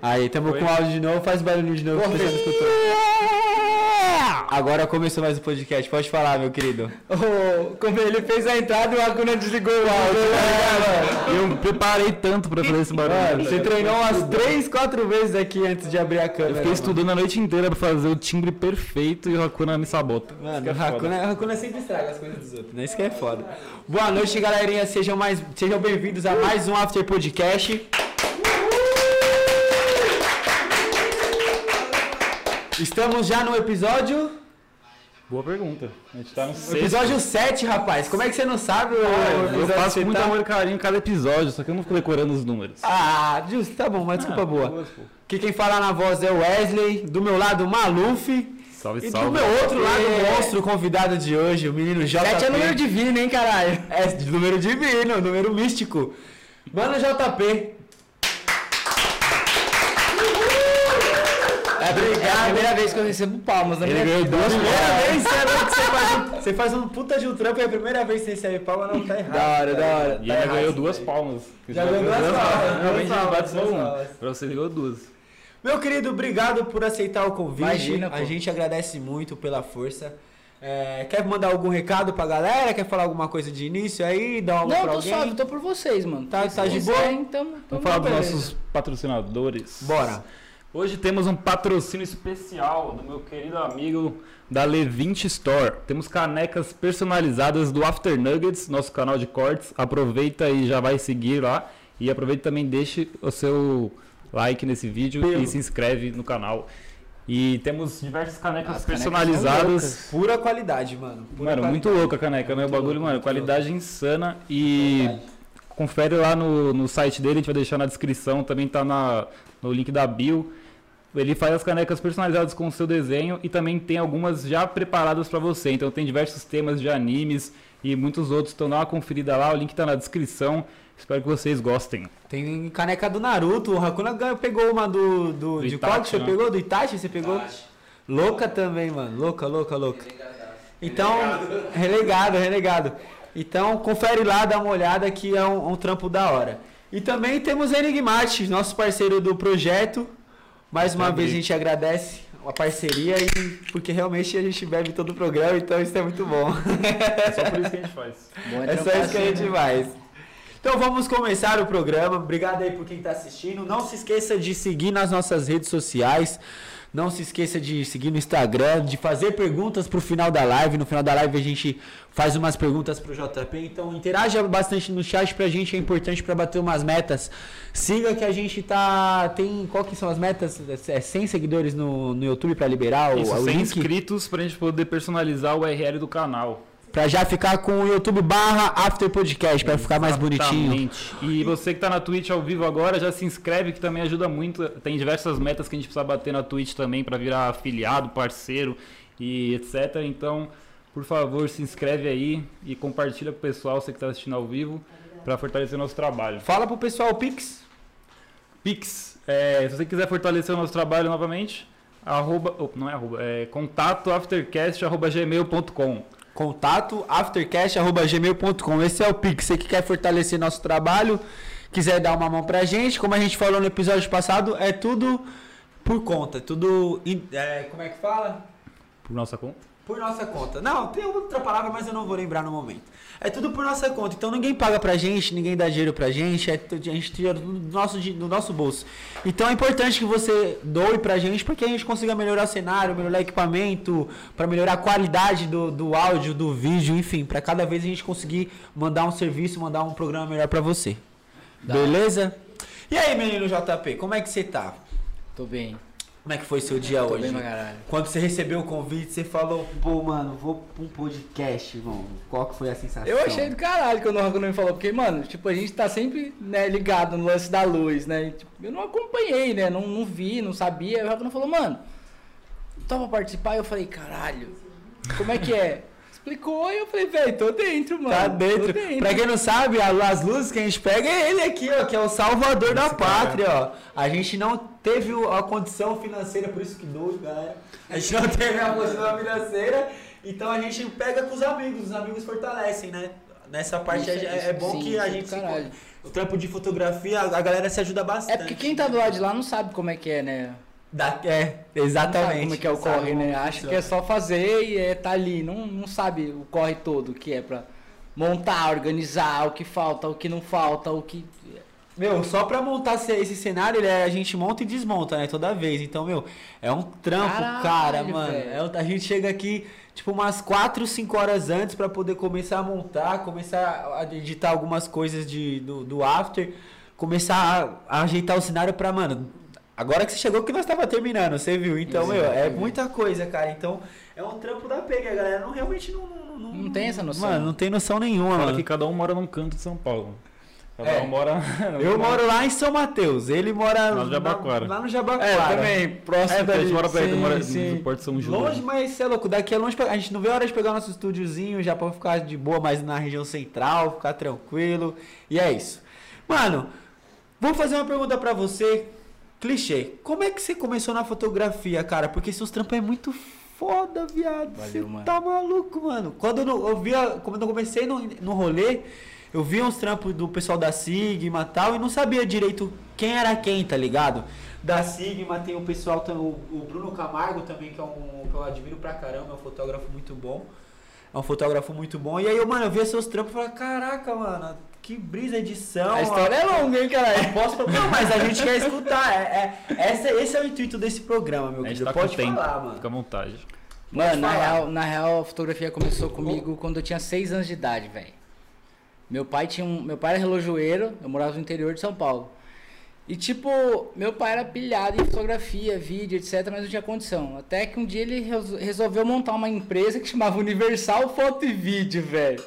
Aí, tamo Foi? com áudio de novo, faz barulho de novo que você não escutou. Agora começou mais o podcast, pode falar, meu querido. Ô, como ele fez a entrada e o Acuna desligou o áudio, tá ligado? Eu preparei tanto pra fazer esse barulho. Mano, você treinou umas 3, 4 vezes aqui antes de abrir a câmera. Eu fiquei mano. estudando a noite inteira pra fazer o timbre perfeito e o Hakuna me sabota. Mano, é o. Hakuna, o Hakuna sempre estraga as coisas dos outros, né? Isso que é foda. Boa noite, galerinha. Sejam, mais, sejam bem-vindos a mais um After Podcast. Estamos já no episódio. Boa pergunta. A gente tá no sexto. Episódio 7, rapaz. Como é que você não sabe o Eu faço muito tá? amor e carinho em cada episódio, só que eu não fico decorando os números. Ah, justo, tá bom, uma desculpa Ah, boa. pô. Que quem fala na voz é o Wesley, do meu lado o Maluf. Salve, E salve. do meu outro lado, o É. monstro convidado de hoje, o menino JP. 7 é número divino, hein, caralho? É, número divino, número místico. Mano JP. É a primeira vez que eu recebo palmas na Ele minha ganhou vida. duas Primeira palmas. vez você, é que você, faz um, você faz um puta de um trampo e é a primeira vez que você recebe palma, não tá errado. Da hora, tá da hora. E Tá ele errado ganhou duas palmas. Já ganhou duas palmas, Realmente palmas, bate só uma. Pra você ganhou duas. Meu querido, obrigado por aceitar o convite. Imagina, pô. a gente agradece muito pela força. É, quer mandar algum recado pra galera? Quer falar alguma coisa de início aí? Dar uma Não, pra tô alguém? suave, tô por vocês, mano. Tá- tá de boa? Então, Vamos falar dos nossos patrocinadores. Bora. Hoje temos um patrocínio especial do meu querido amigo da Levinte Store. Temos canecas personalizadas do After Nuggets, nosso canal de cortes. Aproveita e já vai seguir lá. E aproveita também deixe o seu like nesse vídeo Pelo. e se inscreve no canal. E temos diversas canecas As canecas personalizadas. loucas. Pura qualidade, mano. Pura Mano, muito qualidade. louca a caneca, né? Muito bagulho, louco, mano, muito qualidade insana. E confere lá no, no site dele, a gente vai deixar na descrição, também tá na, no link da bio. Ele faz as canecas personalizadas com o seu desenho e também tem algumas já preparadas para você. Então tem diversos temas de animes e muitos outros. Então dá uma conferida lá, o link tá na descrição. Espero que vocês gostem. Tem caneca do Naruto, o Hakuna ganhou- pegou uma do. do, Do de qual que Itachi, você né? pegou? Do Itachi? Você pegou? Louca também, mano. Louca, louca, louca. Então, relegado, relegado. Então, confere lá, dá uma olhada que é um, um trampo da hora. E também temos Enigmate, nosso parceiro do projeto. Mais uma vez a gente agradece a parceria e porque realmente a gente bebe todo o programa, então isso é muito bom. É só por isso que a gente faz. Bom, É só trampar isso que a assim, gente né? faz. Então vamos começar o programa. Obrigado aí por quem está assistindo. Não se esqueça de seguir nas nossas redes sociais. Não se esqueça de seguir no Instagram, de fazer perguntas pro final da live. No final da live a gente faz umas perguntas pro JP. Então interaja bastante no chat pra gente, é importante para bater umas metas. Siga que a gente tá. Tem. Qual que são as metas? É 100 seguidores no, no YouTube para liberar o, Isso, o 100 link? inscritos pra gente poder personalizar o URL do canal. Pra já ficar com o YouTube barra After Podcast, pra ficar mais bonitinho. Exatamente. E você que tá na Twitch ao vivo agora, já se inscreve que também ajuda muito. Tem diversas metas que a gente precisa bater na Twitch também para virar afiliado, parceiro e etc. Então, por favor, se inscreve aí e compartilha com o pessoal, você que tá assistindo ao vivo, para fortalecer nosso trabalho. Fala pro pessoal o Pix. Pix, é, se você quiser fortalecer o nosso trabalho novamente, arroba, oh, não é arroba, é contato aftercast@gmail.com. Contato aftercast.gmail.com. Esse é o Pix. Você que quer fortalecer nosso trabalho, quiser dar uma mão pra gente, como a gente falou no episódio passado, é tudo por conta. Tudo. in- é, como é que fala? Por nossa conta. Por nossa conta. Não, tem outra palavra, mas eu não vou lembrar no momento. É tudo por nossa conta. Então ninguém paga pra gente, ninguém dá dinheiro pra gente, é, a gente tira do nosso, do nosso bolso. Então é importante que você doe pra gente porque a gente consiga melhorar o cenário, melhorar o equipamento, pra melhorar a qualidade do, do áudio, do vídeo, enfim, pra cada vez a gente conseguir mandar um serviço, mandar um programa melhor pra você. Dá. Beleza? E aí, menino JP, como é que você tá? Tô bem. Como é que foi seu dia hoje? bem pra caralho. Quando você recebeu o convite, você falou, pô, mano, vou pra um podcast, irmão. Qual que foi a sensação? Eu achei do caralho quando o Hakuna me falou, porque, mano, tipo, a gente tá sempre, né, ligado no lance da luz, né? Tipo, eu não acompanhei, né? Não, não vi, não sabia. O Hakuna falou, mano, topa participar? Eu falei, caralho, como é que é? Explicou e eu falei, velho, tô dentro, mano. Tá tô dentro. Pra quem não sabe, as luzes que a gente pega é ele aqui, ó, que é o salvador da pátria, ó. A gente não teve a condição financeira, por isso que doido, galera. A gente não teve a condição financeira, então a gente pega com os amigos, os amigos fortalecem, né? nessa parte Isso é, é bom sim, que a é gente do se, caralho. o trampo de fotografia, a galera se ajuda bastante. É porque quem tá do lado de lá não sabe como é que é, né? Da, é, exatamente. como é que é o corre, né? Acha que é só fazer e é tá ali. Não, não sabe o corre todo que é pra montar, organizar, o que falta, o que não falta, o que. Meu, só pra montar esse- esse cenário, ele é- a gente monta e desmonta, né? Toda vez. Então, meu, é um trampo, Caralho, cara, mano. É a gente chega aqui, tipo, umas 4, 5 horas antes pra poder começar a montar, começar a editar algumas coisas de, do, do after, começar a, a ajeitar o cenário pra, mano. Agora que você chegou que nós tava terminando, você viu? Então, meu, é muita coisa, cara. Então, é um trampo da pega, a galera não realmente não. Não, Não tem essa noção. Mano, não tem noção nenhuma, Fala mano. que cada um mora num canto de São Paulo. Cada É. um mora. Eu moro lá em São Mateus, ele mora Lá no Jabaquara. Lá no Jabaquara. É, também, próximo É, porque a gente dali. mora perto, Sim, mora sim. no Porto São João. Longe, mas você é louco. Daqui é longe. pra- A gente não vê a hora de pegar nosso estúdiozinho já pra ficar de boa, mais na região central, ficar tranquilo. E é isso. Mano, vou fazer uma pergunta pra você. Clichê. Como é que você começou na fotografia, cara? Porque seus trampos é muito foda, viado. Valeu, você mano. tá maluco, mano. Quando eu, não- eu via, quando eu comecei no, no rolê, eu via uns trampos do pessoal da Sigma e tal, e não sabia direito quem era quem, tá ligado? Da Sigma tem o pessoal, tam- o, o Bruno Camargo também, que é um que eu admiro pra caramba, é um fotógrafo muito bom. É um fotógrafo muito bom. E aí, eu, mano, eu via seus trampos e falava, caraca, mano, que brisa edição. A história é longa, hein, caralho? Posso... Não, mas a gente quer escutar. É, é- essa- esse é o intuito desse programa, meu A gente querido. tá Pode tempo. falar, mano. Fica à vontade. Mano, na real, na real, a fotografia começou comigo quando eu tinha 6 anos de idade, velho. Meu pai tinha um, meu pai era relojoeiro, eu morava no interior de São Paulo. E tipo, meu pai era pilhado em fotografia, vídeo, etc, mas não tinha condição. Até que um dia ele reso- resolveu montar uma empresa que chamava Universal Foto e Vídeo, velho.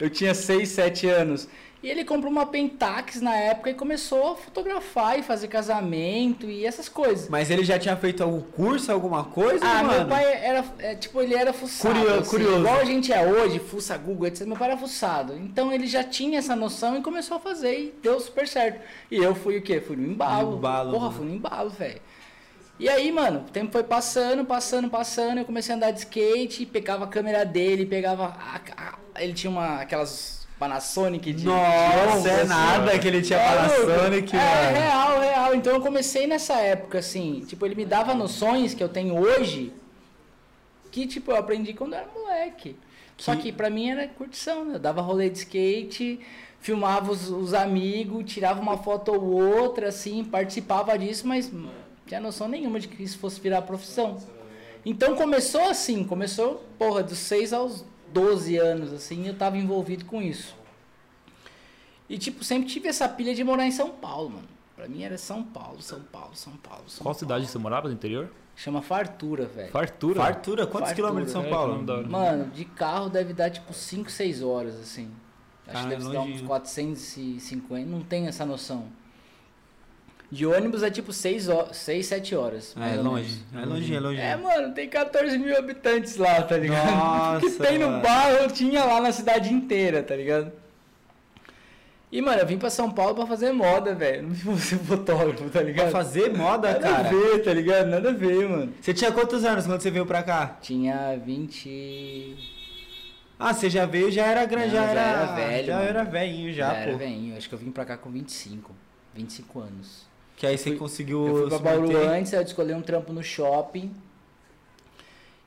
Eu tinha 6, 7 anos. E ele comprou uma Pentax na época e começou a fotografar e fazer casamento e essas coisas. Mas ele já tinha feito algum curso, alguma coisa, Ah, mano? meu pai era, é, tipo, ele era fuçado. Curio- assim, curioso. Igual a gente é hoje, fuça Google, etc. Meu pai era fuçado. Então ele já tinha essa noção e começou a fazer e deu super certo. E eu fui o quê? Fui no embalo. No embalo, Porra, mano. fui no embalo, velho. E aí, mano, o tempo foi passando, passando, passando. Eu comecei a andar de skate, pegava a câmera dele, pegava. a- a- ele tinha uma, aquelas Panasonic de. Nossa, é assim. nada que ele tinha É, Panasonic, é, mano. real, real. Então eu comecei nessa época, assim, tipo, ele me dava noções que eu tenho hoje que, tipo, eu aprendi quando eu era moleque. Só Que- que pra mim era curtição, né? Eu dava rolê de skate, filmava os, os amigos, tirava uma foto ou outra, assim, participava disso, mas não tinha noção nenhuma de que isso fosse virar profissão. Então começou assim, começou, porra, dos 6 aos 12 anos, assim, eu tava envolvido com isso. E, tipo, sempre tive essa pilha de morar em São Paulo, mano. Pra mim era São Paulo, São Paulo, São Paulo, São Qual Paulo. cidade você morava no interior? Chama Fartura, velho. Fartura. Fartura? Quantos Fartura, quilômetros de São é, Paulo? Mano, de carro deve dar, tipo, 5, 6 horas, assim. Acho Ah, que deve é dar uns longinho. 450, não tenho essa noção. De ônibus é tipo 6, 7 horas. É, longe. É longe, é longe. É, mano, tem 14 mil habitantes lá, tá ligado? Nossa, o que tem no bairro tinha lá na cidade inteira, tá ligado? E, mano, eu vim pra São Paulo pra fazer moda, velho. Não vim pra ser fotógrafo, tá Pra ligado? fazer moda, Nada cara. a ver, tá ligado? Nada a ver, mano. Você tinha quantos anos quando você veio pra cá? Tinha 20. Ah, você já veio, já era grande, já, já era, era velho, Já mano. era velhinho, já, Já pô. era velhinho. Acho que eu vim pra cá com 25. 25 anos. Que aí você fui- conseguiu. Eu fui pra Bauru manter. antes, aí eu escolhi um trampo no shopping.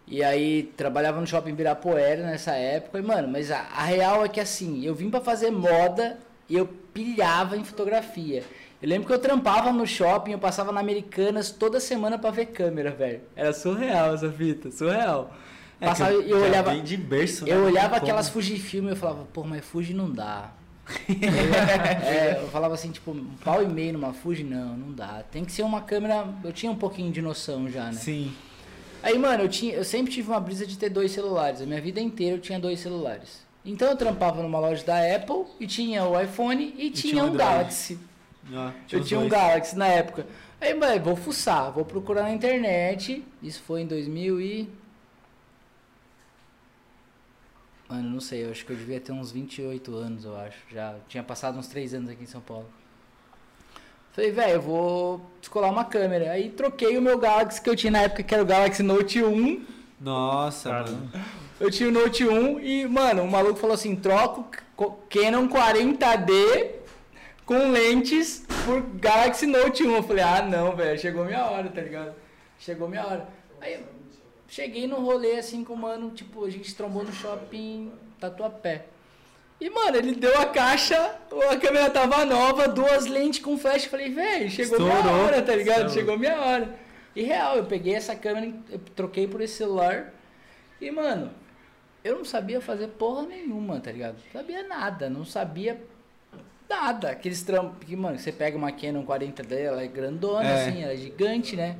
E aí trabalhava no shopping Ibirapuera nessa época. E, mano, mas a, a real é que assim, eu vim pra fazer moda e eu pilhava em fotografia. Eu lembro que eu trampava no shopping, eu passava na Americanas toda semana pra ver câmera, velho. Era surreal essa fita, surreal. É, Passava, eu já olhava, de berço, né? eu olhava aquelas Fujifilm e eu falava, pô, mas Fuji não dá. É, eu falava assim, tipo, um pau e meio numa Fuji, não, não dá. Tem que ser uma câmera. Eu tinha um pouquinho de noção já, né? Sim. Aí, mano, eu, tinha, eu sempre tive uma brisa de ter dois celulares. A minha vida inteira eu tinha dois celulares. Então eu trampava numa loja da Apple e tinha o iPhone e, tinha, tinha o um Android. Galaxy. Ó, eu os tinha um dois. Galaxy na época. Aí, mano, vou fuçar, vou procurar na internet. Isso foi em 2000 e. Mano, não sei, eu acho que eu devia ter uns 28 anos, eu acho. Já tinha passado uns 3 anos aqui em São Paulo. Falei, velho, eu vou descolar uma câmera. Aí troquei o meu Galaxy que eu tinha na época, que era o Galaxy Note 1. Nossa, Caramba. mano. Eu tinha o Note 1 e, mano, o maluco falou assim: troca o Canon 40D com lentes por Galaxy Note 1. Eu falei: ah, não, velho, chegou minha hora, tá ligado? Chegou minha hora. Aí cheguei no rolê assim com o mano, tipo, a gente trombou no shopping Tatuapé. E, mano, ele deu a caixa, a câmera tava nova, duas lentes com flash. Falei, velho, chegou minha Estourou. hora, tá ligado? Estourou. Chegou minha hora. E real, eu peguei essa câmera, eu troquei por esse celular. E, mano, eu não sabia fazer porra nenhuma, tá ligado? Não sabia nada, não sabia nada. Aqueles trampos que, mano, você pega uma Canon 40D, ela é grandona, É. assim, ela é gigante, né?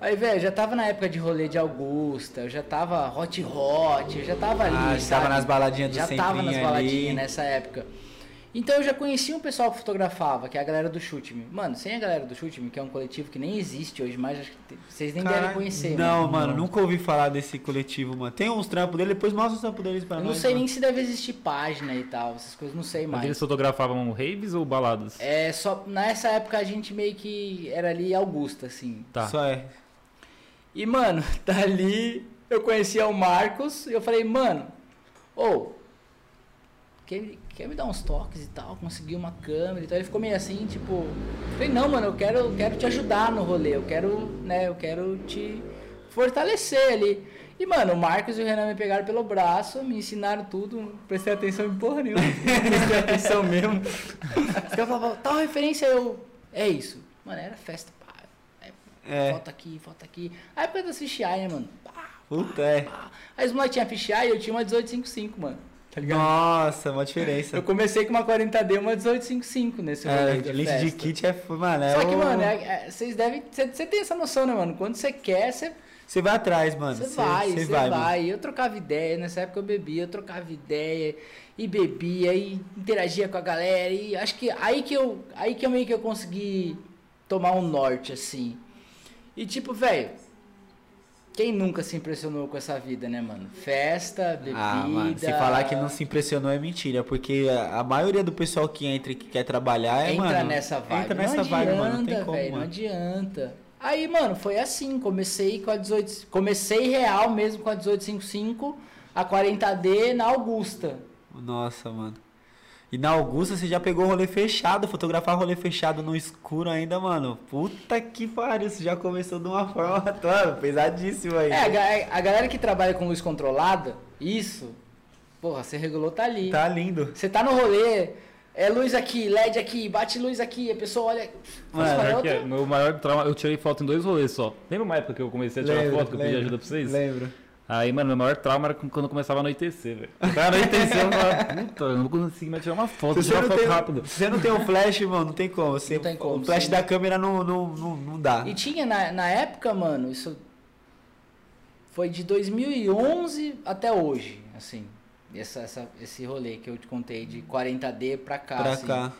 Aí, velho, já tava na época de rolê de Augusta, eu já tava hot hot, eu já tava ali, Ah, já tava sabe? nas baladinhas do Já tava nas baladinhas ali. nessa época. Então eu já conhecia um pessoal que fotografava, que é a galera do Shoot Me. Mano, sem a galera do Shoot Me, que é um coletivo que nem existe hoje mais, acho que vocês nem devem conhecer. Não, né? mano, nunca ouvi falar desse coletivo, mano. Tem uns trampos dele, depois mostra os trampos deles pra Eu nós. não sei mano. nem se deve existir página e tal, essas coisas, não sei Mas mais. eles fotografavam raves ou baladas? É, só nessa época a gente meio que era ali Augusta, assim. Tá. Só é. E, mano, dali eu conhecia o Marcos e eu falei, mano, ô, quer, quer me dar uns toques e tal? Consegui uma câmera e tal. Ele ficou meio assim, tipo, eu falei, não, mano, eu quero, eu quero te ajudar no rolê, eu quero, né, eu quero te fortalecer ali. E, mano, o Marcos e o Renan me pegaram pelo braço, me ensinaram tudo, não prestei atenção em porra nenhuma. Não prestei atenção mesmo. Os caras falavam, tal referência, eu, é isso. Mano, era festa. É. Foto aqui, foto aqui. A época da fisheye, né, mano? Pá, Puta, é. pá. Aí os moleques tinham fisheye e eu tinha uma 1855, mano. Tá ligado? Nossa, uma diferença. Eu comecei com uma 40D e uma 1855 nesse É, rolê lente de kit é, mano, é Só que, o- mano, é- é- vocês devem. Você tem essa noção, né, mano? Quando você quer, você Você vai atrás, mano. você Cê- vai, cê você vai. mano. Eu trocava ideia, nessa época eu bebia, eu trocava ideia e bebia e interagia com a galera e acho que aí que eu, aí que eu meio que eu consegui tomar um norte assim. E tipo, velho, quem nunca se impressionou com essa vida, né, mano? Festa, bebida. Ah, mano, se falar que não se impressionou é mentira, porque a, a maioria do pessoal que entra e que quer trabalhar é, entra mano, nessa vibe. Entra não nessa adianta, vibe, mano, não tem como, velho, não mano. adianta. Aí, mano, foi assim, comecei com a 18, comecei real mesmo com a 1855, a 40D na Augusta. Nossa, mano. E na Augusta você já pegou rolê fechado, fotografar rolê fechado no escuro ainda, mano. Puta que pariu, você já começou de uma forma, mano, pesadíssimo aí. É, a, a galera que trabalha com luz controlada, isso, porra, você regulou, tá ali. Tá lindo. Você tá no rolê, é luz aqui, LED aqui, bate luz aqui, a pessoa olha. Mano, Pior que é, meu maior trauma, eu tirei foto em dois rolês só. Lembra uma época que eu comecei a tirar Lembro, foto, que eu pedi ajuda pra vocês? Lembro. Aí, mano, meu maior trauma era quando começava a anoitecer, velho. O cara anoitecer, eu falava, puta, eu não vou conseguir mais tirar uma foto, tirar você, uma não foto tem, rápido. se você não tem o flash, mano, não tem como. Você, Não tem como, o flash sim. da câmera não, não, não, não dá. E tinha na, na época, mano, isso foi de 2011 até hoje, assim. Essa, essa, esse rolê que eu te contei de 40D pra cá. pra assim. cá.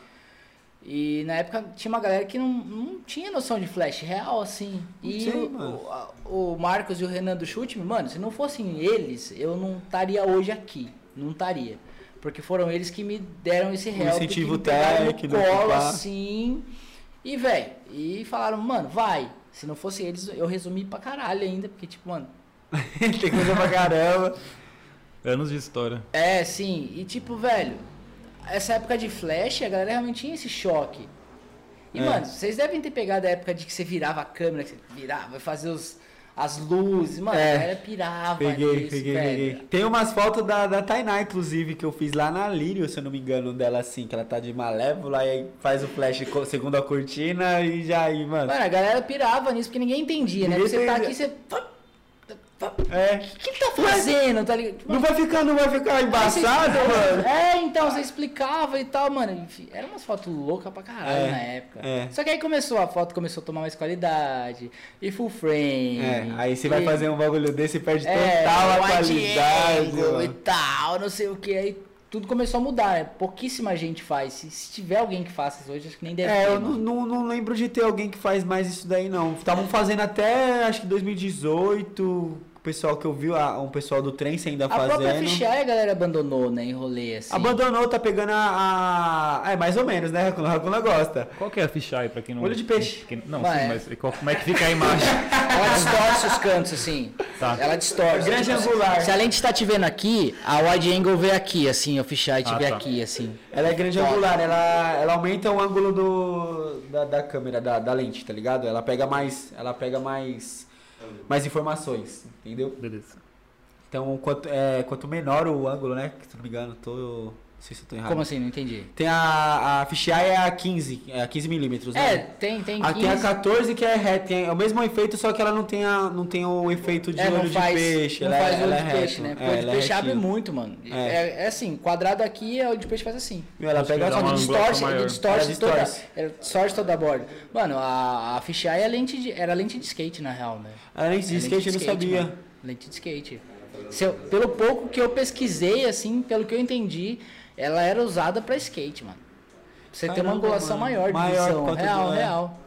E na época tinha uma galera que não, não tinha noção de flash real, assim. E sei, o, o, Marcos e o Renan do Chute, mano, se não fossem eles, eu não estaria hoje aqui. Não estaria. Porque foram eles que me deram esse help, incentivo que me no técnico, colo, assim. E, velho, e falaram, mano, vai. Se não fosse eles, eu resumi pra caralho ainda, porque, tipo, mano, tem coisa pra caramba. Anos de história. É, sim. E tipo, velho, essa época de flash, a galera realmente tinha esse choque. E, É. mano, vocês devem ter pegado a época de que você virava a câmera, que você virava, fazer os, as luzes. Mano, É. a galera pirava Peguei, nisso, peguei, velho. peguei. Tem umas fotos da, da Tainá, inclusive, que eu fiz lá na Lírio, se eu não me engano, dela assim, que ela tá de malévola, e aí faz o flash segundo a cortina e já aí, mano. Mano, a galera pirava nisso, porque ninguém entendia, né? Ninguém Porque você tá aqui, você... É. O que, que tá fazendo? Tá ligado? Não vai ficar, não vai ficar embaçado, mano. É, então, você explicava e tal, mano. Enfim, eram umas fotos loucas pra caralho É, na época. é. Só que aí começou, a foto começou a tomar mais qualidade, e full frame. É, aí você vai e- fazer um bagulho desse e perde é, total a qualidade. e tal, não sei o que. Aí tudo começou a mudar, né? Pouquíssima gente faz. Se, se tiver alguém que faça isso hoje, acho que nem deve É, ter. eu não, não, não lembro de ter alguém que faz mais isso daí, não. Estavam fazendo até, acho que 2018, o pessoal que eu vi, ah, um pessoal do trem ainda A própria fazendo. Fisheye a galera abandonou, né? Em rolê, assim. Abandonou, tá pegando a, a- É, mais ou menos, né? Racuna, Racuna gosta. Qual que é a fisheye pra quem não... Olho de peixe. quem- não, Vai. sim, mas qual- como é que fica a imagem? Ela distorce os cantos, assim. Tá. Ela distorce. Grande Tipo, angular. Se a lente tá te vendo aqui, a wide angle vê aqui, assim, o fisheye te Ah, vê tá. aqui, assim. Ela é grande Top. angular, ela, ela aumenta o ângulo do, da, da câmera, da, da lente, tá ligado? Ela pega mais. Ela pega mais. Mais informações, entendeu? Beleza. Então, quanto, é, quanto menor o ângulo, né? Que se não me engano, tô. Não sei se eu tô errado. Como assim? Não entendi. Tem a, a fisheye é a 15, é a 15 milímetros, É, né? tem, tem Ah, tem a 15. 14 que é reta, tem é o mesmo efeito, só que ela não tem, a, não tem o efeito de É, olho faz, de peixe. não ela, faz é- olho ela de é peixe, reto. né? Porque É, olho de ela é peixe abre muito, mano. É. É. é assim, quadrado aqui, é olho de peixe faz assim. Meu, ela pega que só angulação distorce, ele distorce, Ela toda, distorce. ele distorce toda a borda. Mano, a, a fisheye é lente de, era lente de skate, na real, né? A lente de É skate eu não sabia. mano. Lente de skate. Se eu- pelo pouco que eu pesquisei, assim, pelo que eu entendi, ela era usada pra skate, mano. Você tem uma Caramba, angulação mano. maior de Maior visão. Real, é. real.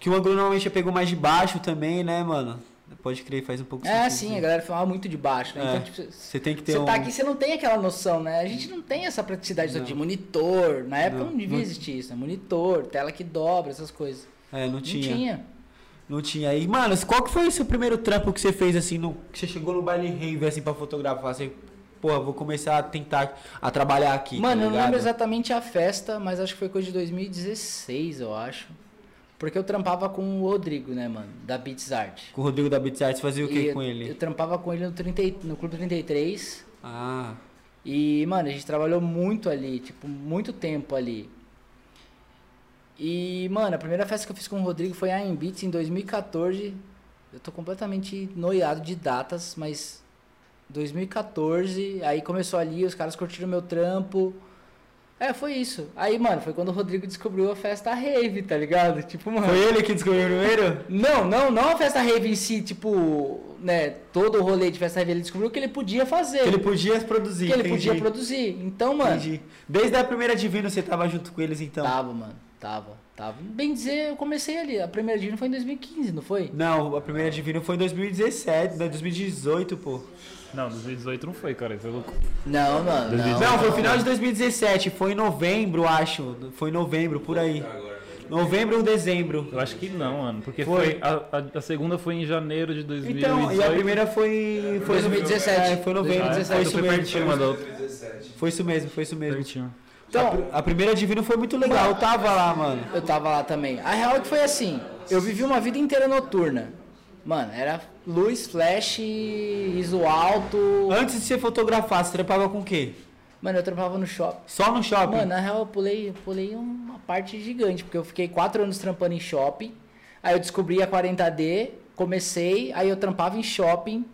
Que o ângulo normalmente pegou mais de baixo também, né, mano? Pode crer, faz um pouco É, sentido. sim, a galera filmava muito de baixo, né? É. Então, tipo, você- tem que ter você um... tá aqui, você não tem aquela noção, né? A gente não tem essa praticidade de monitor. Na época não, Não, devia não- existir isso, né? Monitor, tela que dobra, essas coisas. É, não Não tinha. tinha. Não tinha. E, mano, qual que foi o seu primeiro trampo que você fez, assim, no... que você chegou no baile rave, assim, pra fotografar? Você, porra, vou começar a tentar a trabalhar aqui, Mano, tá eu não lembro exatamente a festa, mas acho que foi coisa de 2016, eu acho. Porque eu trampava com o Rodrigo, né, mano? Da Beats Art. Com o Rodrigo da Beats Arts, fazia o que com ele? Eu trampava com ele no, 30, e- no Clube 33. Ah, E, mano, a gente trabalhou muito ali, tipo, muito tempo ali. E, mano, a primeira festa que eu fiz com o Rodrigo foi a Beats em 2014. Eu tô completamente noiado de datas, mas 2014, aí começou ali, os caras curtiram meu trampo. É, foi isso. Aí, mano, foi quando o Rodrigo descobriu a festa rave, tá ligado? Tipo, mano. foi ele que descobriu primeiro? Não, não, não a festa rave em si, tipo, né, todo o rolê de festa rave, ele descobriu que ele podia fazer. Que ele podia produzir, que ele entendi. podia produzir. Então, mano, Entendi. Desde a primeira Divino você tava junto com eles, então? tava, mano, tava, tava. Bem dizer, eu comecei ali. A primeira dia foi em 2015, não foi? Não, a primeira Divino foi em 2017, né, 2018, pô. Não, 2018 não foi, cara. Isso é louco. Não, mano, não. Não, foi final de 2017, foi em novembro, acho. Foi em novembro, por aí. Novembro ou dezembro. Eu acho que não, mano. Porque Foi. foi. a, a- a segunda foi em janeiro de 2018. Então, e a primeira foi. foi 2017. É, foi novembro, 2017. foi isso foi mesmo. Foi isso mesmo, foi isso mesmo. Então, a, a primeira Divino foi muito legal, eu tava lá, mano. eu tava lá também. A real é que foi assim, eu vivi uma vida inteira noturna. Mano, era luz, flash, ISO alto. Antes de você fotografar, você trampava com o quê? Mano, eu trampava no shopping. Só no shopping? Mano, na real eu pulei, eu pulei uma parte gigante, porque eu fiquei quatro anos trampando em shopping. Aí eu descobri a 40D, comecei, aí eu trampava em shopping,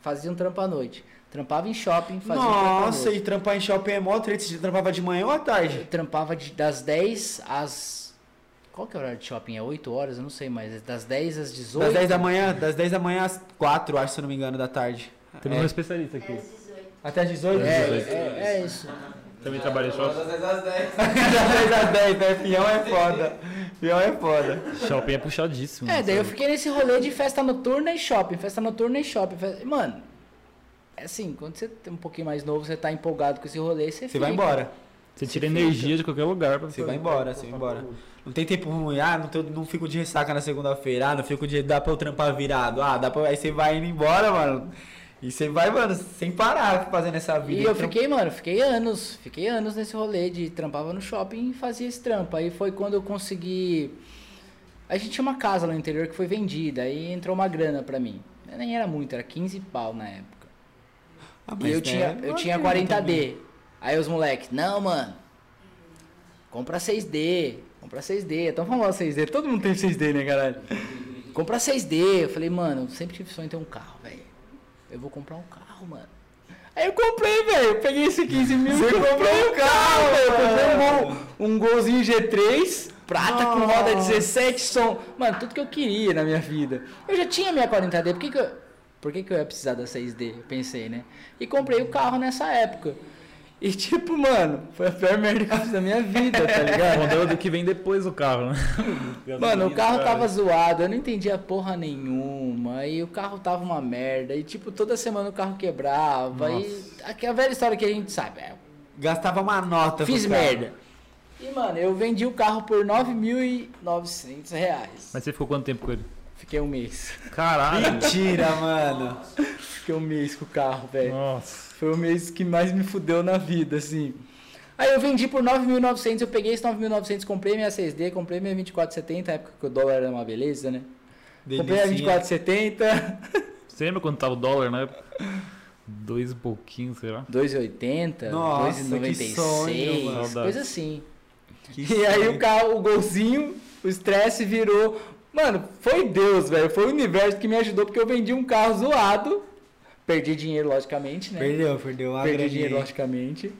fazia um trampo à noite. Trampava em shopping, fazia Nossa, e trampar em shopping é mó treta. Você trampava de manhã ou à tarde? Eu trampava de- das 10 às. Qual que é o horário de shopping? É 8 horas? Eu não sei, mas das 10 às 18. Das 10 da manhã, das 10 da manhã às 4, acho, se eu não me engano, da tarde. Temos É. um especialista aqui. Até às 18? É, é, é isso. Também trabalha em shopping. das 10 às 10, né? Fião é foda. Fião é foda. Shopping é puxadíssimo. É, daí eu sabe? fiquei nesse rolê de festa noturna e shopping, festa noturna e shopping. fe- Mano, é assim, quando você é um pouquinho mais novo, você tá empolgado com esse rolê, você Você vai fica. embora. Você tira energia de qualquer lugar. Pra Você vai embora, você vai embora. Não tem tempo ruim, ah, não, tô- não fico de ressaca na segunda-feira, ah, não fico de. dá pra eu trampar virado, ah, dá pra. Aí você vai indo embora, mano. E você vai, mano, sem parar fazendo essa vida. E eu fiquei, mano, fiquei anos, fiquei anos nesse rolê de trampava no shopping e fazia esse trampo. Aí foi quando eu consegui. A gente tinha uma casa lá no interior que foi vendida, aí entrou uma grana pra mim. Nem era muito, era 15 pau na época. Ah, E eu tinha, eu uma tinha grana 40D. também. Aí os moleques, não, mano. Compra 6D. Compra 6D. É tão famoso 6D. Todo mundo tem 6D, né, caralho? Compra 6D. Eu falei, mano, eu sempre tive sonho de ter um carro, velho. Eu vou comprar um carro, mano. Aí eu comprei, velho. Eu peguei esse 15 mil Você comprei comprou um carro, velho. Eu comprei um, gol, um golzinho G3, prata com roda Nossa. 17 som. Mano, tudo que eu queria na minha vida. Eu já tinha minha 40D. Por que, que eu. Por que, que eu ia precisar da 6D? Eu pensei, né? E comprei o carro nessa época. E tipo, mano, foi a pior merda que eu fiz da minha vida, tá É o ligado? modelo do que vem depois do carro, né? Mano, o carro tava zoado, eu não entendia porra nenhuma. E o carro tava uma merda. E tipo, toda semana o carro quebrava. E aquela velha história que a gente sabe. é, Gastava uma nota. Fiz merda. E, mano, eu vendi o carro por 9.900 reais. Mas você ficou quanto tempo com ele? Fiquei um mês. Caralho. Mentira, mano. Fiquei um mês com o carro, velho. Nossa. Foi o mês que mais me fudeu na vida, assim. Aí eu vendi por 9.900, eu peguei esse 9.900, comprei minha 6D, comprei minha 2470, na época que o dólar era uma beleza, né? Comprei a Delicinha. 2470, Você lembra quando tava o dólar, né? Dois e pouquinho, sei lá. 2,80, Nossa, que 2,96, sonho, mano. coisa assim. Que E aí sonho. o carro, o golzinho, o estresse virou. Mano, foi Deus, velho. Foi o universo que me ajudou, porque eu vendi um carro zoado. Perdi dinheiro, logicamente, né? Perdeu, perdeu uma Perdi dinheiro, logicamente.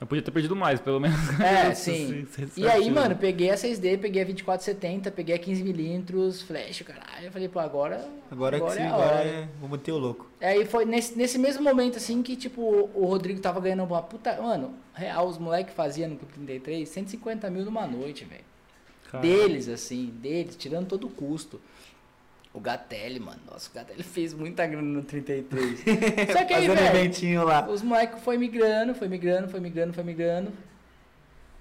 Eu podia ter perdido mais, pelo menos. É, sim. E aí, mano, peguei a 6D, peguei a 2470, peguei a 15mm, flash, caralho. Eu falei, pô, agora. Agora, que sim, é a agora hora. é... vamos meter o louco. Aí foi nesse, nesse mesmo momento, assim, que, tipo, o Rodrigo tava ganhando uma puta. Mano, real, os moleques faziam no Clube 33 150 mil numa noite, velho. Caralho. Deles, assim, deles, tirando todo o custo. O Gatelli, mano. Nossa, o Gatelli fez muita grana no 33. Só que aí, Fazendo velho, eventinho lá. os moleques foi migrando, foi migrando, foi migrando, foi migrando.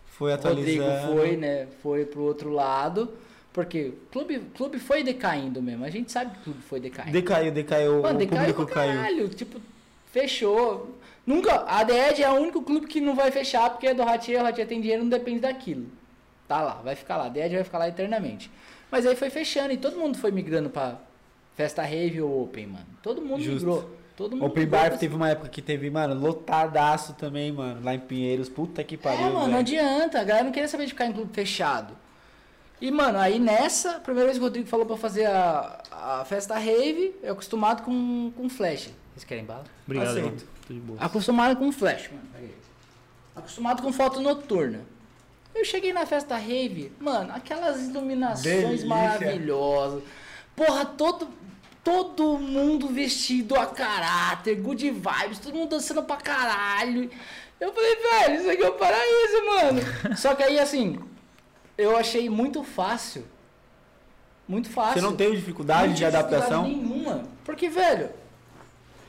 Foi O Rodrigo atualizando. foi, né? Foi pro outro lado. Porque o clube, clube foi decaindo mesmo. A gente sabe que o clube foi decaindo. Decaiu, decaiu. Mano, o decaiu público caiu. caralho. Tipo, fechou. Nunca. A DED é o único clube que não vai fechar porque é do Ratia, o Ratia tem dinheiro, não depende daquilo. Tá lá, vai ficar lá. A DED vai ficar lá eternamente. Mas aí foi fechando e todo mundo foi migrando pra Festa Rave ou Open, mano. Todo mundo Justo. migrou. Todo mundo Open Bar teve uma época que teve, mano, lotadaço também, mano. Lá em Pinheiros. Puta que pariu. É, mano, não adianta. A galera não queria saber de ficar em clube fechado. E, mano, aí nessa, a primeira vez que o Rodrigo falou pra fazer a, a festa rave, eu acostumado com, com flash. Vocês querem bala? Obrigado, Aceito. Acostumado com flash, mano. Peraí. Acostumado com foto noturna. Eu cheguei na festa rave, mano, aquelas iluminações Delícia. maravilhosas. Porra, todo, todo mundo vestido a caráter, good vibes, todo mundo dançando pra caralho. Eu falei, velho, isso aqui é o paraíso, mano. Só que aí, assim, eu achei muito fácil. Muito fácil. Você não teve dificuldade Não de adaptação? dificuldade nenhuma. Porque, velho,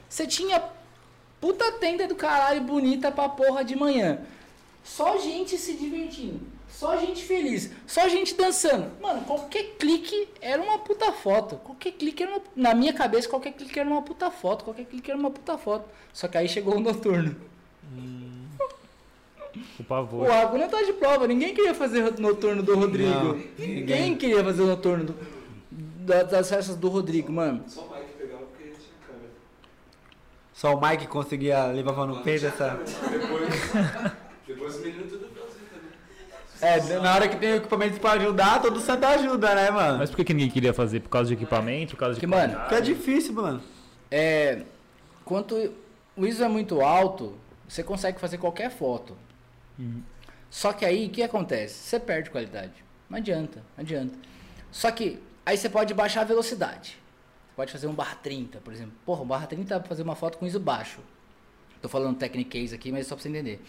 você tinha puta tenda do caralho bonita pra porra de manhã. Só gente se divertindo. Só gente feliz. Só gente dançando. Mano, qualquer clique era uma puta foto. Qualquer clique era uma... Na minha cabeça, qualquer clique era uma puta foto. Qualquer clique era uma puta foto. Só que aí chegou o noturno. O pavor. O não tá de prova. Ninguém queria fazer o noturno do Rodrigo. Não, ninguém. ninguém. queria fazer o noturno do- da- das festas do Rodrigo, mano. Só o Mike pegava porque tinha câmera. Só o Mike conseguia levar no peito essa. Depois, depois os meninos tudo. É, na hora que tem equipamento pra ajudar, todo santo ajuda, né, mano? Mas por que, que ninguém queria fazer? Por causa de equipamento? Por causa de Que, mano, Porque é difícil, mano. É, quanto o ISO é muito alto, você consegue fazer qualquer foto. Só que aí, o que acontece? Você perde qualidade. Não adianta, não adianta. Só que aí você pode baixar a velocidade. Você pode fazer um barra 30, por exemplo. Porra, um barra 30 dá pra fazer uma foto com ISO baixo. Tô falando technic case aqui, mas só pra você entender.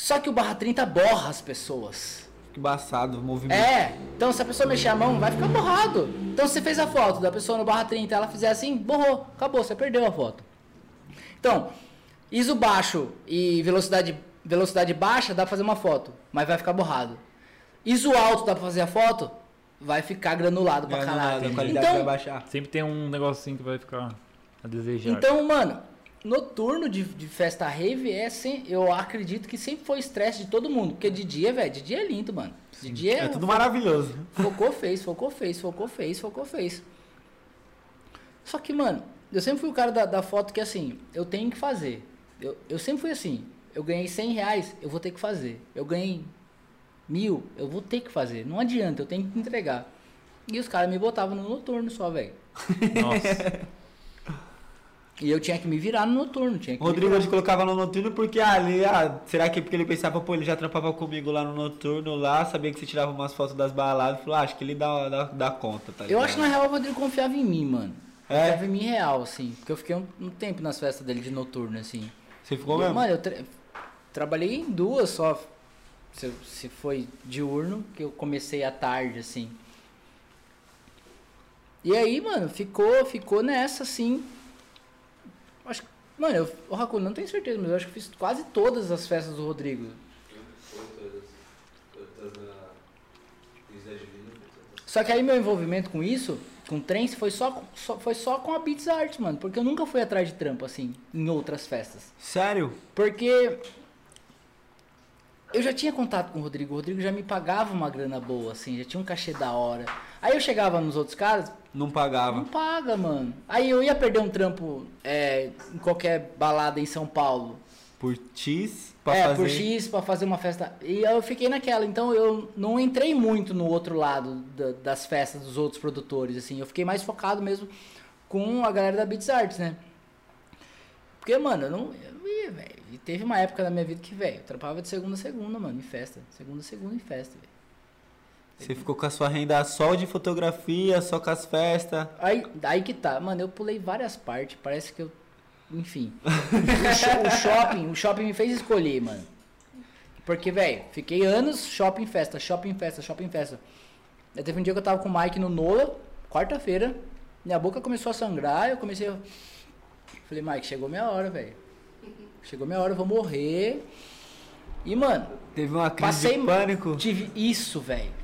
Só que o barra 30 borra as pessoas. Que embaçado o movimento. É, então se a pessoa mexer a mão, vai ficar borrado. Então se você fez a foto da pessoa no barra 30, ela fizer assim, borrou, acabou, você perdeu a foto. Então, ISO baixo e velocidade, velocidade baixa dá pra fazer uma foto, mas vai ficar borrado. ISO alto dá pra fazer a foto, vai ficar granulado pra Granulado, caralho. a qualidade vai Então, baixar. Sempre tem um negocinho que vai ficar a desejar. então, mano, noturno de, de festa rave é sem, eu acredito que sempre foi estresse de todo mundo, porque de dia, velho, de dia é lindo, mano. De dia É tudo maravilhoso. Focou, fez, focou, fez, focou, fez, focou, fez. Só que, mano, eu sempre fui o cara da, da foto que assim, eu tenho que fazer. Eu, eu sempre fui assim, eu ganhei 100 reais, eu vou ter que fazer. Eu ganhei mil, eu vou ter que fazer. Não adianta, eu tenho que entregar. E os caras me botavam no noturno só, velho. Nossa. E eu tinha que me virar no noturno, tinha que Rodrigo hoje colocava no noturno porque ah, ali, ah, será que é porque ele pensava, pô, ele já trampava comigo lá no noturno lá, sabia que você tirava umas fotos das baladas, falou, ah, acho que ele dá, dá, dá conta, tá Eu ligado? acho que na real o Rodrigo confiava em mim, mano. É? Confiava em mim real, assim. Porque eu fiquei um, um tempo nas festas dele de noturno, assim. Você ficou mesmo? Mano, eu tra- trabalhei em duas só. Se, se foi diurno, que eu comecei à tarde, assim. E aí, mano, ficou, ficou nessa, assim. Acho que. Mano, eu, o Hakuna, não tenho certeza, mas eu acho que fiz quase todas as festas do Rodrigo. Só que aí meu envolvimento com isso, com trance, foi só, só- foi só com a Beats Art, mano. Porque eu nunca fui atrás de trampo, assim, em outras festas. Sério? Porque eu já tinha contato com o Rodrigo. O Rodrigo já me pagava uma grana boa, assim, já tinha um cachê da hora. Aí eu chegava nos outros caras, Não pagava. não paga, mano. Aí eu ia perder um trampo é, em qualquer balada em São Paulo. Por X pra é, fazer. por X pra fazer uma festa. E eu fiquei naquela. Então eu não entrei muito no outro lado da- das festas dos outros produtores, assim. Eu fiquei mais focado mesmo com a galera da Beats Arts, né? Porque, mano, eu não. Eu ia, velho. E teve uma época da minha vida que, velho, eu trampava de segunda a segunda, mano, em festa. Segunda a segunda em festa, velho. Você ficou com a sua renda só de fotografia, só com as festas. Aí, aí que tá, mano, eu pulei várias partes, parece que eu. Enfim. o, sho- o shopping, o shopping me fez escolher, mano. Porque, velho, fiquei anos shopping festa, shopping festa, shopping festa. Aí teve um dia que eu tava com o Mike no Nola, quarta-feira, minha boca começou a sangrar, eu comecei a. Falei, Mike, chegou minha hora, velho. Chegou minha hora, eu vou morrer. E, mano, Teve uma crise Passei de pânico. Tive isso, velho.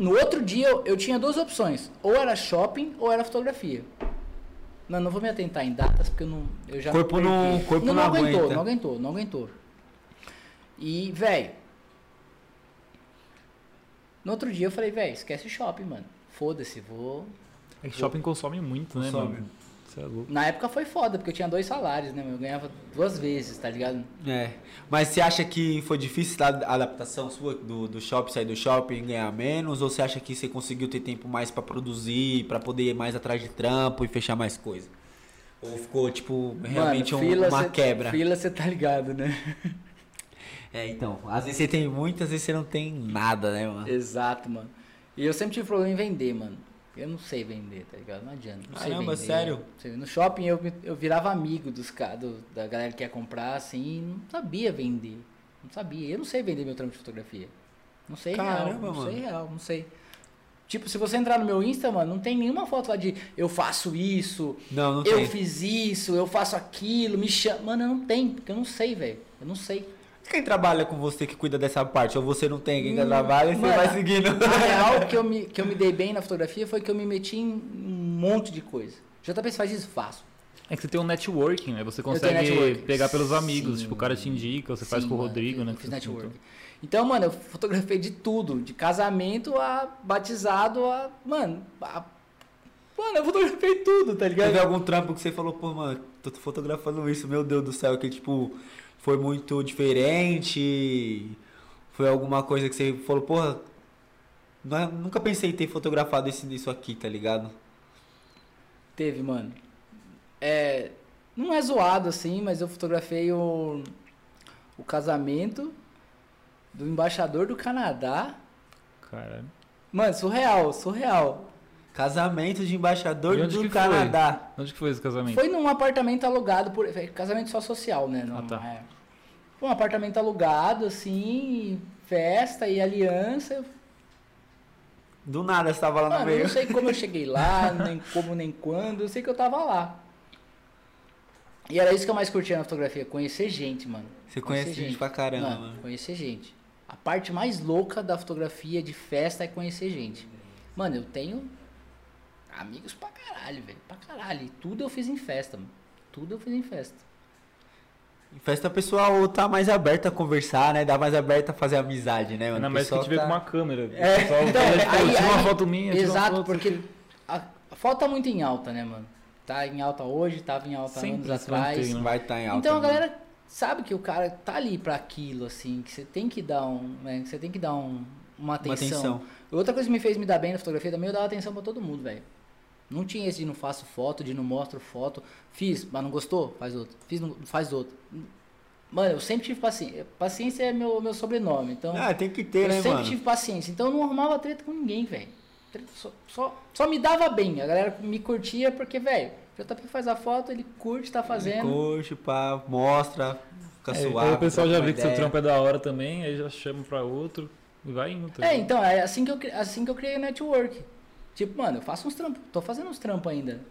No outro dia eu, eu tinha duas opções. Ou era shopping ou era fotografia. Não, não vou me atentar em datas porque eu não. Eu já Corpo não- corpo não, não aguentou, aguenta. não aguentou, não aguentou. E, velho. No outro dia eu falei, velho, esquece shopping, mano. Foda-se, vou. É que shopping consome muito, né, Consome. mano? Você é louco. Na época foi foda, porque eu tinha dois salários, né? Eu ganhava duas vezes, tá ligado? É. Mas você acha que foi difícil a adaptação sua do, do shopping, sair do shopping e ganhar menos? Ou você acha que você conseguiu ter tempo mais pra produzir, pra poder ir mais atrás de trampo e fechar mais coisa? Ou ficou, tipo, realmente Mano, um- fila, uma cê- quebra? Fila, você tá ligado, né? É, então. Às vezes você tem muito, às vezes você não tem nada, né, mano? Exato, mano. E eu sempre tive problema em vender, mano. Eu não sei vender, tá ligado? Não adianta. Não sei Caramba, vender. sério? Sei- No shopping eu, eu virava amigo dos do, da galera que ia comprar, assim, não sabia vender. Não sabia. Eu não sei vender meu trampo de fotografia. Não sei real. Caramba, Não mano. sei real, não sei. Tipo, se você entrar no meu Insta, mano, não tem nenhuma foto lá de eu faço isso, Não, não eu tem. fiz isso, eu faço aquilo, me chama. Mano, eu não tem, porque eu não sei, velho. Eu não sei. Quem trabalha com você que cuida dessa parte? Ou você não tem? Quem Hum, trabalha, você mano, vai seguindo. A real que eu, me, que eu me dei bem na fotografia foi que eu me meti em um monte de coisa. JP, você faz isso? Faço. É que você tem um networking, né? Você consegue networking. pegar pelos amigos. Sim. Tipo, o cara te indica, você faz Sim, com o mano, Rodrigo, eu né? Fiz que você network. comentou. Então, mano, eu fotografei de tudo. De casamento a batizado a. Mano, a- Mano, eu fotografei tudo, tá ligado? Teve algum trampo que você falou, pô, mano, tô fotografando isso, meu Deus do céu, que tipo, foi muito diferente. Foi alguma coisa que você falou, porra, não é- nunca pensei em ter fotografado esse, isso aqui, tá ligado? Teve, mano. É. Não é zoado assim, mas eu fotografei o. O casamento do embaixador do Canadá. Caralho. Mano, surreal, surreal. Casamento de embaixador E onde do que foi? Canadá. Onde que foi esse casamento? Foi num apartamento alugado por. é, Casamento só social, né? Não, Ah, tá. é. Foi um apartamento alugado, assim, festa e aliança. Eu- Do nada você tava lá no Mano, eu meio. não sei como eu cheguei lá, nem como, nem quando. Eu sei que eu tava lá. E era isso que eu mais curtia na fotografia, conhecer gente, mano. Você conhece gente pra caramba, Mano, mano. conhecer gente. A parte mais louca da fotografia de festa é conhecer gente. Mano, eu tenho amigos pra caralho, velho. Pra caralho. E tudo eu fiz em festa, mano. Tudo eu fiz em festa. Em festa o pessoal tá mais aberto a conversar, né? Dá mais aberto a fazer amizade, né, mano? Ainda O mais que te vê tá- com uma câmera. É, O pessoal então, fala, tipo, aí- tira uma aí- foto minha, Exato, foto, porque não a, a foto tá muito em alta, né, mano? Tá em alta hoje, tava em alta Sempre anos mantém, atrás. né? Vai estar em alta. Então a né? galera sabe que o cara tá ali pra aquilo, assim, que você tem que dar um. Né, que você tem que dar um, uma Uma atenção. atenção. Outra coisa que me fez me dar bem na fotografia também, eu dava atenção pra todo mundo, velho. Não tinha esse de não faço foto, de não mostro foto. Fiz, mas não gostou? Faz outro. Fiz, não, faz outro. Mano, eu sempre tive paciência. Paciência é meu, meu sobrenome, então. Ah, tem que ter, eu né, sempre mano? tive paciência, então eu não arrumava treta com ninguém, velho. Só, só, só me dava bem. A galera me curtia porque, velho, o JP faz a foto, ele curte, tá fazendo. Curte, pá, mostra, fica É, suave. aí o pessoal já vê que seu trampo é da hora também, aí já chama pra outro e vai indo. tá É, então, é assim que eu, assim que eu criei o network. Tipo, mano, eu faço uns trampos, tô fazendo uns trampos ainda.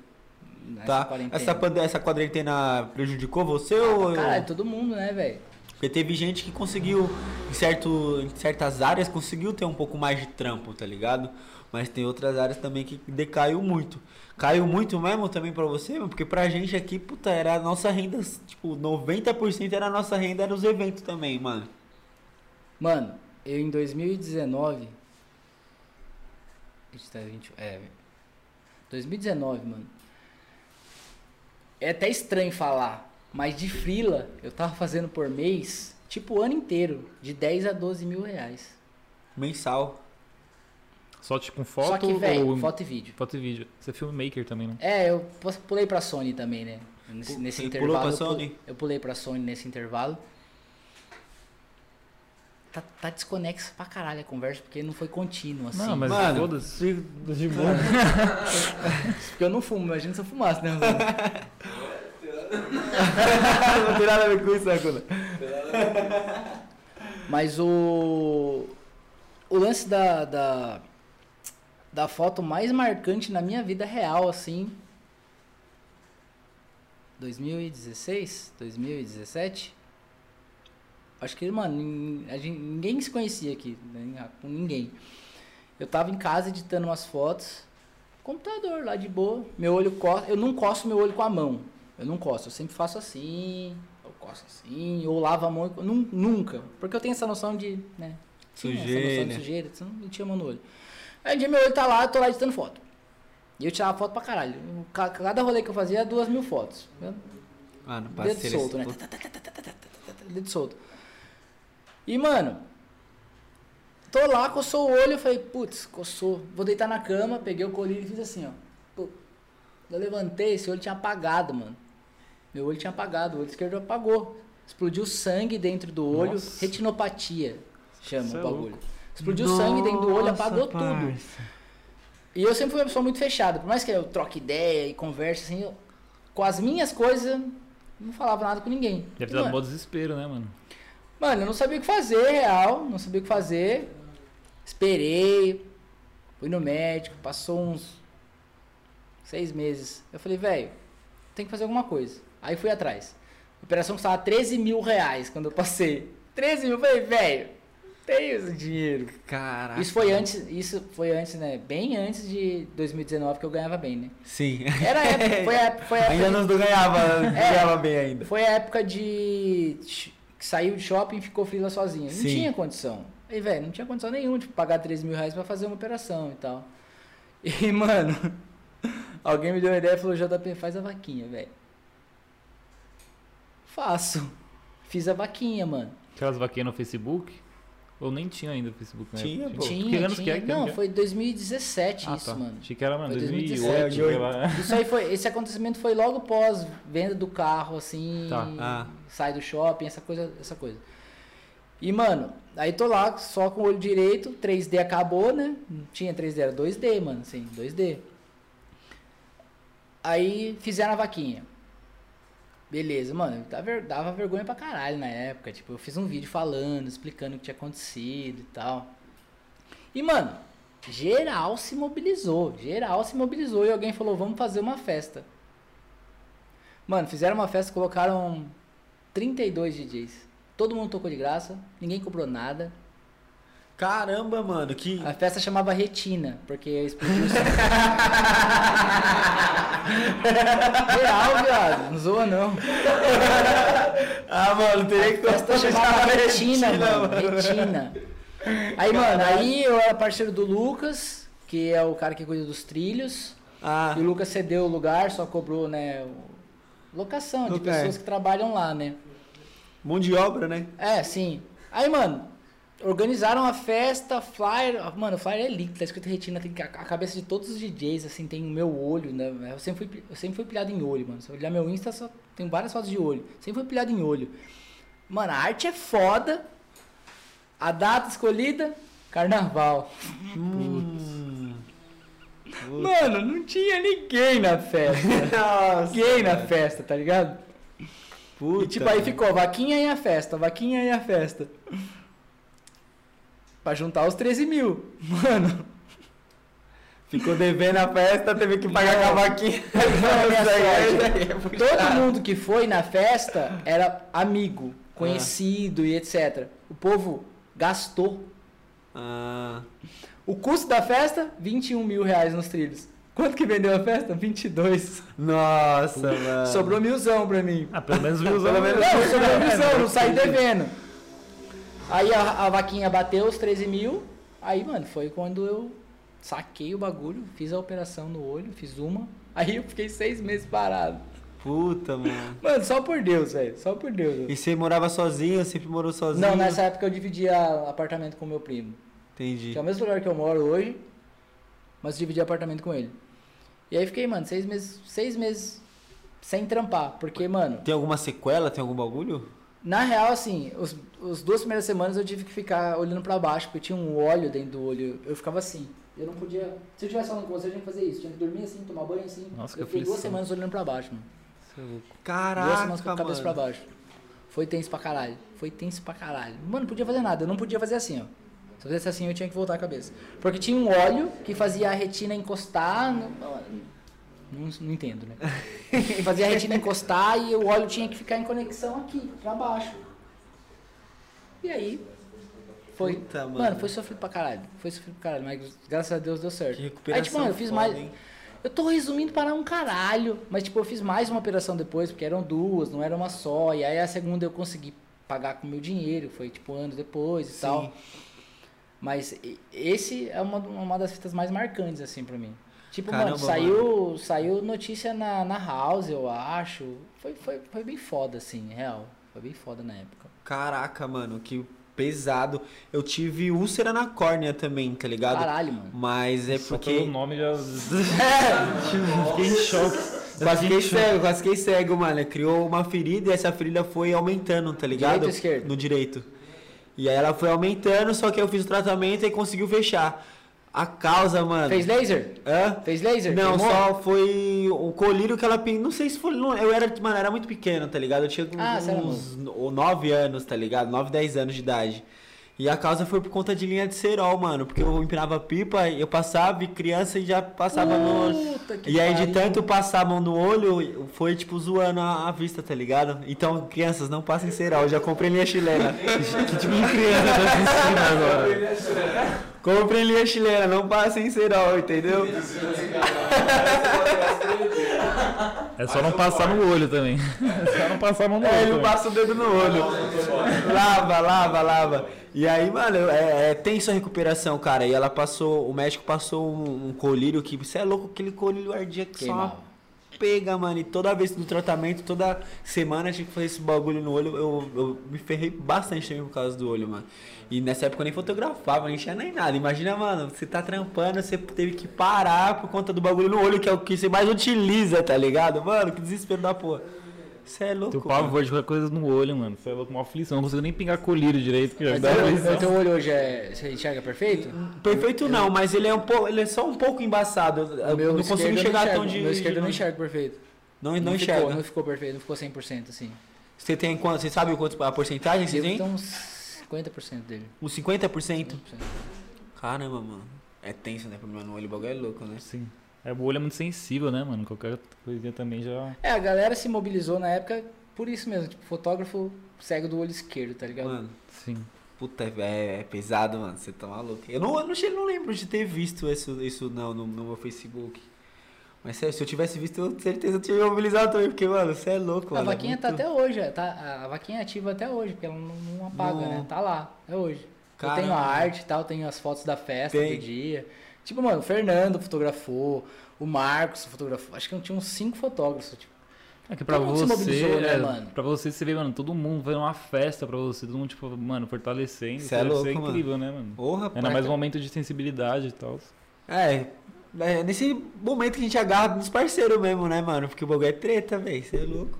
Tá. quarentena. Essa, pande- essa quarentena prejudicou você Ah, ou. pra Caralho, todo mundo, né, velho? Porque teve gente que conseguiu, em, certo, em certas áreas, conseguiu ter um pouco mais de trampo, tá ligado? Mas tem outras áreas também que decaiu muito. Caiu muito mesmo também pra você, mano? Porque pra gente aqui, puta, era a nossa renda, tipo, 90% era a nossa renda, era os eventos também, mano. Mano, eu em 2019. A gente tá 20, é. 2019, mano. É até estranho falar, mas de frila eu tava fazendo por mês, tipo o ano inteiro, de 10 a 12 mil reais. Mensal. Só tipo com foto Só que, velho, ou foto e vídeo. foto e vídeo. Você é filmmaker também, né? É, eu pulei pra Sony também, né? Nesse, você intervalo. pulou pra eu pu- Sony? Eu pulei pra Sony nesse intervalo. Tá, tá desconexo pra caralho a conversa, porque não foi contínuo, assim. Não, mas Mano, foda-se. De boa. Porque eu não fumo, imagina se eu fumasse, né? Rosana? não tem nada a ver com isso, né? Mas o. O lance da, da. Da foto mais marcante na minha vida real, assim. 2016? 2017? Acho que, mano, a gente, ninguém se conhecia aqui, com ninguém. Eu tava em casa editando umas fotos, computador lá de boa, meu olho coça, eu não coço meu olho com a mão, eu não coço, eu sempre faço assim, eu coço assim, ou lavo a mão, nunca, porque eu tenho essa noção de, né, sujeira, sujeira, você não tinha a mão no olho. Aí um dia meu olho tá lá, eu tô lá editando foto. E eu tirava foto pra caralho. Cada rolê que eu fazia, duas mil fotos. Mano, parceiro, dedo solto, né? Dedo solto. E, mano, tô lá, coçou o olho, eu falei, putz, coçou. Vou deitar na cama, peguei o colírio e fiz assim, ó. Pô. Eu levantei, esse olho tinha apagado, mano. Meu olho tinha apagado, o olho esquerdo apagou. Explodiu sangue dentro do olho, Nossa. retinopatia, chama Cê é o bagulho. Explodiu sangue dentro do olho, Nossa, apagou tudo. parça. E eu sempre fui uma pessoa muito fechada. Por mais que eu troque ideia e converse, assim, eu- com as minhas coisas, não falava nada com ninguém. Deve ter dado mano, mó desespero, né, mano? Mano, eu não sabia o que fazer, real. Não sabia o que fazer. Esperei. Fui no médico. Passou uns seis meses. Eu falei, velho, tem que fazer alguma coisa. Aí fui atrás. A operação custava 13 mil reais quando eu passei. 13 mil. Falei, velho, tenho esse dinheiro. Caraca. Isso foi antes, isso foi antes, né? Bem antes de 2019 que eu ganhava bem, né? Sim. Era a época, foi a época, foi a época Ainda de- não ganhava, É. ganhava bem ainda. foi a época de. Que saiu de shopping e ficou frila sozinha. Não Sim. tinha condição. Aí, velho, não tinha condição nenhuma de pagar 13 mil reais pra fazer uma operação e tal. E, mano, alguém me deu uma ideia e falou: JP, faz a vaquinha, velho. Faço. Fiz a vaquinha, mano. Aquelas vaquinhas no Facebook? Ou nem tinha ainda o Facebook, né? Tinha, pô. Tinha, Que anos tinha. que é? Que Não, que é? foi 2017 Ah, isso, tá. mano. Achei que era, mano, Foi 2008. 2017. sei lá. Isso aí foi, esse acontecimento foi logo pós venda do carro, assim, Tá. Ah. sai do shopping, essa coisa, essa coisa. E mano, aí tô lá só com o olho direito, 3D acabou, né? Não tinha 3D, era 2D, mano, assim, 2D. Aí fizeram a vaquinha. Beleza, mano, dava, ver- dava vergonha pra caralho na época. Tipo, eu fiz um vídeo falando, explicando o que tinha acontecido e tal. E, mano, geral se mobilizou. Geral se mobilizou e alguém falou: vamos fazer uma festa. Mano, fizeram uma festa, colocaram 32 DJs. Todo mundo tocou de graça, ninguém cobrou nada. Caramba, mano, que. A festa chamava Retina, porque explodiu o. Real, viado. Não zoa, não. Ah, mano, teria que A festa chamava Retina, mano. Retina. Aí, mano, aí eu era parceiro do Lucas, que é o cara que cuida dos trilhos. Ah, E o Lucas cedeu o lugar, só cobrou, né, locação de pessoas que trabalham lá, né? mão de obra, né? É, sim. Aí, mano, organizaram a festa, flyer. Mano, o flyer é líquido, tá escrito retina, tem a cabeça de todos os DJs, assim, tem o meu olho, né? Eu sempre fui, eu sempre fui pilhado em olho, mano. Se eu olhar meu Insta, só tem várias fotos de olho. Sempre fui pilhado em olho. Mano, a arte é foda. A data escolhida, carnaval. Hum. Mano, não tinha ninguém na festa. Nossa. ninguém na festa, tá ligado? Puta, E tipo, aí mano. ficou vaquinha e a festa, vaquinha e a festa. Pra juntar os 13 mil. Mano, Ficou devendo a festa, teve que pagar Não. a vaquinha. Não, é todo mundo que foi na festa era amigo. conhecido e etc. O povo gastou. Ah, O custo da festa, 21 mil reais nos trilhos. Quanto que vendeu a festa? 22. nossa, mano. Sobrou milzão pra mim. Ah, pelo menos viu usando. Não, sobrou milzão, não saí devendo. Aí a, a vaquinha bateu os 13 mil. Aí, mano, foi quando eu saquei o bagulho, fiz a operação no olho, fiz uma. Aí eu fiquei seis meses parado. Puta, mano. Mano, só por Deus, velho. Só por Deus. E você morava sozinho? Sempre morou sozinho? Não, nessa época eu dividia apartamento com meu primo. Entendi. Que é o mesmo lugar que eu moro hoje, mas dividi apartamento com ele. E aí fiquei, mano, seis meses, seis meses sem trampar. Porque, mano, Tem alguma sequela? Tem algum bagulho? Na real, assim, os, os duas primeiras semanas eu tive que ficar olhando pra baixo, porque tinha um óleo dentro do olho. Eu ficava assim. Eu não podia. Se eu tivesse falando com você, eu tinha que fazer isso. Tinha que dormir assim, tomar banho assim. Nossa, que eu fiquei duas semanas olhando pra baixo, mano. duas Caraca, semanas com a cabeça pra mano. baixo. Foi tenso pra caralho. Foi tenso pra caralho. Mano, não podia fazer nada. Eu não podia fazer assim, ó. Se eu fizesse assim, eu tinha que voltar a cabeça. Porque tinha um óleo que fazia a retina encostar. No... Não, não entendo, né? fazia a retina encostar e o óleo tinha que ficar em conexão aqui, pra baixo. E aí. Foi. Puta, mano. mano. foi sofrido pra caralho. Foi sofrido pra caralho, mas graças a Deus deu certo. Que Aí, tipo, mano, eu fiz foda, mais. hein? Eu tô resumindo para um caralho, mas tipo, eu fiz mais uma operação depois, porque eram duas, não era uma só. E aí a segunda eu consegui pagar com meu dinheiro, foi tipo anos depois e Sim. tal. Mas esse é uma, uma das fitas mais marcantes, assim, pra mim. Tipo, Caramba, mano, saiu, saiu notícia na, na House, eu acho. Foi, foi, foi bem foda, assim, real. Foi bem foda na época. Caraca, mano, que pesado. Eu tive úlcera na córnea também, tá ligado? Caralho, mano. Mas é Só porque. pelo nome já. Fiquei em choque. Quase fiquei cego, quase fiquei cego, mano. Criou uma ferida e essa ferida foi aumentando, tá ligado? Direito ou esquerdo? No direito. E aí ela foi aumentando, só que eu fiz o tratamento e conseguiu fechar. A causa, mano. Fez laser? Hã? Fez laser? Não, Queimou? só foi o colírio que ela pin- Não sei se foi. não- Eu era, mano, era muito pequeno, tá ligado? Eu tinha Ah, era uns 9 anos, tá ligado? 9, 10 anos de idade. E a causa foi por conta de linha de cerol, mano. Porque eu empinava pipa, eu passava e criança e já passava no. Puta que E aí de tanto passar a mão no olho, foi tipo zoando a, a vista, tá ligado? Então, crianças, não passem cerol. Eu já comprei linha chilena. Que tipo de criança tá assistindo agora? Comprei linha chilena, não passem cerol, entendeu? É só não passar no olho também. É só não passar a mão no olho. É, ele passa o dedo no olho. lava, lava, lava. E aí, mano, é, é tenso a recuperação, cara. E ela passou, o médico passou um, um colírio que, você é louco, aquele colírio ardia que só Queimava. pega, mano. E toda vez no tratamento, toda semana tinha que fazer esse bagulho no olho. Eu, eu me ferrei bastante também por causa do olho, mano. E nessa época eu nem fotografava, nem tinha nem nada. Imagina, mano, você tá trampando, você teve que parar por conta do bagulho no olho, que é o que você mais utiliza, tá ligado? Mano, que desespero da porra. Você é louco. Teu pavor de qualquer coisa no olho, mano. Você é louco, uma aflição. Eu não consigo nem pingar colírio direito, que já Mas dá teu, aflição. teu olho hoje é. Você enxerga perfeito? Perfeito não, mas ele é um pouco, ele é só um pouco embaçado. Eu meu não consigo eu não enxergar tão de. Meu esquerdo eu não enxergo perfeito. Não, não, ficou, enxerga. não ficou perfeito, não ficou 100% assim. Você tem quanto? Você sabe quanto a porcentagem que você tem? uns 50% dele. Uns 50%? 50%. Caramba, mano. É tenso, né? Problema no olho, o bagulho é louco, né? Sim. É, o olho é muito sensível, né, mano? Qualquer coisinha também já. É, a galera se mobilizou na época por isso mesmo. Tipo, fotógrafo cego do olho esquerdo, tá ligado? Mano, Sim. puta, é, é pesado, mano. Você tá maluco. Eu não, eu não, che- não lembro de ter visto isso, isso não no, no meu Facebook. Mas sério, se eu tivesse visto, eu com certeza eu tinha mobilizado também, porque, mano, você é louco, a mano. é vaquinha tá muito- até hoje, é, tá, a vaquinha é ativa até hoje, porque ela não, não apaga, Não. né? Tá lá, é hoje. Eu Caramba. tenho a arte e tal, tenho as fotos da festa Tem. do dia. Tipo, mano, o Fernando fotografou, o Marcos fotografou. Acho que eu tinha uns cinco fotógrafos. Tipo, É que pra Todo mundo se você, mobilizou, né, é, mano? pra você, você vê, mano, todo mundo vai uma festa pra você, todo mundo, tipo, mano, fortalecendo. Isso é louco, ser mano. incrível, né, mano? Porra, Ainda mais um momento de sensibilidade e tal. É, é nesse momento que a gente agarra nos parceiros mesmo, né, mano? Porque o bagulho é treta, velho. Você é louco.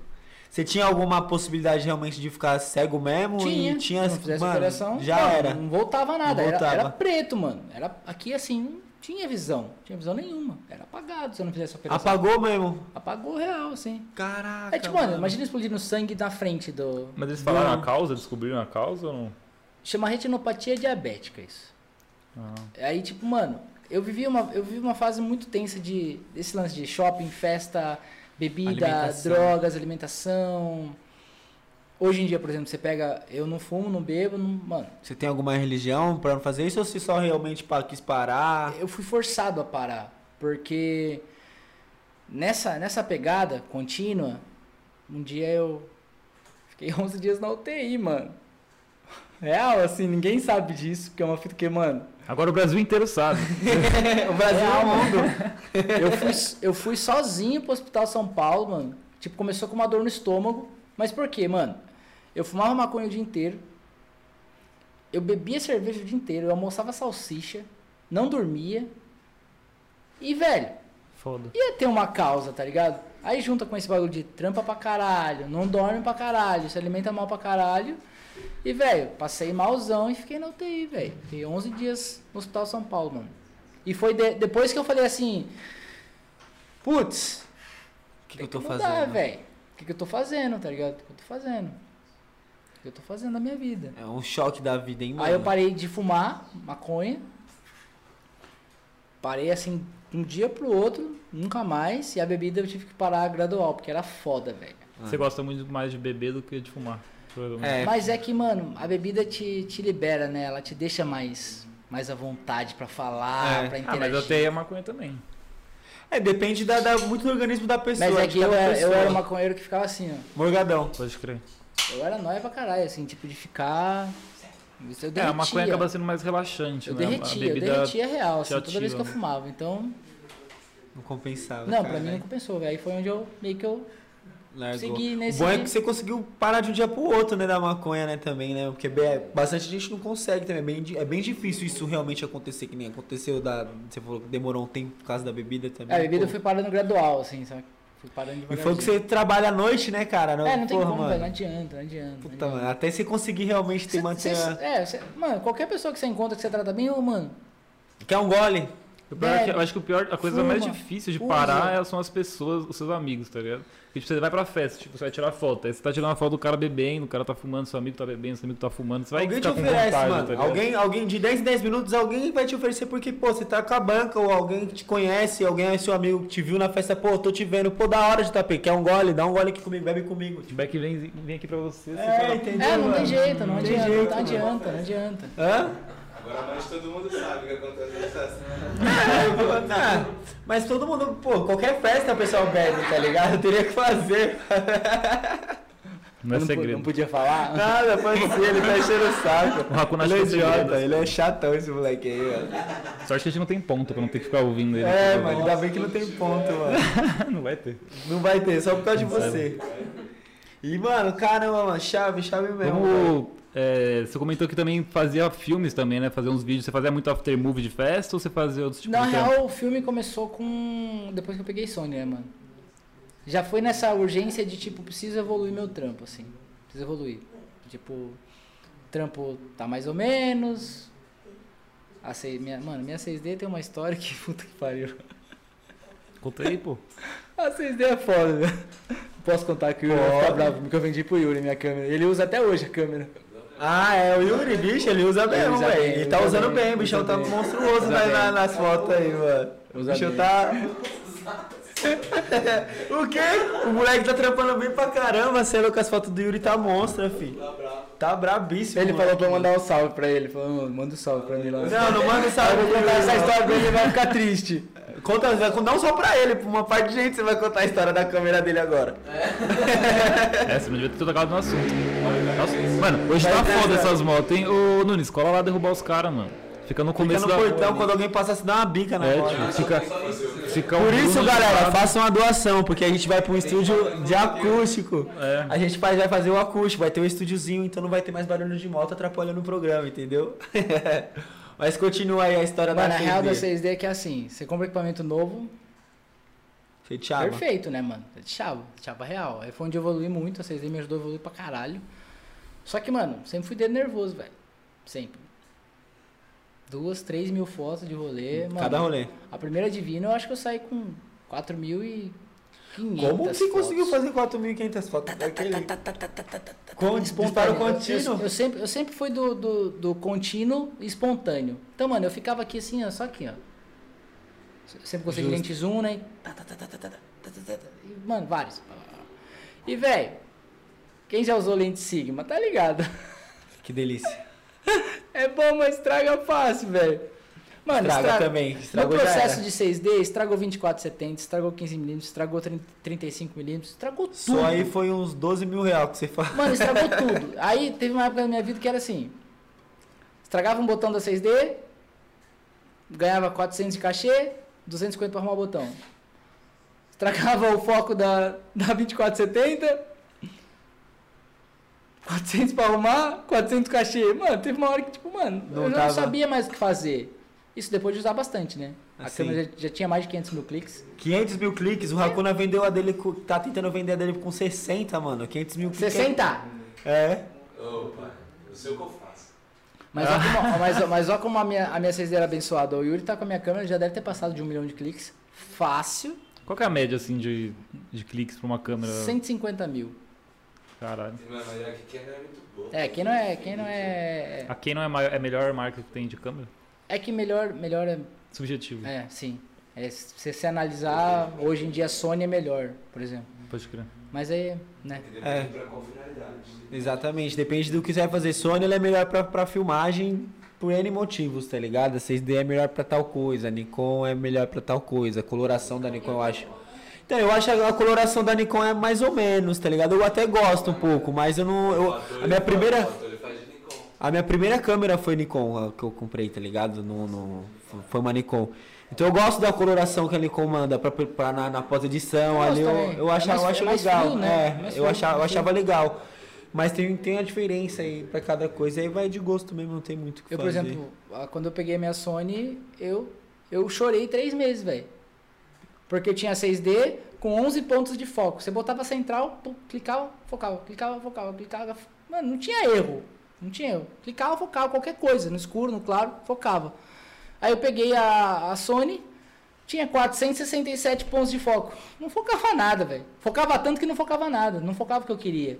Você tinha alguma possibilidade realmente de ficar cego mesmo? tinha, E tinha, não fizesse mano, operação, já não, era. Não voltava nada, Não era- voltava. Era, preto, mano. Era, aqui assim, não tinha visão. Não tinha visão nenhuma. Era apagado se eu não fizesse a operação. Apagou mesmo. Apagou real, assim. Caraca. É tipo, mano, imagina explodir no sangue na frente do. Mas eles falaram Não. a causa, descobriram a causa ou não? Chama retinopatia diabética isso. Ah. Aí, tipo, mano, eu vivi uma, eu vivi uma fase muito tensa de desse lance de shopping, festa, bebida, Alimentação. drogas, alimentação. Hoje em dia, por exemplo, você pega. Eu não fumo, não bebo, não, mano. Você tem alguma religião não fazer isso ou você só realmente quis parar? Eu fui forçado a parar. Porque nessa, nessa pegada contínua, um dia eu fiquei 11 dias na UTI, mano. Real, assim, ninguém sabe disso, porque é uma fita que, mano. Agora o Brasil inteiro sabe. o Brasil é o mundo. Eu fui, eu fui sozinho pro Hospital São Paulo, mano. Tipo, começou com uma dor no estômago. Mas por quê, mano? Eu fumava maconha o dia inteiro. Eu bebia cerveja o dia inteiro. Eu almoçava salsicha. Não dormia. E, velho, Foda. ia ter uma causa, tá ligado? Aí junta com esse bagulho de trampa pra caralho, não dorme pra caralho, se alimenta mal pra caralho. E, velho, passei malzão e fiquei na UTI, velho. Fiquei 11 dias no Hospital São Paulo, mano. E foi de- depois que eu falei assim, putz, O que, que eu tô que mudar, fazendo? velho. O que, que eu tô fazendo, tá ligado? O que eu tô fazendo? O que eu tô fazendo na minha vida? É um choque da vida, hein, mano? Aí eu parei de fumar maconha. Parei assim, de um dia pro outro, nunca mais. E a bebida eu tive que parar gradual, porque era foda, velho. Você gosta muito mais de beber do que de fumar. É, Mas é que, mano, a bebida te, te libera, né? Ela te deixa mais, mais à vontade pra falar, É. pra Ah, interagir. mas até a maconha também. é, depende da, da- muito do organismo da pessoa. Mas é que eu era, eu pessoa. era um maconheiro que ficava assim, ó. Morgadão. Pode crer. Eu era nóia pra caralho, assim, tipo, de ficar. Eu É, a maconha acaba sendo mais relaxante, Eu né? derretia, a eu bebida derretia real, assim, toda vez que eu né? fumava. Então, Não compensava. não, cara, pra mim né? não compensou, velho. Aí foi onde eu meio que eu Largou. segui O nesse. bom é que você conseguiu parar de um dia pro outro, né, da maconha, né, também, né? Porque bem- bastante gente não consegue também. É bem, é bem difícil isso realmente acontecer, que nem aconteceu da. Você falou que demorou um tempo por causa da bebida também. É, a bebida eu pô. fui parando gradual, assim, sabe? Fui parando E foi que você trabalha à noite, né, cara? É, não tem Porra, como, mano. velho. Não adianta, não adianta. não Puta, adianta. mano, até você conseguir realmente ter Cê- manter. cê- a- É, cê- mano, qualquer pessoa que você encontra que você trata bem, ô, mano. Quer um gole? O pior é eu acho que o pior, a coisa fuma, mais difícil de usa. parar é- são as pessoas, os seus amigos, tá ligado? Porque tipo, você vai pra festa, tipo, você vai tirar foto. Aí você tá tirando uma foto do cara bebendo, o cara tá fumando, seu amigo tá bebendo, seu amigo tá fumando. Você vai alguém te oferece, vontade, mano. tá alguém, alguém de 10 em 10 minutos, alguém vai te oferecer porque, pô, você tá com a banca, ou alguém que te conhece, alguém é seu amigo que te viu na festa, pô, tô te vendo, pô, da hora de tapê, quer um gole? Dá um gole aqui comigo, bebe comigo. O feedback vem, vem aqui pra você. você É, fala, entendeu? É, não tem mano? jeito, não, tem adianta, jeito, não adianta, não adianta. Hã? Agora mais todo mundo sabe o que acontece nessa festa. Ah, mas todo mundo, pô, qualquer festa o pessoal bebe, tá ligado? Eu teria que fazer. Não é segredo. Não podia falar? Nada, pode ser, ele tá enchendo o saco. O Hakuna Ele é idiota, segredo. ele é chatão esse moleque aí, mano. Sorte que a gente não tem ponto pra não ter que ficar ouvindo ele. É, mano, ainda bem que não tem ponto, mano. não vai ter. Não vai ter, só por causa de você. E, mano, caramba, mano, chave, chave mesmo. velho. É, você comentou que também fazia filmes também, né? Fazia uns vídeos. Você fazia muito after movie de festa ou você fazia outros tipos Na de real, o filme começou com. Depois que eu peguei Sony, né, mano? Já foi nessa urgência de, tipo, preciso evoluir meu trampo, assim. Preciso evoluir. Tipo, o trampo tá mais ou menos. A seis, minha, mano, minha 6D tem uma história que puta que pariu. Conta aí, pô. A 6D é foda, né? Posso contar que o Yuri vai ficar bravo, porque eu vendi pro Yuri minha câmera. Ele usa até hoje a câmera. Ah, é, o Yuri, bicho, ele usa mesmo, velho. Ele tá usando bem, bem, o bichão tá bem. monstruoso Usa na- nas fotos aí, mano. O Usa bichão bem. tá. o quê? O moleque tá trampando bem pra caramba, você é louco, as fotos do Yuri tá monstra, fi. Tá brabíssimo. Ele moleque. falou pra eu mandar um salve pra ele. Falou, "Mano, manda um salve pra mim lá. Não, não manda Aí salve eu vou contar essa história pra ele, ele vai ficar triste. Conta, vai contar não só pra ele, pra uma parte de gente você vai contar a história da câmera dele agora. É, você não devia ter tocado no assunto. Nossa, mano, hoje tá foda essa- essas motos, hein? Ô, Nunes, cola lá derrubar os caras, mano. Fica no Fica começo no da portão, quando alguém passar, você dá uma bica na É, tipo, fica, fica o Por isso, galera, faça uma doação, porque a gente vai pra um estúdio de acústico. É. A gente vai fazer o acústico, vai ter um estúdiozinho, então não vai ter mais barulho de moto atrapalhando o programa, entendeu? Mas continua aí a história Mano, da a real da 6D. 6D é que é assim, você compra equipamento novo, Você te chama. perfeito, né, mano? É de chava, de chava real. Aí foi onde eu evolui muito, a 6D me ajudou a evoluir pra caralho. Só que, mano, sempre fui dedo nervoso, velho. Sempre. Duas, três mil fotos de rolê. Mano, Cada rolê. A primeira divina eu acho que eu saí com quatro mil e. 500 Como você conseguiu fazer 4.500 fotos? Daquele... Com disparo contínuo. Eu, eu, sempre, eu sempre fui do, do, do contínuo espontâneo. Então, mano, eu ficava aqui assim, ó, só aqui, ó. Sempre consegui lente zoom, né? E, mano, vários. E, velho, quem já usou lente Sigma, tá ligado? Que delícia. É bom, mas estraga fácil, velho. Mano, Estraga estraga- também. No Estragou já processo de 6D, estragou 2470, estragou 15mm, estragou 30 35mm, estragou tudo. Só aí foi uns 12 mil reais que você fala. Mano, estragou tudo. Aí teve uma época na minha vida que era assim: estragava um botão da 6D, ganhava 400 de cachê, 250 para arrumar o botão. Estragava o foco da, da 2470, 400 para arrumar, 400 de cachê. Mano, teve uma hora que, tipo, mano, Não eu já tava- não sabia mais o que fazer. Isso depois de usar bastante, né? A Assim. câmera já, já tinha mais de 500 mil cliques. 500 mil cliques, o Hakuna vendeu a dele, tá tentando vender a dele com 60, mano. 500 mil cliques. 60! É. Opa, eu sei o que eu faço. Mas, ó como, mas, mas ó como a minha, a minha 6D era abençoada. O Yuri tá com a minha câmera, já deve ter passado de um milhão de cliques. Fácil. Qual que é a média, assim, de, de cliques pra uma câmera? 150 mil. Caralho. Mas mas a que é muito boa. É, quem não é. Quem não é. A quem não é, maior, é a melhor marca que tem de câmera? É que melhor. melhor é, Subjetivo. é, sim. É, se você analisar, hoje em dia a Sony é melhor, por exemplo. Pode crer. Mas aí, né? Depende É. pra qual finalidade. Exatamente, depende do que você vai fazer. Sony ela é melhor pra, pra filmagem por N motivos, tá ligado? A 6D é melhor pra tal coisa, a Nikon é melhor pra tal coisa, a coloração da Nikon eu acho. Então, eu acho a a coloração da Nikon é mais ou menos, tá ligado? Eu até gosto um pouco, mas eu não. eu- a minha primeira. A minha primeira câmera foi Nikon, a que eu comprei, tá ligado? No, no- foi uma Nikon. Então eu gosto da coloração que a Nikon manda pra, pra na, na pós-edição Eu ali. Eu, eu, É acha, mais- eu acho é legal. frio, né? É, Mais eu, frio, achava, eu achava legal. Mas tem, tem a diferença aí pra cada coisa. Aí vai de gosto mesmo, não tem muito o que Eu, por fazer. exemplo, a- quando eu peguei a minha Sony, eu, eu chorei três meses, velho. Porque tinha 6D com 11 pontos de foco. Você botava central, clicava, focava, clicava, focava, clicava. Mano, não tinha erro. Não tinha erro. Clicava, focava, qualquer coisa. No escuro, no claro, focava. Aí eu peguei a, a Sony, tinha 467 pontos de foco. Não focava nada, velho. Focava tanto que não focava nada. Não focava o que eu queria.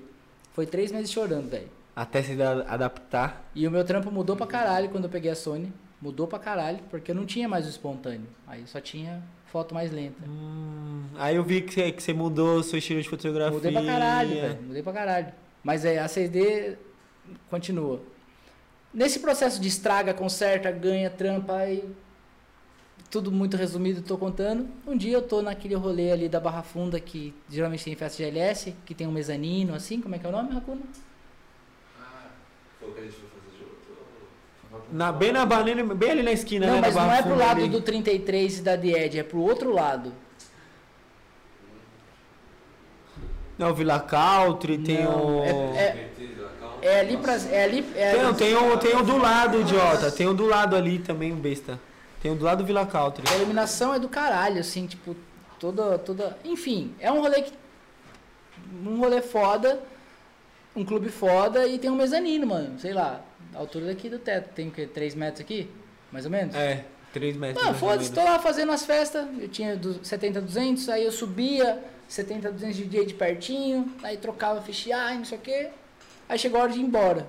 Foi três meses chorando, velho. Até se da- adaptar. E o meu trampo mudou pra caralho quando eu peguei a Sony. Mudou pra caralho, porque eu não tinha mais o espontâneo. Aí só tinha foto mais lenta. Hum, aí eu vi que você, que você mudou o seu estilo de fotografia. Mudei pra caralho, velho. Mudei pra caralho. Mas é, a 6D continua. Nesse processo de estraga, conserta, ganha, trampa, aí tudo muito resumido, tô contando. Um dia eu tô naquele rolê ali da Barra Funda, que geralmente tem festa de LS, que tem um mezanino, assim, como é que é o nome, Racuna? Ah, foi o que a gente? Na, bem na banana, bem ali na esquina, Não, né? mas não é pro lado ali. do 33 e da Died, é pro outro lado. Não, o Villa Country, tem Não, o. é- é-. É ali pra. É ali. É Tem, tem, um, tem um do lado, idiota. Tem um do lado ali também, um besta. Tem um do lado do Villa Country. A iluminação é do caralho, assim, tipo, toda. toda enfim, é um rolê que. Um rolê foda, um clube foda e tem um mezanino, mano. Sei lá, a altura daqui do teto. Tem o quê? 3 metros aqui? Mais ou menos? É, 3 metros. Ou foda-se, tô lá fazendo as festas, eu tinha do 70, 200, aí eu subia, 70, 200 de dia de pertinho, aí trocava fichear, não sei o quê. Aí chegou a hora de ir embora.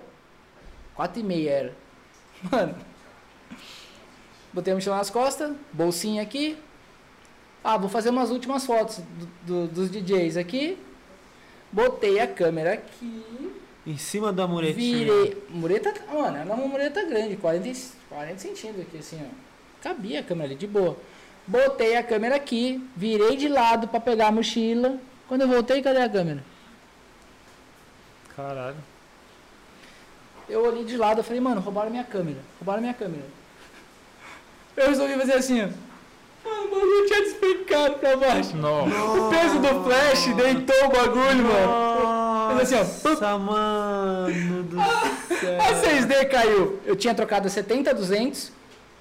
4 e meia era. Mano, botei a mochila nas costas, bolsinha aqui. Ah, vou fazer umas últimas fotos do- do- dos DJs aqui. Botei a câmera aqui. Em cima da muretinha. Virei. Mureta, mano, era uma mureta grande, 40, e- 40 centímetros aqui, assim, ó. Cabia a câmera ali, de boa. Botei a câmera aqui, virei de lado pra pegar a mochila. Quando eu voltei, cadê a câmera? Caralho. Eu olhei de lado, eu falei, mano, roubaram minha câmera. Roubaram minha câmera. Eu resolvi fazer assim, ó. Mano, o bagulho tinha despencado pra baixo. Não. O peso do flash deitou o bagulho, mano. Mas assim, ó, Nossa, mano do céu. A 6D caiu. Eu tinha trocado a 70 200,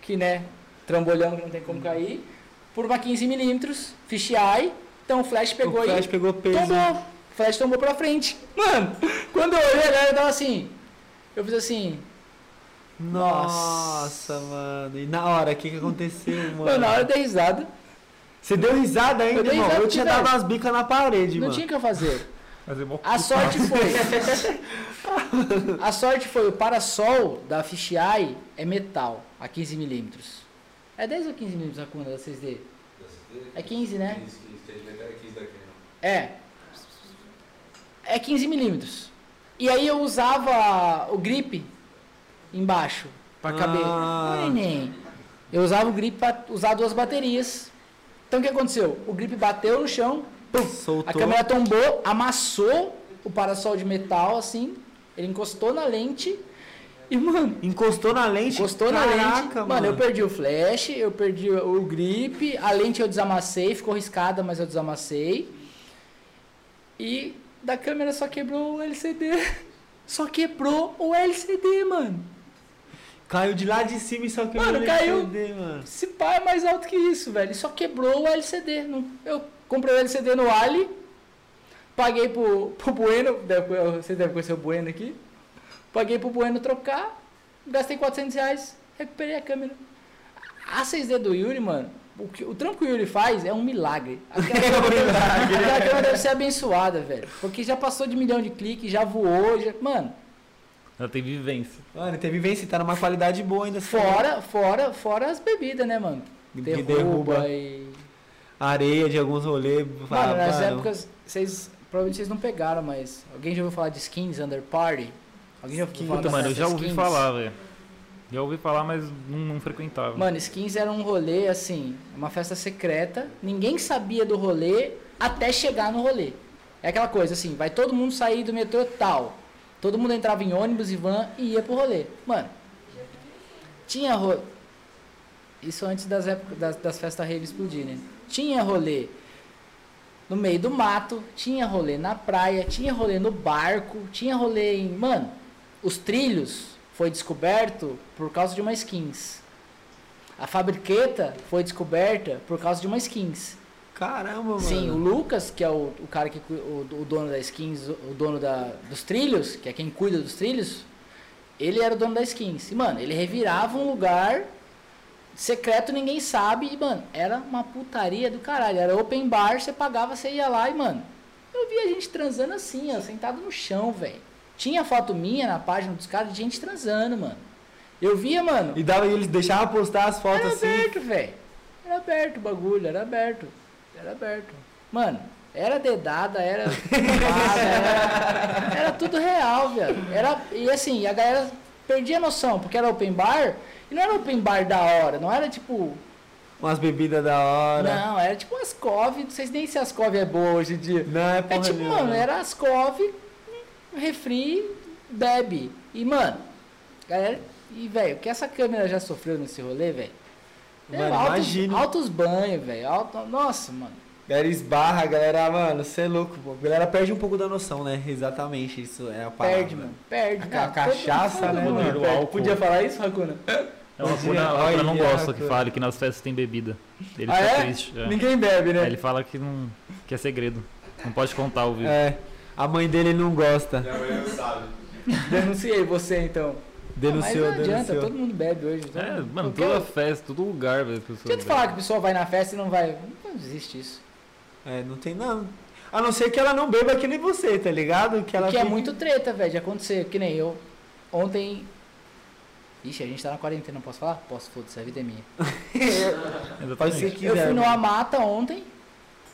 que né, trambolhão que não tem como cair, por uma 15mm, fisheye. Então o flash pegou o flash aí, pegou peso. tombou. O flash tombou pra frente. Mano, quando eu olhei, a galera tava assim. Eu fiz assim, Nossa, mano. E na hora, o que, que aconteceu, mano? mano, na hora eu dei risada. Você deu risada ainda, Eu irmão? risada Eu tinha dado umas bicas na parede, Não mano. tinha o que eu fazer. A sorte foi. a sorte foi o parasol da fisheye é metal, a 15mm. É 10 ou 15mm a cuna da 6D? É 15, né? 15, 15, tem de meter 15 daqui, não. É. é 15 milímetros. E aí eu usava o grip embaixo para caber. Ah. Ô, neném. Eu usava o grip para usar duas baterias. Então o que aconteceu? O grip bateu no chão, pum, Soltou. a câmera tombou, amassou o parasol de metal assim, ele encostou na lente e mano, Encostou na lente. encostou na Caraca, lente. Mano. eu perdi o flash, eu perdi o grip, a lente eu desamassei, ficou riscada, mas eu desamassei. E da câmera só quebrou o LCD. Só quebrou o LCD, mano. Caiu de lá de cima e só quebrou Mano, o caiu. LCD, mano. Esse pá é mais alto que isso, velho. Só quebrou o LCD. Não- Eu comprei o LCD no Ali, paguei pro, pro Bueno, deve- vocês devem conhecer o Bueno aqui. Paguei pro Bueno trocar, gastei 400 reais, recuperei a câmera. A 6D do Yuri, mano, o, que, o trampo que o Yuri faz é um milagre. Aquela, câmera, aquela câmera deve ser abençoada, velho. Porque já passou de milhão de cliques, já voou, já, mano. Ela tem vivência. Mano, teve vivência, tá numa qualidade boa ainda. Fora, fora, fora as bebidas, né, mano? Que Derruba, derruba. e Areia de alguns rolês. Mano, nas épocas, vocês provavelmente vocês não pegaram, mas alguém já ouviu falar de skins under party? Alguém já ouviu falar Puta, mano, eu já ouvi skins? falar, velho. Já ouvi falar, mas não, não frequentava. Mano, skins era um rolê assim, uma festa secreta, ninguém sabia do rolê até chegar no rolê. É aquela coisa assim, vai todo mundo sair do metrô tal. Todo mundo entrava em ônibus e van e ia pro rolê. Mano, tinha rolê. Isso antes das, das, das festas rave explodirem. né? Tinha rolê no meio do mato, tinha rolê na praia, tinha rolê no barco, tinha rolê em. Mano, os trilhos foi descoberto por causa de uma skins. A fabriqueta foi descoberta por causa de uma skins. Caramba, mano. Sim, o Lucas, que é o, o cara que o, o dono da skins, o dono da, dos trilhos, que é quem cuida dos trilhos, ele era o dono da skins. E, mano, ele revirava um lugar secreto, ninguém sabe. E, mano, era uma putaria do caralho. Era open bar, você pagava, você ia lá e, mano, eu via gente transando assim, ó, sentado no chão, velho. Tinha foto minha na página dos caras de gente transando, mano. Eu via, mano, E dava, eles deixavam postar as fotos era assim. aberto, velho. Era aberto o bagulho, era aberto. Era aberto. Mano, era dedada, era. filmada, era, era tudo real, velho. Era, e assim, a galera perdia a noção, porque era open bar, e não era open bar da hora, não era tipo. Umas bebidas da hora. Não, era tipo as cove, não sei nem se as cove é boa hoje em dia. Não, é É porra tipo, nenhuma, mano, era as cove, refri, bebe. E, mano, galera. E, velho, o que essa câmera já sofreu nesse rolê, velho? É, Mano, altos, altos banhos, velho. Alto, nossa, mano. Galera esbarra, galera, mano, você é louco, pô. A galera perde um pouco da noção, né? Exatamente, isso é a palavra. Perde, mano. Perde. A cachaça, todo- né, todo mano? O perde. Podia falar isso, Racuna? É uma Imagina, cura, a cura não gosta que fale que nas festas tem bebida. Ele Ah, fica é? triste. é. Ninguém bebe, né? Aí ele fala que, não, que é segredo. Não pode contar ao vivo. É, a mãe dele não gosta. Minha mãe não sabe. Denunciei você, então. Denunciou, Mas não adianta, denunciou. todo mundo bebe hoje. todo É, mundo- mano, toda festa, todo lugar, velho. as pessoas Deixa eu te bebem. falar que a pessoa vai na festa e não vai. Não existe isso. É, não tem não. A não ser que ela não beba que nem você, tá ligado? Que ela que é muito treta, velho, de acontecer. Que nem eu. Ontem. Ixi, a gente tá na quarentena, não posso falar? Posso, foda-se, a vida é minha. Pode ser que Eu fui no mano. Amata ontem,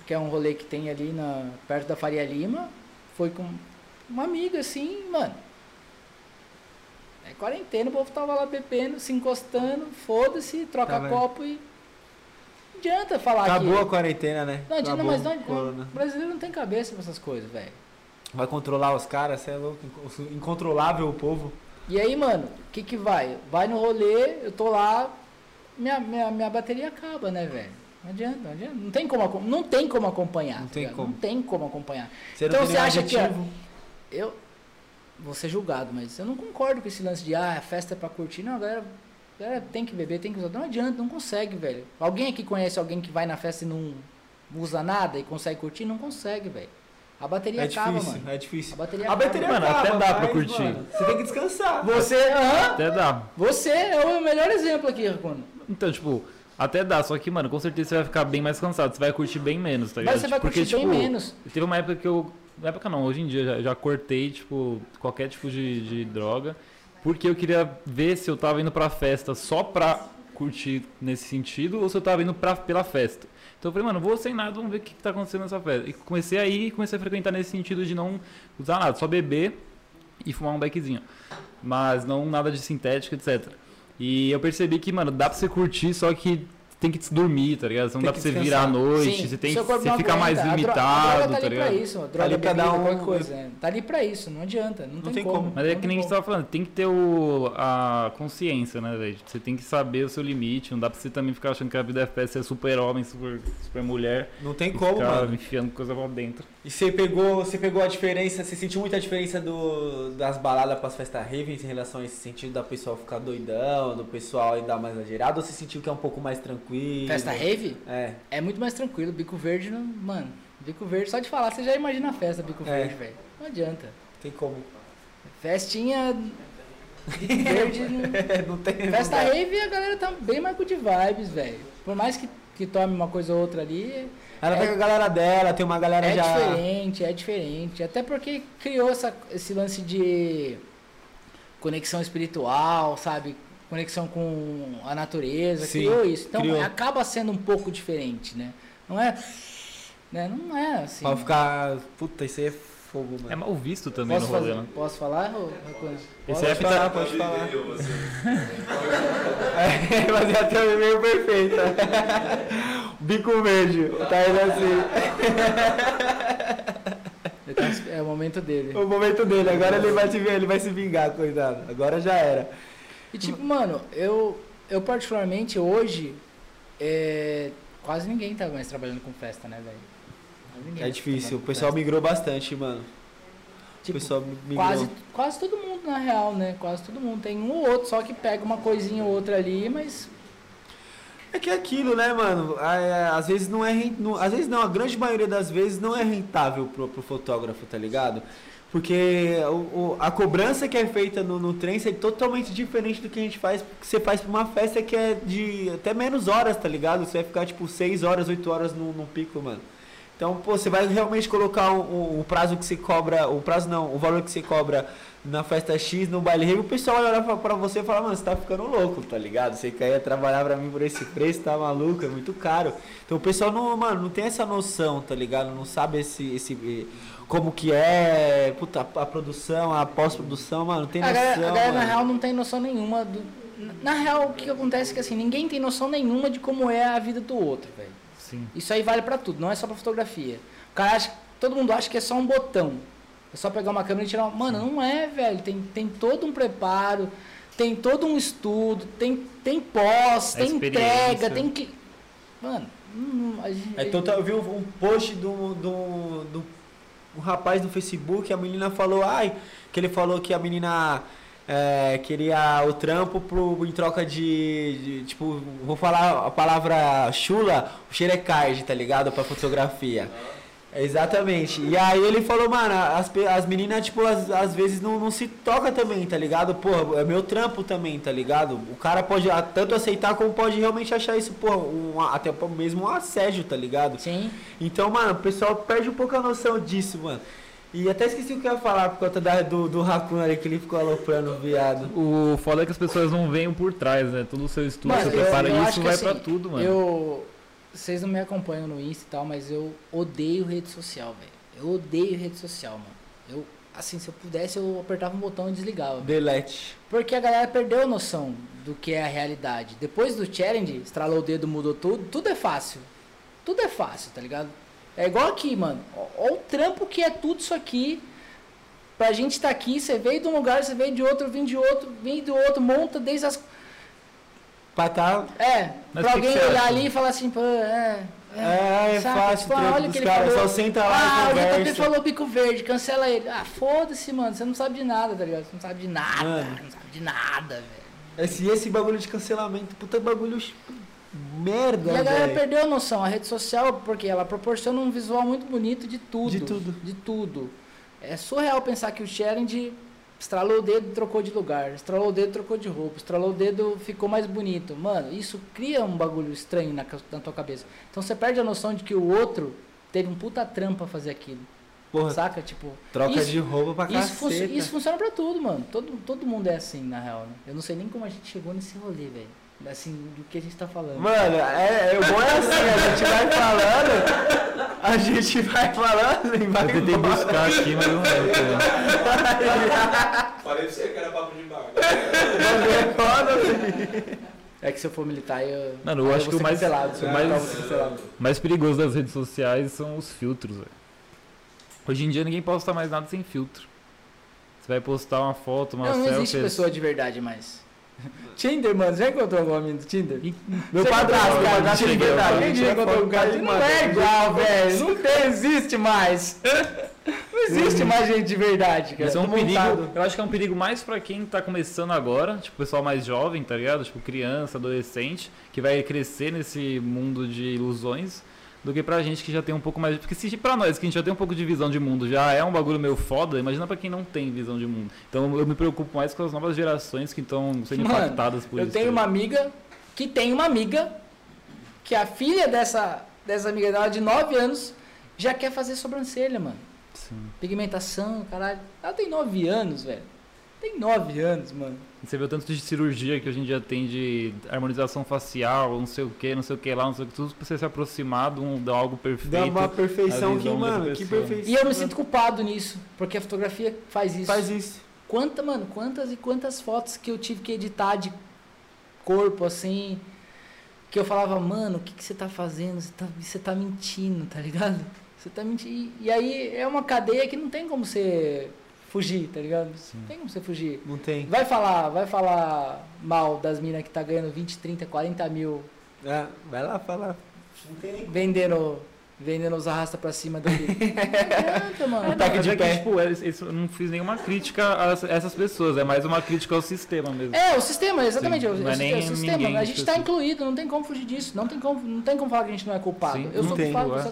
que é um rolê que tem ali na, perto da Faria Lima. Foi com uma amiga assim, mano. É quarentena, o povo tava lá bebendo, se encostando, foda-se, troca Tá copo e. Não adianta falar Acabou a que. quarentena, né? Não adianta, Acabou mas não, o corona. o brasileiro não tem cabeça pra essas coisas, velho. Vai controlar os caras, você é louco. Incontrolável o povo. E aí, mano, o que que vai? Vai no rolê, eu tô lá, minha, minha, minha bateria acaba, né, velho? Não adianta, não adianta. Não tem como, não tem como acompanhar. Não tá tem como. Não tem como acompanhar. Você Então você acha que. Eu vou ser julgado, mas eu não concordo com esse lance de ah, a festa é pra curtir. Não, a galera, a galera tem que beber, tem que usar. Não adianta, não consegue, velho. Alguém aqui conhece alguém que vai na festa e não usa nada e consegue curtir? Não consegue, velho. A bateria É acaba, difícil, mano. é difícil. A bateria A acaba. bateria Mano, acaba, até dá pra curtir. mano, você tem que descansar. Você, aham, Até dá. você é o melhor exemplo aqui, Racuno. Então, tipo, até dá, só que, mano, com certeza você vai ficar bem mais cansado, você vai curtir bem menos, tá ligado? Mas você vai Porque, curtir bem tipo, menos. Teve uma época que eu. Na época não, hoje em dia já, já cortei, tipo, qualquer tipo de, de droga. Porque eu queria ver se eu tava indo pra festa só pra curtir nesse sentido ou se eu tava indo pra, pela festa. Então eu falei, mano, vou sem nada, vamos ver o que, que tá acontecendo nessa festa. E comecei aí, comecei a frequentar nesse sentido de não usar nada, só beber e fumar um beckzinho. Mas não nada de sintético, etc. E eu percebi que, mano, dá pra você curtir, só que tem que dormir, tá ligado? Não Tem dá pra você descansar. virar à noite, Sim, você tem que você não fica mais limitado, a droga tá tá ali pra ligado? isso, droga, Ali pra bebida, dar um- qualquer coisa. né? Tá ali pra isso, não adianta, não, tem, tem como. como. Mas é não que nem a gente tava falando, tem que ter o, a consciência, né, velho? Você tem que saber o seu limite, não dá pra você também ficar achando que a vida FPS é super homem, super, super mulher. Não tem e como, ficar mano. enfiando coisa lá dentro. E você pegou, você pegou a diferença, você sentiu muita diferença do, das baladas pras festas ravens em relação a esse sentido da pessoa ficar doidão, do pessoal dar mais exagerado, ou você sentiu que é um pouco mais tranquilo? Festa rave É. é muito mais tranquilo. Bico verde, não, mano. Bico verde, só de falar, você já imagina a festa Bico É. verde, velho. Não adianta. Tem como. Festinha. Bico verde. não- não tem. Festa dá. rave a galera tá bem mais good vibes, velho. Por mais que, que tome uma coisa ou outra ali, Ela tá É- com a galera dela, tem uma galera é já. diferente, é diferente. Até porque criou essa, esse lance de conexão espiritual, sabe? Conexão com a natureza, Sim, criou isso. Então criou. acaba sendo um pouco diferente, né? Não é. Né? Não é assim. Pra ficar. Puta, isso aí é fogo, É mano. mal visto também Posso, no rolê, né? posso falar? Esse Posso? é Pode falar, pode falar. É, mas é até o meio perfeito. Bico verde, tá indo assim. É o momento dele. O momento dele, agora ele vai se ver, ele vai se vingar, coitado. Agora já era. E tipo, mano, eu, eu particularmente hoje, é, quase ninguém tá mais trabalhando com festa, né, velho? É tá difícil, o pessoal festa. migrou bastante, mano. O Tipo, pessoal migrou. quase, quase todo mundo, na real, né? Quase todo mundo. Tem um ou outro, só que pega uma coisinha ou outra ali, mas É que é aquilo, né, mano? É, Às vezes não é. Às vezes não, a grande maioria das vezes não é rentável pro, pro fotógrafo, tá ligado? Porque o, o- a cobrança que é feita no, no trem é totalmente diferente do que a gente faz, que você faz pra uma festa que é de até menos horas, tá ligado? Você vai ficar tipo 6 horas, 8 horas no, no pico, mano. Então, pô, você vai realmente colocar o, prazo que você cobra, o prazo não, o valor que você cobra na festa X, no baile rave, o pessoal vai olhar pra, pra você e falar, mano, você tá ficando louco, tá ligado? Você quer trabalhar pra mim por esse preço, tá maluco, é muito caro. Então o pessoal não, mano, não tem essa noção, tá ligado? Não sabe esse, esse como que é, puta, a produção, a pós-produção, mano, não tem a noção. galera, a galera, na mano. real não tem noção nenhuma do. Na real, o que acontece é que assim, ninguém tem noção nenhuma de como é a vida do outro, velho. Sim. Isso aí vale pra tudo, não é só pra fotografia. O cara acha, todo mundo acha que é só um botão. É só pegar uma câmera e tirar. uma- Mano, não é, velho. Tem, tem todo um preparo, tem todo um estudo, tem, tem pós, A tem entrega, tem que. Mano, hum, a gente. É total, eu vi um, um post do, do, do um rapaz no Facebook, a menina falou, ai, que ele falou que a menina é, queria o trampo pro, em troca de, de, tipo, vou falar a palavra chula, o xerecard, tá ligado? Pra fotografia. Exatamente. E aí ele falou, mano, as, as meninas, tipo, às, às vezes não, não se toca também, tá ligado? Pô, é meu trampo também, tá ligado? O cara pode tanto aceitar como pode realmente achar isso, pô, um, até mesmo um assédio, tá ligado? Sim. Então, mano, o pessoal perde um pouco a noção disso, mano. E até esqueci o que eu ia falar por conta da- do, do Raccoon ali que ele ficou aloprando o viado. O foda é que as pessoas não veem por trás, né? Todo o seu estudo, Mano, você eu- prepara eu isso, vai assim, pra tudo, mano. Eu. Vocês não me acompanham no Insta e tal, mas eu odeio rede social, velho. Eu odeio rede social, mano. Eu, assim, se eu pudesse, eu apertava um botão e desligava. Delete. Porque a galera perdeu a noção do que é a realidade. Depois do challenge, estralou o dedo, mudou tudo, tudo é fácil. Tudo é fácil, tá ligado? É igual aqui, mano. Ó o trampo que é tudo isso aqui. Pra gente estar aqui, você veio de um lugar, você veio de outro, vem de outro, vem de outro, monta desde as. Pra tá. É, Mas pra alguém olhar acha? ali e falar assim, pô, é. É, é saca? fácil, Tipo, ah, olha que ele falou. só senta lá e ah, o JP conversa. falou bico verde, cancela ele. Ah, foda-se, mano, você não sabe de nada, tá ligado? Você não sabe de nada, Mano. não sabe de nada, velho. Esse, esse bagulho de cancelamento, puta bagulho merda, E a galera velho. perdeu a noção. A rede social, porque ela proporciona um visual muito bonito de tudo. De tudo. De tudo. É surreal pensar que o challenge estralou o dedo e trocou de lugar. Estralou o dedo e trocou de roupa. Estralou o dedo ficou mais bonito. Mano, isso cria um bagulho estranho na, na tua cabeça. Então você perde a noção de que o outro teve um puta trampa pra fazer aquilo. Porra, Saca? Tipo. troca isso- de roupa pra Isso, isso funciona pra tudo, mano. Todo, todo mundo é assim, na real, né? Eu não sei nem como a gente chegou nesse rolê, velho. Assim, do que a gente tá falando. Mano, é, é, o bom é assim, a gente vai falando, a gente vai falando e vai Eu tentei embora. buscar aqui, mas não cara. Falei pra você que era papo de bar. É que se eu for militar, eu. Mano, eu aí acho vou que o mais- cancelado, eu o mais- eu cancelado. Mais perigoso das redes sociais são os filtros, velho. Hoje em dia ninguém posta mais nada sem filtro. Você vai postar uma foto, uma Não, não selfie. existe pessoa de verdade mais. Tinder, mano, já encontrou algum amigo do Tinder? Meu padrasto, cara de de Tinder, verdade. Já encontrou um cara de Não é igual, velho. Não tem, existe mais. Não existe mais gente de verdade, cara. Isso é um perigo. Eu acho que é um perigo mais pra quem tá começando agora, tipo, pessoal mais jovem, tá ligado? Tipo, criança, adolescente, que vai crescer nesse mundo de ilusões, do que pra gente que já tem um pouco mais. Porque se pra nós, que a gente já tem um pouco de visão de mundo, já é um bagulho meio foda, imagina pra quem não tem visão de mundo. Então eu me preocupo mais com as novas gerações que estão sendo Mano, impactadas por Eu isso. tenho tá uma amiga que tem uma amiga que a filha dessa, dessa amiga dela de 9 anos já quer fazer sobrancelha, mano. Sim. Pigmentação, caralho. Ela tem 9 anos, velho. Tem 9 anos, mano. Você vê o tanto de cirurgia que hoje em dia tem de harmonização facial, não sei o que, não sei o que lá, não sei o que, tudo pra você se aproximar de, um, de algo perfeito. Dá uma perfeição que, mano, que perfeição. E eu me sinto culpado nisso, porque a fotografia faz isso. Faz isso. Quanta, mano, quantas e quantas fotos que eu tive que editar de corpo assim, que eu falava, mano, o que, que você tá fazendo? Você tá, você tá mentindo, tá ligado? Você tá mentindo. E aí é uma cadeia que não tem como você fugir, tá ligado? Sim. Não tem como você fugir. Não tem. Vai falar, vai falar mal das minas que tá ganhando 20, 30, 40 mil É, vai lá falar. Não tem nem vendendo, vendendo os arrasta pra cima dele. Não adianta, mano. Ataque mas de é que, pé. tipo, eu não fiz nenhuma crítica a ess- essas pessoas, é mais uma crítica ao sistema mesmo. É, o sistema, exatamente. Sim, o, não é o- nem o sistema. ninguém A gente está específico. incluído, não tem como fugir disso. Não tem como, não tem como falar que a gente não é culpado. Sim, eu sou tem, culpado, ué.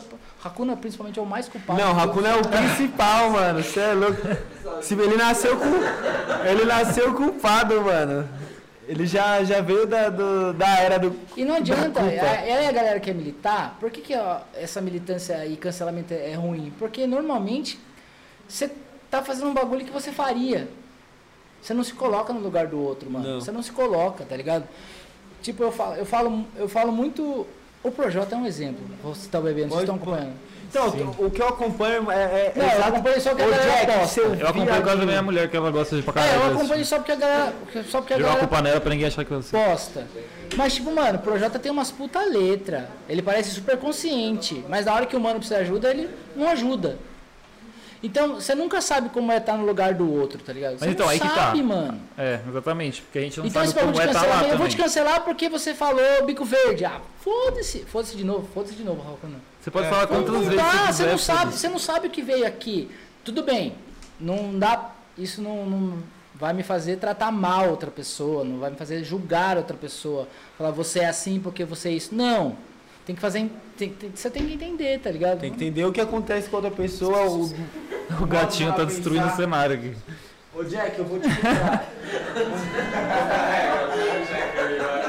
Hakuna, principalmente, é o mais culpado. Não, o Hakuna é o principal, mano. Você é louco. Se ele nasceu com. Ele nasceu culpado, mano. Ele já, já veio da, do- da era do. E não adianta, a- culpa. ela é a galera que é militar, por que, que ó, essa militância e cancelamento é, é ruim? Porque normalmente você tá fazendo um bagulho que você faria. Você não se coloca no lugar do outro, mano. Não. Você não se coloca, tá ligado? Tipo, eu falo, eu falo, eu falo muito. O Projota é um exemplo. Vocês estão bebendo, vocês Pode- estão acompanhando. Então, o que eu acompanho é. é Não, eu exato- acompanho só porque a galera Jack, seu Eu acompanho por causa da minha mulher, que ela gosta de pra É, caralho. eu desse acompanho só porque a galera. Só porque a Jogar galera culpa nela pra ninguém achar que você. posta. Mas, tipo, mano, o Projota tem umas puta letra. Ele parece super consciente. Mas na hora que o mano precisa de ajuda, ele não ajuda. Então, você nunca sabe como é estar no lugar do outro, tá ligado? Você Mas então, não aí que sabe, tá. mano. É, exatamente. Porque a gente não então, sabe como é estar lá cancelamento, eu vou te cancelar porque você falou bico verde. Ah, foda-se. Foda-se de novo, foda-se de novo, Raul. Não. Você pode falar quantas Não vezes dá, você você quiser. não sabe, foda-se. você não sabe o que veio aqui. Tudo bem, não dá, isso não, não vai me fazer tratar mal outra pessoa, não vai me fazer julgar outra pessoa, falar você é assim porque você é isso. Não, tem que fazer, tem, tem- você tem que entender, tá ligado? Tem que entender o que acontece com outra pessoa. O, O gatinho tá destruindo o cenário aqui. Ô Jack, eu vou te contar.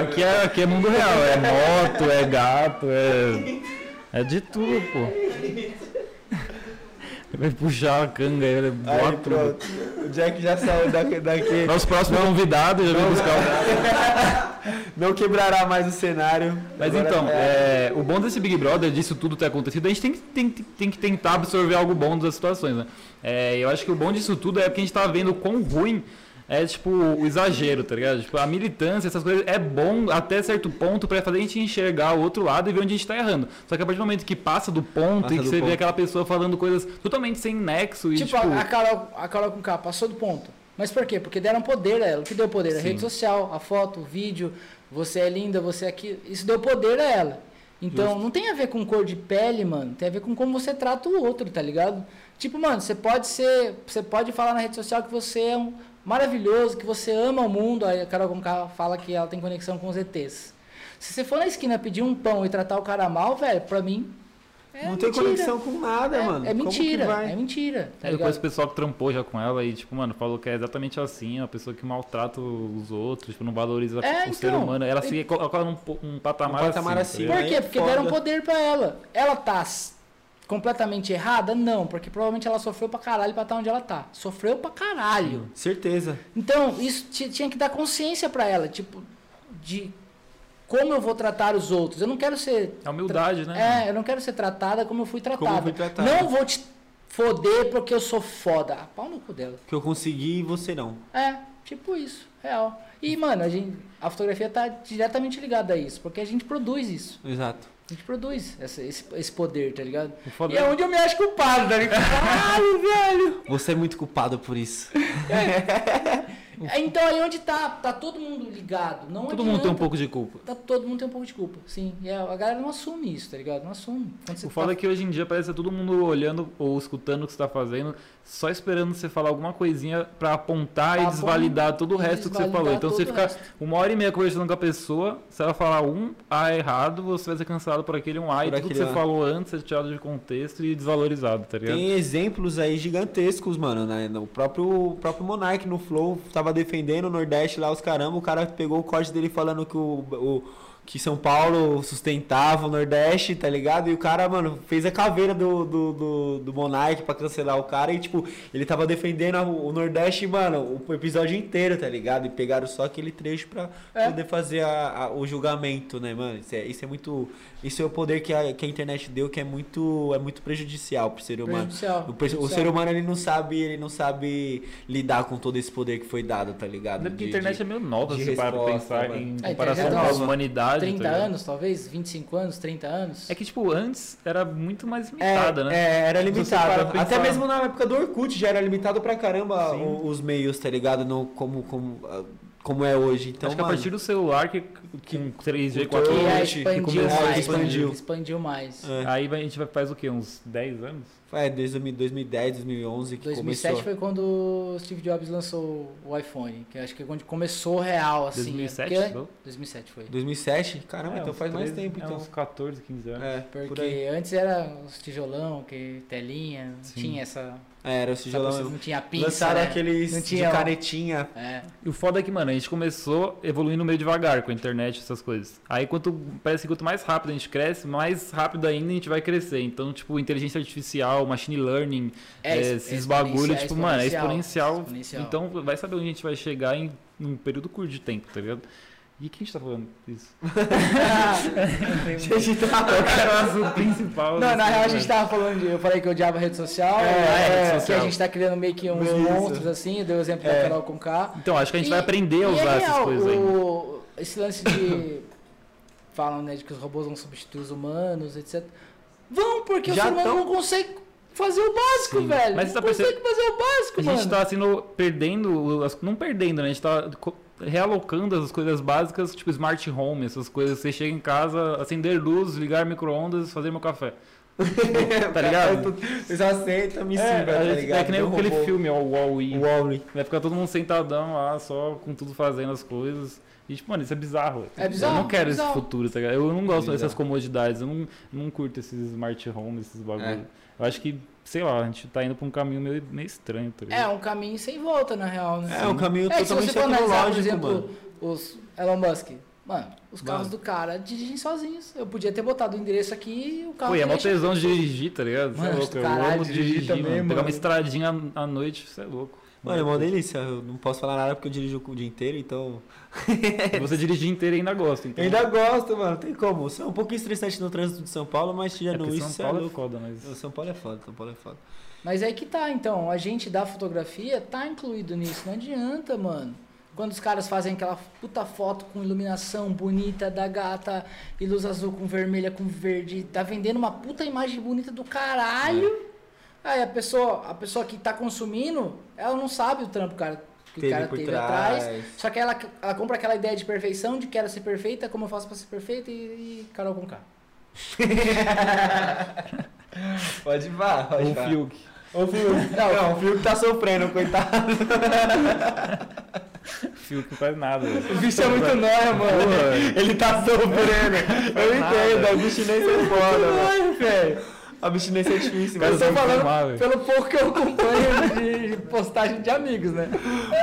Aqui é, aqui é mundo real, é moto, é gato, é. É de tudo, pô. Vai puxar a canga ele bota pronto. O Jack já saiu daqui. daqui. Nosso próximo convidado já veio buscar o. Não quebrará mais o cenário. Mas Agora então, é- é, o bom desse Big Brother, disso tudo ter acontecido, a gente tem, que- tem, tem que tentar absorver algo bom das situações, né? É, eu acho que o bom disso tudo é porque a gente tá vendo o quão ruim é, tipo, o exagero, tá ligado? Tipo, a militância, essas coisas, é bom até certo ponto pra fazer a gente enxergar o outro lado e ver onde a gente tá errando. Só que a partir do momento que passa do ponto Passa e que você vê ponto. aquela pessoa falando coisas totalmente sem nexo e, Tipo, tipo... a, a Carol, a Carol com K passou do ponto. Mas por quê? Porque deram poder a ela. O que deu poder? A Sim. rede social, a foto, o vídeo, você é linda, você é aqui. Isso deu poder a ela. Então, não tem a ver com cor de pele, mano. Tem a ver com como você trata o outro, tá ligado? Tipo, mano, você pode ser. Você pode falar na rede social que você é um maravilhoso, que você ama o mundo. Aí a Carol com K fala que ela tem conexão com os ETs. Se você for na esquina pedir um pão e tratar o cara mal, velho, pra mim. É não tem mentira. conexão com nada, É, mano. é Como mentira, que vai? é mentira. Tá Aí depois o pessoal que trampou já com ela e, tipo, mano, falou que é exatamente assim, uma pessoa que maltrata os outros, tipo, não valoriza É, o ser então. humano. Ela se coloca num, um patamar, Um patamar assim. acima. Por quê? é Porque foda. deram poder pra ela. Ela tá completamente errada? Não, porque provavelmente ela sofreu pra caralho pra estar onde ela tá. Sofreu pra caralho. Certeza. Então, isso ti- tinha que dar consciência pra ela. Tipo, de como eu vou tratar os outros. Eu não quero ser. É humildade, né? É, eu não quero ser tratada como eu fui tratada. Como eu fui tratada. Não vou te foder porque eu sou foda. Ah, pau no cu dela. Que eu consegui e você não. É, tipo isso, real. E, mano, a, gente, a fotografia tá diretamente ligada a isso, porque a gente produz isso. Exato. A gente produz essa- esse, esse poder, tá ligado? E é onde eu me acho culpado, tá ligado? Caralho, velho! Você é muito culpado por isso. É, Então aí onde tá, tá todo mundo ligado. Não Todo mundo tem um adianta. pouco de culpa. Tá, todo mundo tem um pouco de culpa, sim. E a, galera não assume isso, tá ligado? Não assume. O foda tá- é que hoje em dia parece que tá todo mundo olhando ou escutando o que você tá fazendo, só esperando você falar alguma coisinha pra apontar Pra e desvalidar todo o e resto que você falou. Então você fica resto. uma hora e meia conversando com a pessoa, se ela falar um A errado, você vai ser cancelado por aquele um A e Por tudo que você falou antes é tirado de contexto e desvalorizado, tá ligado? Tem exemplos aí gigantescos, mano. Né? O próprio, o próprio Monark no Flow tava defendendo o Nordeste lá, os caramba. O cara pegou o corte dele falando que o. o- que São Paulo sustentava o Nordeste, tá ligado? E o cara, mano, fez a caveira do, do, do, do Monark pra cancelar o cara. E, tipo, ele tava defendendo o Nordeste, mano, o episódio inteiro, tá ligado? E pegaram só aquele trecho pra É. poder fazer a- a- o julgamento, né, mano? Isso é, isso é muito. Isso é o poder que a, que a internet deu, que é muito, é muito prejudicial pro ser humano. Prejudicial, O, perso- o prejudicial. ser humano ele não sabe, ele não sabe lidar com todo esse poder que foi dado, tá ligado? Porque a internet de- é meio nova, se para pensar mano. em comparação internet com é a nova. Humanidade. 30 tá anos, talvez? 25 anos, 30 anos? É que, tipo, antes era muito mais É, limitada, né? é, era pra Até mesmo na época do Orkut já era limitado pra caramba Sim. o- os meios, tá ligado? No, como, como, ah, como é hoje. Então, Acho que a partir do celular, que, com 3G, o 4G, Orkut, E aí que expandiu começou, mais. expandiu. Expandiu mais. é, aí vai- a gente vai faz o quê? Uns 10 anos? é, desde 2010, 2011 que 2007 começou. foi quando o Steve Jobs lançou o iPhone, que acho que é quando começou real, assim. 2007? Porque- não? 2007 foi. 2007? Caramba, É, então faz mais 13, tempo, é, então. uns 14, 15 anos. É, por. Porque antes era os tijolão, que telinha, Sim. tinha essa. É, era o tijolão. não tinha pinça. Lançaram né? aqueles Não de tinha- canetinha. É. E o foda é que, mano, a gente começou evoluindo meio devagar com a internet, essas coisas. Aí quanto parece que quanto mais rápido a gente cresce, mais rápido ainda a gente vai crescer. Então, tipo, inteligência artificial, machine learning, É, é, es- esses bagulho, tipo, mano, é exponencial. exponencial. Então vai saber onde a gente vai chegar em um período curto de tempo, tá ligado? E quem a gente tá falando disso? A gente tá- que era o principal? Não, na real a gente tava falando de. Eu falei que eu odiava rede social. É, é, rede que social. a gente tá criando meio que uns Isso. monstros assim. Eu dei o exemplo da É. Carol com K. Então, acho que a gente E- vai aprender a e usar é essas coisas aí. o- Esse lance de. Falam, né, de que os robôs vão substituir os humanos, etc. Vão, porque Já o ser humano tão- não consegue fazer o básico, Sim. velho. Mas você não tá consegue fazer o básico, A mano. gente tá sendo perdendo, não perdendo, né? A gente tá realocando as coisas básicas, tipo smart home, essas coisas. Você chega em casa, acender luz, ligar micro-ondas, fazer meu café. tá ligado? Eles aceitam, me É, tá gente- ligado? é que nem Deu aquele robô. filme, ó, o Wall-E. O Wall-E. Vai ficar todo mundo sentadão lá, só com tudo fazendo as coisas. E, tipo, mano, isso é bizarro. É bizarro, Eu não quero bizarro. esse futuro, tá ligado? Eu não gosto bizarro. dessas comodidades, eu não, não curto esses smart home, esses bagulho. Eu acho que, sei lá, a gente tá indo pra um caminho meio, meio estranho, tá ligado? É um caminho sem volta, na real, né? É um caminho É, se totalmente você for analisar, por exemplo, mano. os Elon Musk. Mano, os carros Mano. do cara dirigem sozinhos. Eu podia ter botado o endereço aqui e o carro. Pô, e é mó tesão de dirigir, tá ligado? Você Mano, é louco, eu caralho amo dirigir dirigir, também, mano. Pegar uma estradinha à noite, você é louco. Mano, é uma delícia. Eu não posso falar nada porque eu dirijo o dia inteiro, então. Você dirigir inteiro e ainda gosta, então. Eu ainda gosto, mano. Tem como. Isso é um pouquinho estressante no trânsito de São Paulo, mas é tirando porque isso, São isso Paulo é é louco. foda, mas... São Paulo é foda, São Paulo é foda. Mas aí que tá, então. A gente da fotografia tá incluído nisso. Não adianta, mano. Quando os caras fazem aquela puta foto com iluminação bonita da gata e luz azul com vermelha com verde, tá vendendo uma puta imagem bonita do caralho. Aí a pessoa, a pessoa que tá consumindo, ela não sabe o trampo cara, que Teve o cara por teve trás. atrás. Só que ela, ela compra aquela ideia de perfeição, de quero ser perfeita, como eu faço pra ser perfeita e, e Carol com K. Pode ir, vá, pode Um vá. Fiuk. Ô, Fiuk. Não, o Fiuk tá sofrendo, coitado. Fiuk não faz nada, velho. O bicho é muito nóia, mano. Porra. Ele tá sofrendo. Eu entendo, a abstinência é foda, mano. velho. Abstinência é difícil, mano. Eu tô falando fumar, pelo pouco que eu acompanho de postagem de amigos, né?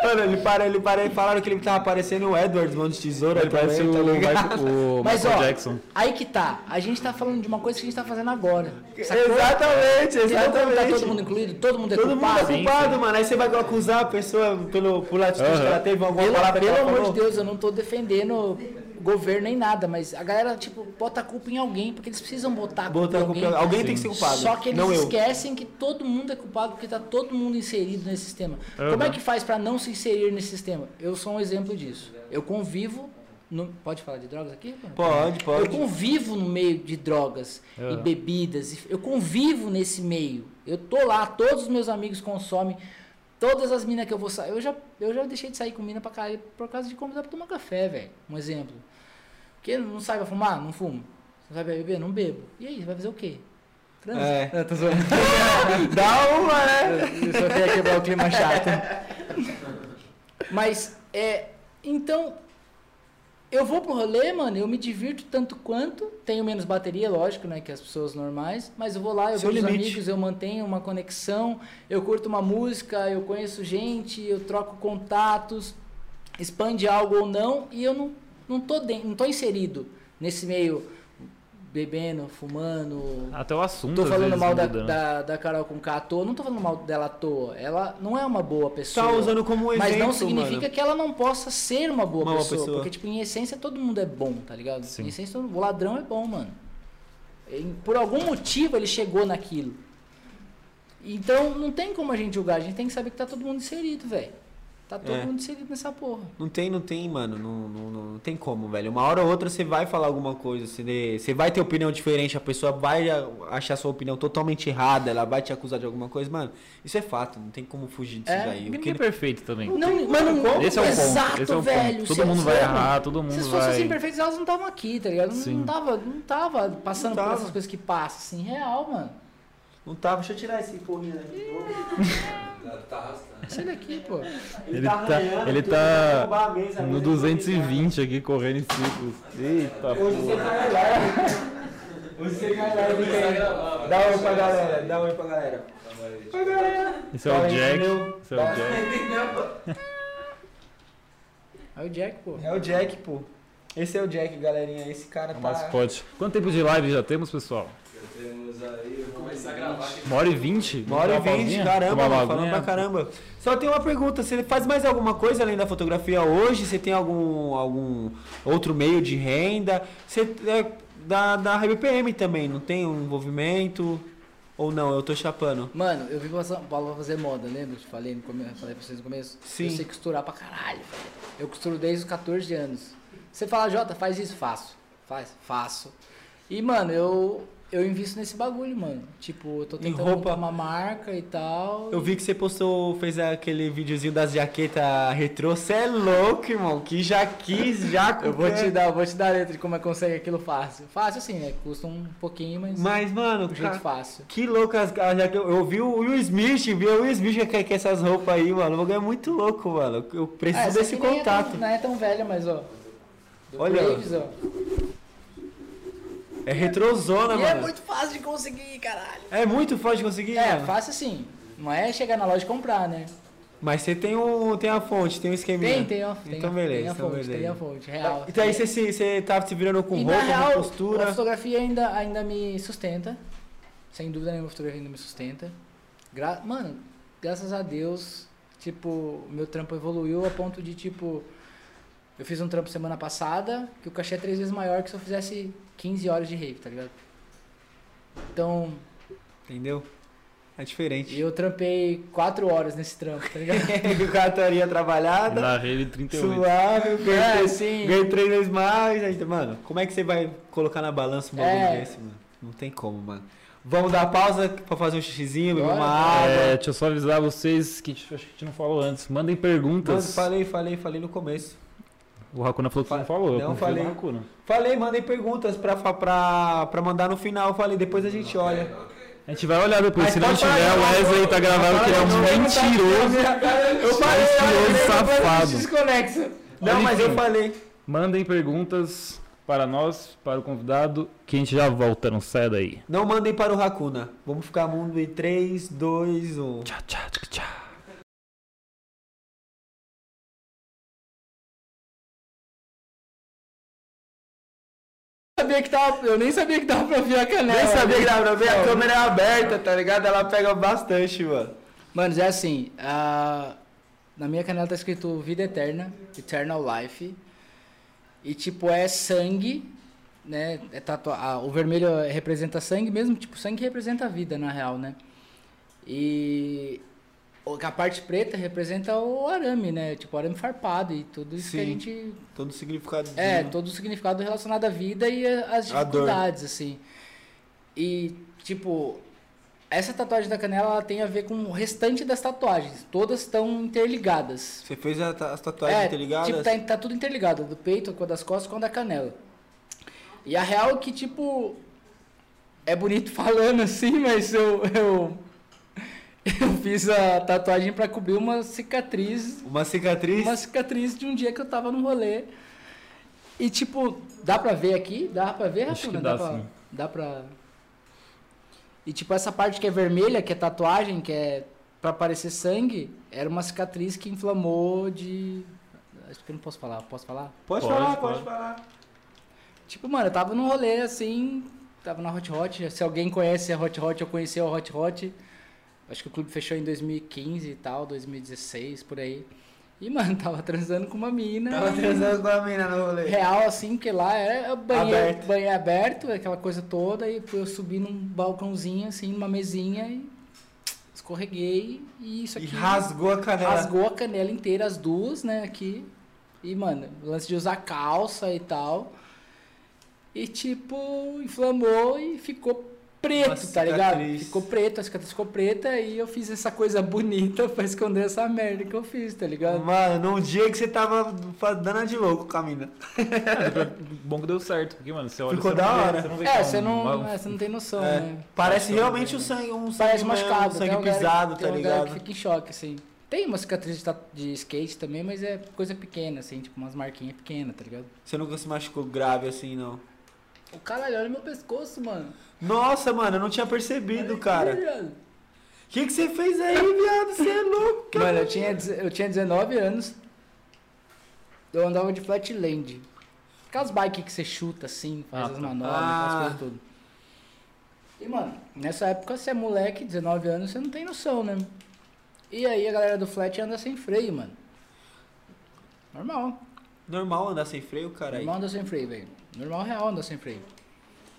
Mano, ele para, ele para, falaram que ele tava parecendo o Edwards, mano de tesoura. Ele parece o, tá ligado? Michael, o Mas Michael ó, Jackson. aí que tá. A gente tá falando de uma coisa que a gente tá fazendo agora. Sacou? Exatamente, exatamente. tá todo mundo incluído? Todo mundo é Todo mundo é culpado? Sim, culpado, sim. mano. Aí você vai acusar a pessoa pelo, por atitude Aham. que ela teve, alguma Pelo, palavra pelo amor de Deus, eu não tô defendendo governo nem nada, mas a galera, tipo, bota a culpa em alguém, porque eles precisam botar a culpa Botar em a culpa- alguém. alguém Sim. tem que ser culpado. Só que eles não eu. esquecem que todo mundo é culpado porque tá todo mundo inserido nesse sistema. Uhum. Como é que faz pra não se inserir nesse sistema? Eu sou um exemplo disso. Eu convivo. no- Pode falar de drogas aqui? Pode, Eu pode. convivo no meio de drogas e Uhum. bebidas. Eu convivo nesse meio. Eu tô lá, todos os meus amigos consomem. Todas as minas que eu vou sair. Eu já, eu já deixei de sair com mina pra caralho por causa de convidar pra tomar café, velho. Um exemplo. Porque não pra fumar? Não fumo. Não pra beber? Não bebo. E aí, vai fazer o quê? Transa. É. Tô zoando. Dá uma, né? Eu só queria quebrar o clima chato. Mas, é. Então, eu vou pro rolê, mano, eu me divirto tanto quanto. Tenho menos bateria, lógico, né? Que as pessoas normais. Mas eu vou lá, eu Seu vejo limite. amigos, eu mantenho uma conexão, eu curto uma música, eu conheço gente, eu troco contatos, expande algo ou não, e eu não, não, tô, dentro, não tô inserido nesse meio bebendo, fumando, Até o assunto. Tô falando mal da, né? da, da Carol com K à toa, não tô falando mal dela à toa. Ela não é uma boa pessoa. Tá usando como exemplo, mas não significa mano. que ela não possa ser uma boa, Uma pessoa, pessoa. Porque, tipo, em essência todo mundo é bom, tá ligado? Sim. Em essência o ladrão é bom, mano. Por algum motivo ele chegou naquilo. Então não tem como a gente julgar, a gente tem que saber que tá todo mundo inserido, velho. Tá todo É. mundo inserido nessa porra. Não tem, não tem, mano. Não, não, não, não tem como, velho. Uma hora ou outra você vai falar alguma coisa. Você, você vai ter opinião diferente. A pessoa vai achar sua opinião totalmente errada. Ela vai te acusar de alguma coisa. Mano, isso é fato. Não tem como fugir disso É, daí. O Ninguém que- é perfeito também. Não, mano, Esse é o ponto. exato, Esse é o velho. ponto. Todo mundo vai se- errar, todo mundo Se vai. fossem assim perfeitos, elas não estavam aqui, tá ligado? Não, não tava, não tava passando Não tava. por essas coisas que passam, assim, real, mano. Não tá, deixa eu tirar esse porrinho daqui. Tá, tá arrastando. Sai daqui, pô. Ele tá, arranhando ele vai tá a mesa, a no mesa 220 aqui, correndo em círculos. Eita, Hoje você cai lá. Hoje você cai lá. Começar a Dá um vai. oi pra galera. Dá um oi pra galera. Oi, galera. Esse é o Tá, Jack. Esse é o Tá. Jack. Aí o Jack, pô. É o Jack, pô. Esse é o Jack, galerinha. Esse cara É tá... mascote. Quanto tempo de live já temos, pessoal? Temos aí. Eu vou começar a gravar aqui. Uma hora e vinte? Uma hora e vinte, caramba, mano, falando pra caramba. Só tem uma pergunta, você faz mais alguma coisa além da fotografia hoje? Você tem algum, algum outro meio de renda? Você é da, da RBPM também, não tem um envolvimento? Ou não, eu tô chapando? Mano, eu vim pra São Paulo pra fazer moda, lembra? Te falei, falei pra vocês no começo? Sim. Eu sei costurar pra caralho, velho. Eu costuro desde os 14 anos. Você fala, Jota, faz isso, faço. Faz, faço. E, mano, eu, eu invisto nesse bagulho, mano. Tipo, eu tô Em tentando roupa? uma marca e tal. Eu vi que você postou, fez aquele videozinho das jaquetas retrô. Você é louco, irmão, que já quis, já... Eu vou te dar, eu vou te dar a letra de como é que consegue aquilo fácil. Fácil assim, né? Custa um pouquinho, mas, Mas, mano, do jeito fácil. que louco as as jaquetas. Eu vi o Will Smith, vi o Will Smith que quer essas roupas aí, mano. O bagulho é muito louco, mano. Eu preciso essa desse nem é contato. tão- não é tão velha, mas ó. Do Olha. Braves, ó. É retrozona, E mano. é muito fácil de conseguir, caralho. É muito fácil de conseguir, É, mano. fácil assim. Não é chegar na loja e comprar, né? Mas você tem, um, tem a fonte, tem um esqueminha. Tem, tem, ó. Então a- beleza, tem a então fonte, beleza. tem a fonte, real. Então aí você, se- você tá se virando com e roupa, real, com a postura. fotografia ainda, ainda me sustenta. Sem dúvida nenhuma, a fotografia ainda me sustenta. Gra Mano, graças a Deus, tipo, meu trampo evoluiu a ponto de, tipo, eu fiz um trampo semana passada, que o cachê é três vezes maior que se eu fizesse 15 horas de rave, tá ligado? Então, Entendeu? É diferente. eu trampei 4 horas nesse trampo, tá ligado? o cara estaria trabalhada, Na rede 38. suave, É, ganhei, sim. ganhei três vezes mais. Aí, mano, como é que você vai colocar na balança um bagulho É. desse, mano? Não tem como, mano. Vamos dar pausa pra fazer um xixizinho, beber uma água. É, deixa eu só avisar vocês que acho que a gente não falou antes. Mandem Mano, perguntas. falei, falei, falei no começo. O Hakuna falou que você não falou. eu Não, falei. Hakuna. Falei, mandem perguntas pra, pra, pra mandar no final. Falei, depois a gente olha. A gente vai olhar depois. Mas Se não tiver, o Wesley tá gravado que ele é um mentiroso. Eu falei, Mentiroso safado. Desconexa. Não, mas eu falei. Mandem perguntas para nós, para o convidado, que a gente já volta, não sai daí. Não mandem para o Hakuna. Vamos ficar mundo em 3, 2, 1. Tchau, tchau, tchau, sabia que tava, eu nem sabia que dava pra ver a canela. Nem sabia que dava pra ver, a câmera é aberta, tá ligado? Ela pega bastante, mano. Mano, é assim, a- na minha canela tá escrito Vida Eterna, Eternal Life. E tipo, é sangue, né? É tatua... o vermelho representa sangue mesmo, tipo, sangue representa a vida, na real, né? E a parte preta representa o arame, né? Tipo, o arame farpado e tudo isso que a Sim. gente Todo significado. é, todo o significado relacionado à vida e às dificuldades, assim. E, tipo, essa tatuagem da canela ela tem a ver com o restante das tatuagens. Todas estão interligadas. Você fez as tatuagens é, interligadas? tipo, tá, tá tudo interligado. Do peito, com a das costas, com a da canela. E a real é que, tipo, é bonito falando assim, mas eu... eu... Eu fiz a tatuagem pra cobrir uma cicatriz Uma cicatriz? uma cicatriz de um dia que eu tava no rolê. E tipo, dá pra ver aqui? Dá pra ver, Acho Rafuna? que dá, pra, sim. dá pra. E tipo, essa parte que é vermelha, que é tatuagem, que é pra parecer sangue, era uma cicatriz que inflamou de. Acho que eu não posso falar. Posso falar? Pode, Pode, falar, pode. pode falar. Tipo, mano, eu tava num rolê assim, tava na Hot Hot. Se alguém conhece a Hot Hot, eu conheci a Hot Hot. Acho que o clube fechou em 2015 e tal, 2016, por aí. E, mano, tava transando com uma mina. Tava transando com a mina no rolê. Real, assim, porque lá era banheiro Aberto. banheiro aberto, aquela coisa toda. E eu subi num balcãozinho, assim, numa mesinha e escorreguei. E isso E aqui rasgou a canela. rasgou a canela inteira, as duas, né, aqui. E, mano, lance de usar calça e tal. E, tipo, inflamou e ficou preto, Uma tá ligado? Ficou preto, a cicatriz ficou preta e eu fiz essa coisa bonita pra esconder essa merda que eu fiz, tá ligado? Mano, num dia que você tava dando de louco com a mina. Bom que deu certo, porque, mano, você olha Ficou você da não vê- hora. Você não vê É, que você não, uma- é, você não tem noção, É, né? Parece realmente eu- um sangue, um sangue, Parece machucado. um tem sangue pisado, tem tá galera ligado? que fica em choque, assim. Tem uma cicatriz de, de skate também, mas é coisa pequena, assim, tipo umas marquinhas pequenas, tá ligado? Você nunca se machucou grave assim, não? O caralho, olha meu pescoço, mano. Nossa, mano, eu não tinha percebido, Olha cara. aqui, O que, que você fez aí, viado? Você é louco, cara. Mano, eu tinha, eu tinha 19 anos. Eu andava de flatland. Aquelas bikes que você chuta assim, faz Ah, as tá. manobras, Ah. aquelas coisas tudo. E, mano, nessa época você é moleque, 19 anos, você não tem noção, né? E aí a galera do flat anda sem freio, mano. Normal. Normal andar sem freio, cara. Normal andar sem freio, velho. Normal real andar sem freio.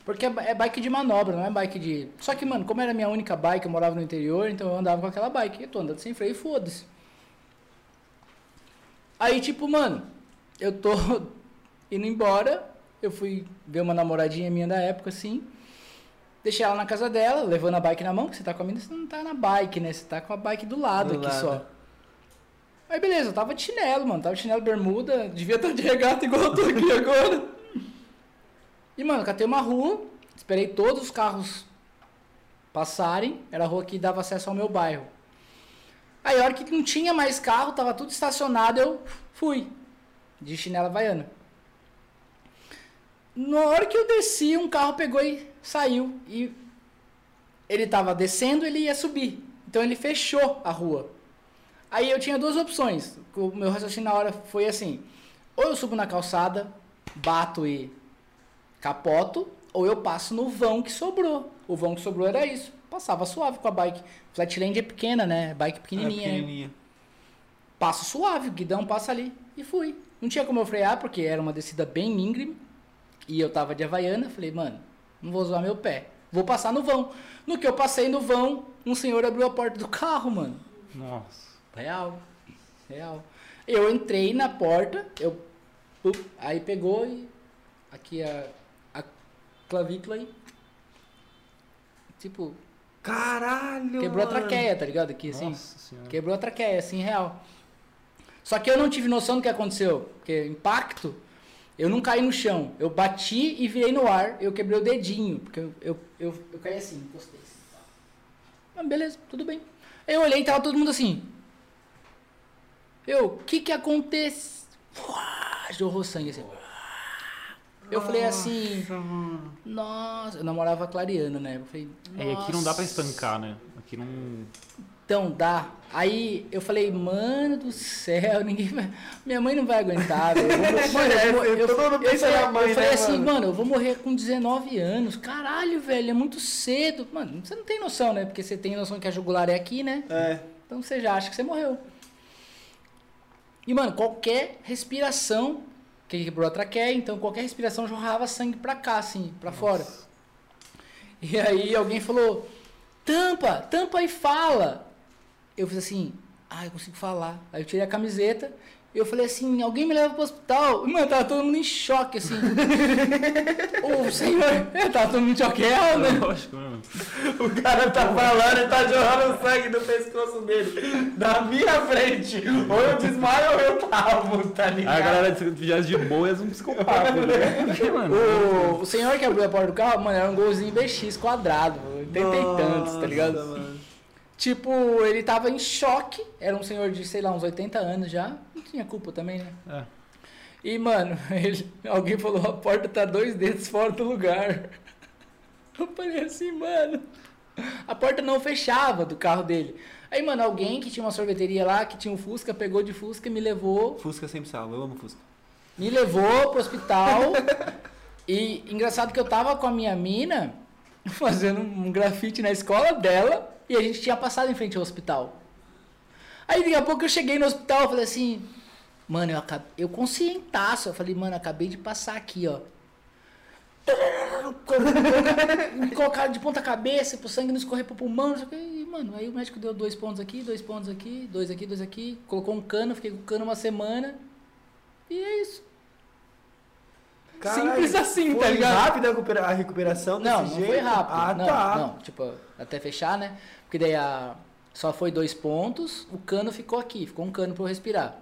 Porque é é bike de manobra, não é bike de. Só que, mano, como era minha única bike, eu morava no interior, então eu andava com aquela bike. Eu tô andando sem freio, foda-se. Aí, tipo, mano, eu tô indo embora. Eu fui ver uma namoradinha minha da época, assim. Deixei ela na casa dela, levando a bike na mão, porque você tá com a mina, você não tá na bike, né? Você tá com a bike do lado Do aqui lado. só. Aí beleza, eu tava de chinelo, mano. Tava de chinelo bermuda, devia estar de regata igual eu tô aqui agora. E, mano, catei uma rua, esperei todos os carros passarem. Era a rua que dava acesso ao meu bairro. Aí, a hora que não tinha mais carro, tava tudo estacionado, eu fui. De chinela havaiana. Na hora que eu desci, um carro pegou e saiu. E ele tava descendo, ele ia subir. Então ele fechou a rua. Aí eu tinha duas opções. O meu raciocínio na hora foi assim: ou eu subo na calçada, bato e capoto, ou eu passo no vão que sobrou. O vão que sobrou era isso. Passava suave com a bike. Flatland é pequena, né? Bike pequenininha. É, né? pequenininha. Passo suave, o guidão passa ali. E fui. Não tinha como eu frear, porque era uma descida bem íngreme. E eu tava de Havaiana. Falei, mano, não vou zoar meu pé. Vou passar no vão. No que eu passei no vão, um senhor abriu a porta do carro, mano. Nossa. Real. Real. Eu entrei na porta, eu. up, aí pegou e. Aqui a. A clavícula aí. Tipo, Caralho, quebrou a mano. traqueia, tá ligado? Aqui assim. Nossa senhora. Quebrou a traqueia, assim, real. Só que eu não tive noção do que aconteceu. Porque impacto, eu não caí no chão. Eu bati e virei no ar. Eu quebrei o dedinho. Porque eu, eu, eu, eu caí assim, encostei. assim. Mas beleza, tudo bem. Eu olhei e tava todo mundo assim. Eu, o que que acontece? Uá, Jorrou sangue assim. Eu falei assim, Nossa, nossa, eu namorava a Clariana, né? Eu falei, É, aqui não dá pra "Nossa". estancar, né? Aqui não. Então, dá. Aí eu falei, mano do céu, ninguém vai. Minha mãe não vai aguentar, velho. Eu Mano, falei, mãe, eu falei né, assim, mano? mano, eu vou morrer com 19 anos. Caralho, velho, é muito cedo. Mano, você não tem noção, né? Porque você tem noção que a jugular é aqui, né? É. Então você já acha que você morreu. E, mano, qualquer respiração que quebrou a traqueia, então qualquer respiração jorrava sangue pra cá, assim, pra fora. E aí alguém falou, tampa, tampa e fala. Eu fiz assim, ah, eu consigo falar. Aí eu tirei a camiseta, eu falei assim, alguém me leva pro hospital. E, mano, tava todo mundo em choque, assim. Ô, senhor, tava todo mundo em choque, é, né? Lógico, mano. O cara tá falando e tá jorrando sangue do pescoço dele. Na minha frente. Ou eu desmaio ou eu tavo, tá ligado? A galera de viagem de boa é um psicopata, né? O, o senhor que abriu a porta do carro, mano, era um golzinho BX quadrado, 80 e tantos, tá ligado? Nossa, mano. Tipo, ele tava em choque, era um senhor de, sei lá, uns 80 anos já, não tinha culpa também, né? É. E, mano, ele- alguém falou, a porta tá dois dedos fora do lugar. Eu falei assim, mano, a porta não fechava do carro dele. Aí, mano, alguém que tinha uma sorveteria lá, que tinha um Fusca, pegou de Fusca e me levou Fusca sempre salva, eu amo Fusca. me levou pro hospital. e engraçado que eu tava com a minha mina fazendo um grafite na escola dela e a gente tinha passado em frente ao hospital. Aí daqui a pouco eu cheguei no hospital eu falei assim, mano, eu, acabei, eu conscientaço, eu falei, mano, acabei de passar aqui, ó. Me colocaram de ponta cabeça pro sangue não escorrer pro pulmão, não sei o quê. E, mano, aí o médico deu dois pontos aqui, dois pontos aqui, dois aqui, dois aqui, colocou um cano, fiquei com o cano uma semana. E é isso. Simples assim, tá ligado? rápida a recupera- a recuperação Não, desse não jeito? foi rápido. Ah, não, tá. não, tipo, até fechar, né? Porque daí a, só foi dois pontos, o cano ficou aqui, ficou um cano pra eu respirar.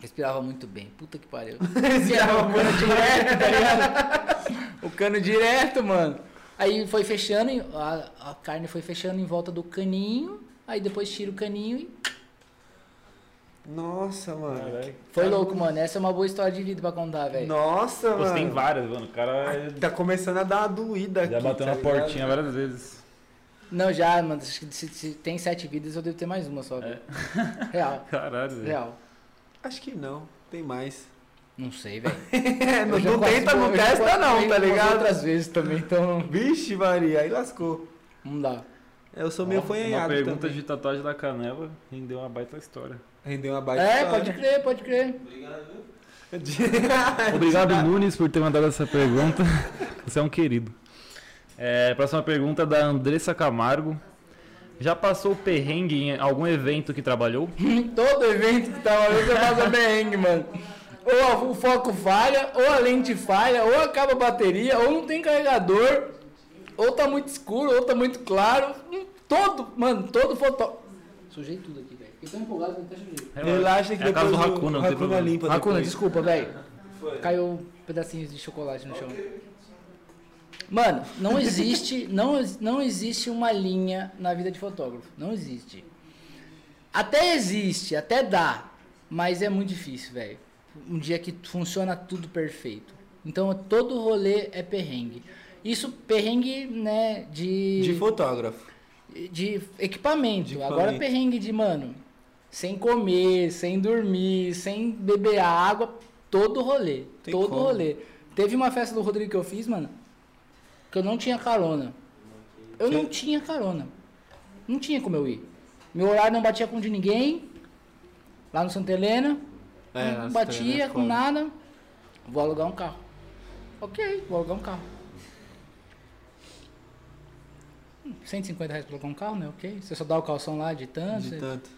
Respirava muito bem, puta que pariu. Respirava o cano direto, tá ligado? O cano direto, mano. Aí foi fechando, a, a carne foi fechando em volta do caninho, aí depois tira o caninho e. Nossa, mano. Caralho. Foi louco, mano. Essa é uma boa história de vida pra contar, velho. Nossa, Você mano. tem várias, mano. O cara Tá começando a dar uma doída aqui. já bateu tá na ligado? portinha várias vezes. Não, já, mano. acho que Se, se tem sete vidas, eu devo ter mais uma só. velho. Real, Caralho, velho. real. Acho que não, tem mais. Não sei, velho. É, não, não tenta, não testa não, tá ligado? outras vezes também, então Vixe, Maria, aí lascou. não dá. Eu sou meio Uma fanhado pergunta também. de tatuagem da canela rendeu uma baita história. Rendeu uma baita É, história. pode crer, pode crer. Obrigado, Nunes, por ter mandado essa pergunta. Você é um querido. É, próxima pergunta da Andressa Camargo. Já passou perrengue em algum evento que trabalhou? Todo evento que tava eu passa perrengue, mano. Ou o foco falha, ou a lente falha, ou acaba a bateria, ou não tem carregador, ou tá muito escuro, ou tá muito claro. Todo, mano, todo foto. Sujei tudo aqui, velho. Fiquei tão empolgado que eu até sujei. Relaxa que é a casa depois do o Hakuna, não tem Hakuna problema. limpa depois. desculpa, velho. Caiu pedacinhos de chocolate no chão. Mano, não existe, não, não existe uma linha na vida de fotógrafo. Não existe. Até existe, até dá, mas é muito difícil, velho. Um dia que funciona tudo perfeito. Então todo rolê é perrengue. Isso perrengue, né, de De fotógrafo. de equipamento. De Agora equipamento. perrengue de, mano, sem comer, sem dormir, sem beber água, todo rolê. Tem todo como. rolê. Teve uma festa do Rodrigo que eu fiz, mano, que eu não tinha carona. Eu não tinha carona. Não tinha como eu ir. Meu horário não batia com o de ninguém. Lá no Santa Helena. É, não batia é com foda. nada. Vou alugar um carro. Ok, vou alugar um carro. Hum, 150 reais pra alugar um carro, né? Ok. Você só dá o calção lá de tanto. De você- tanto.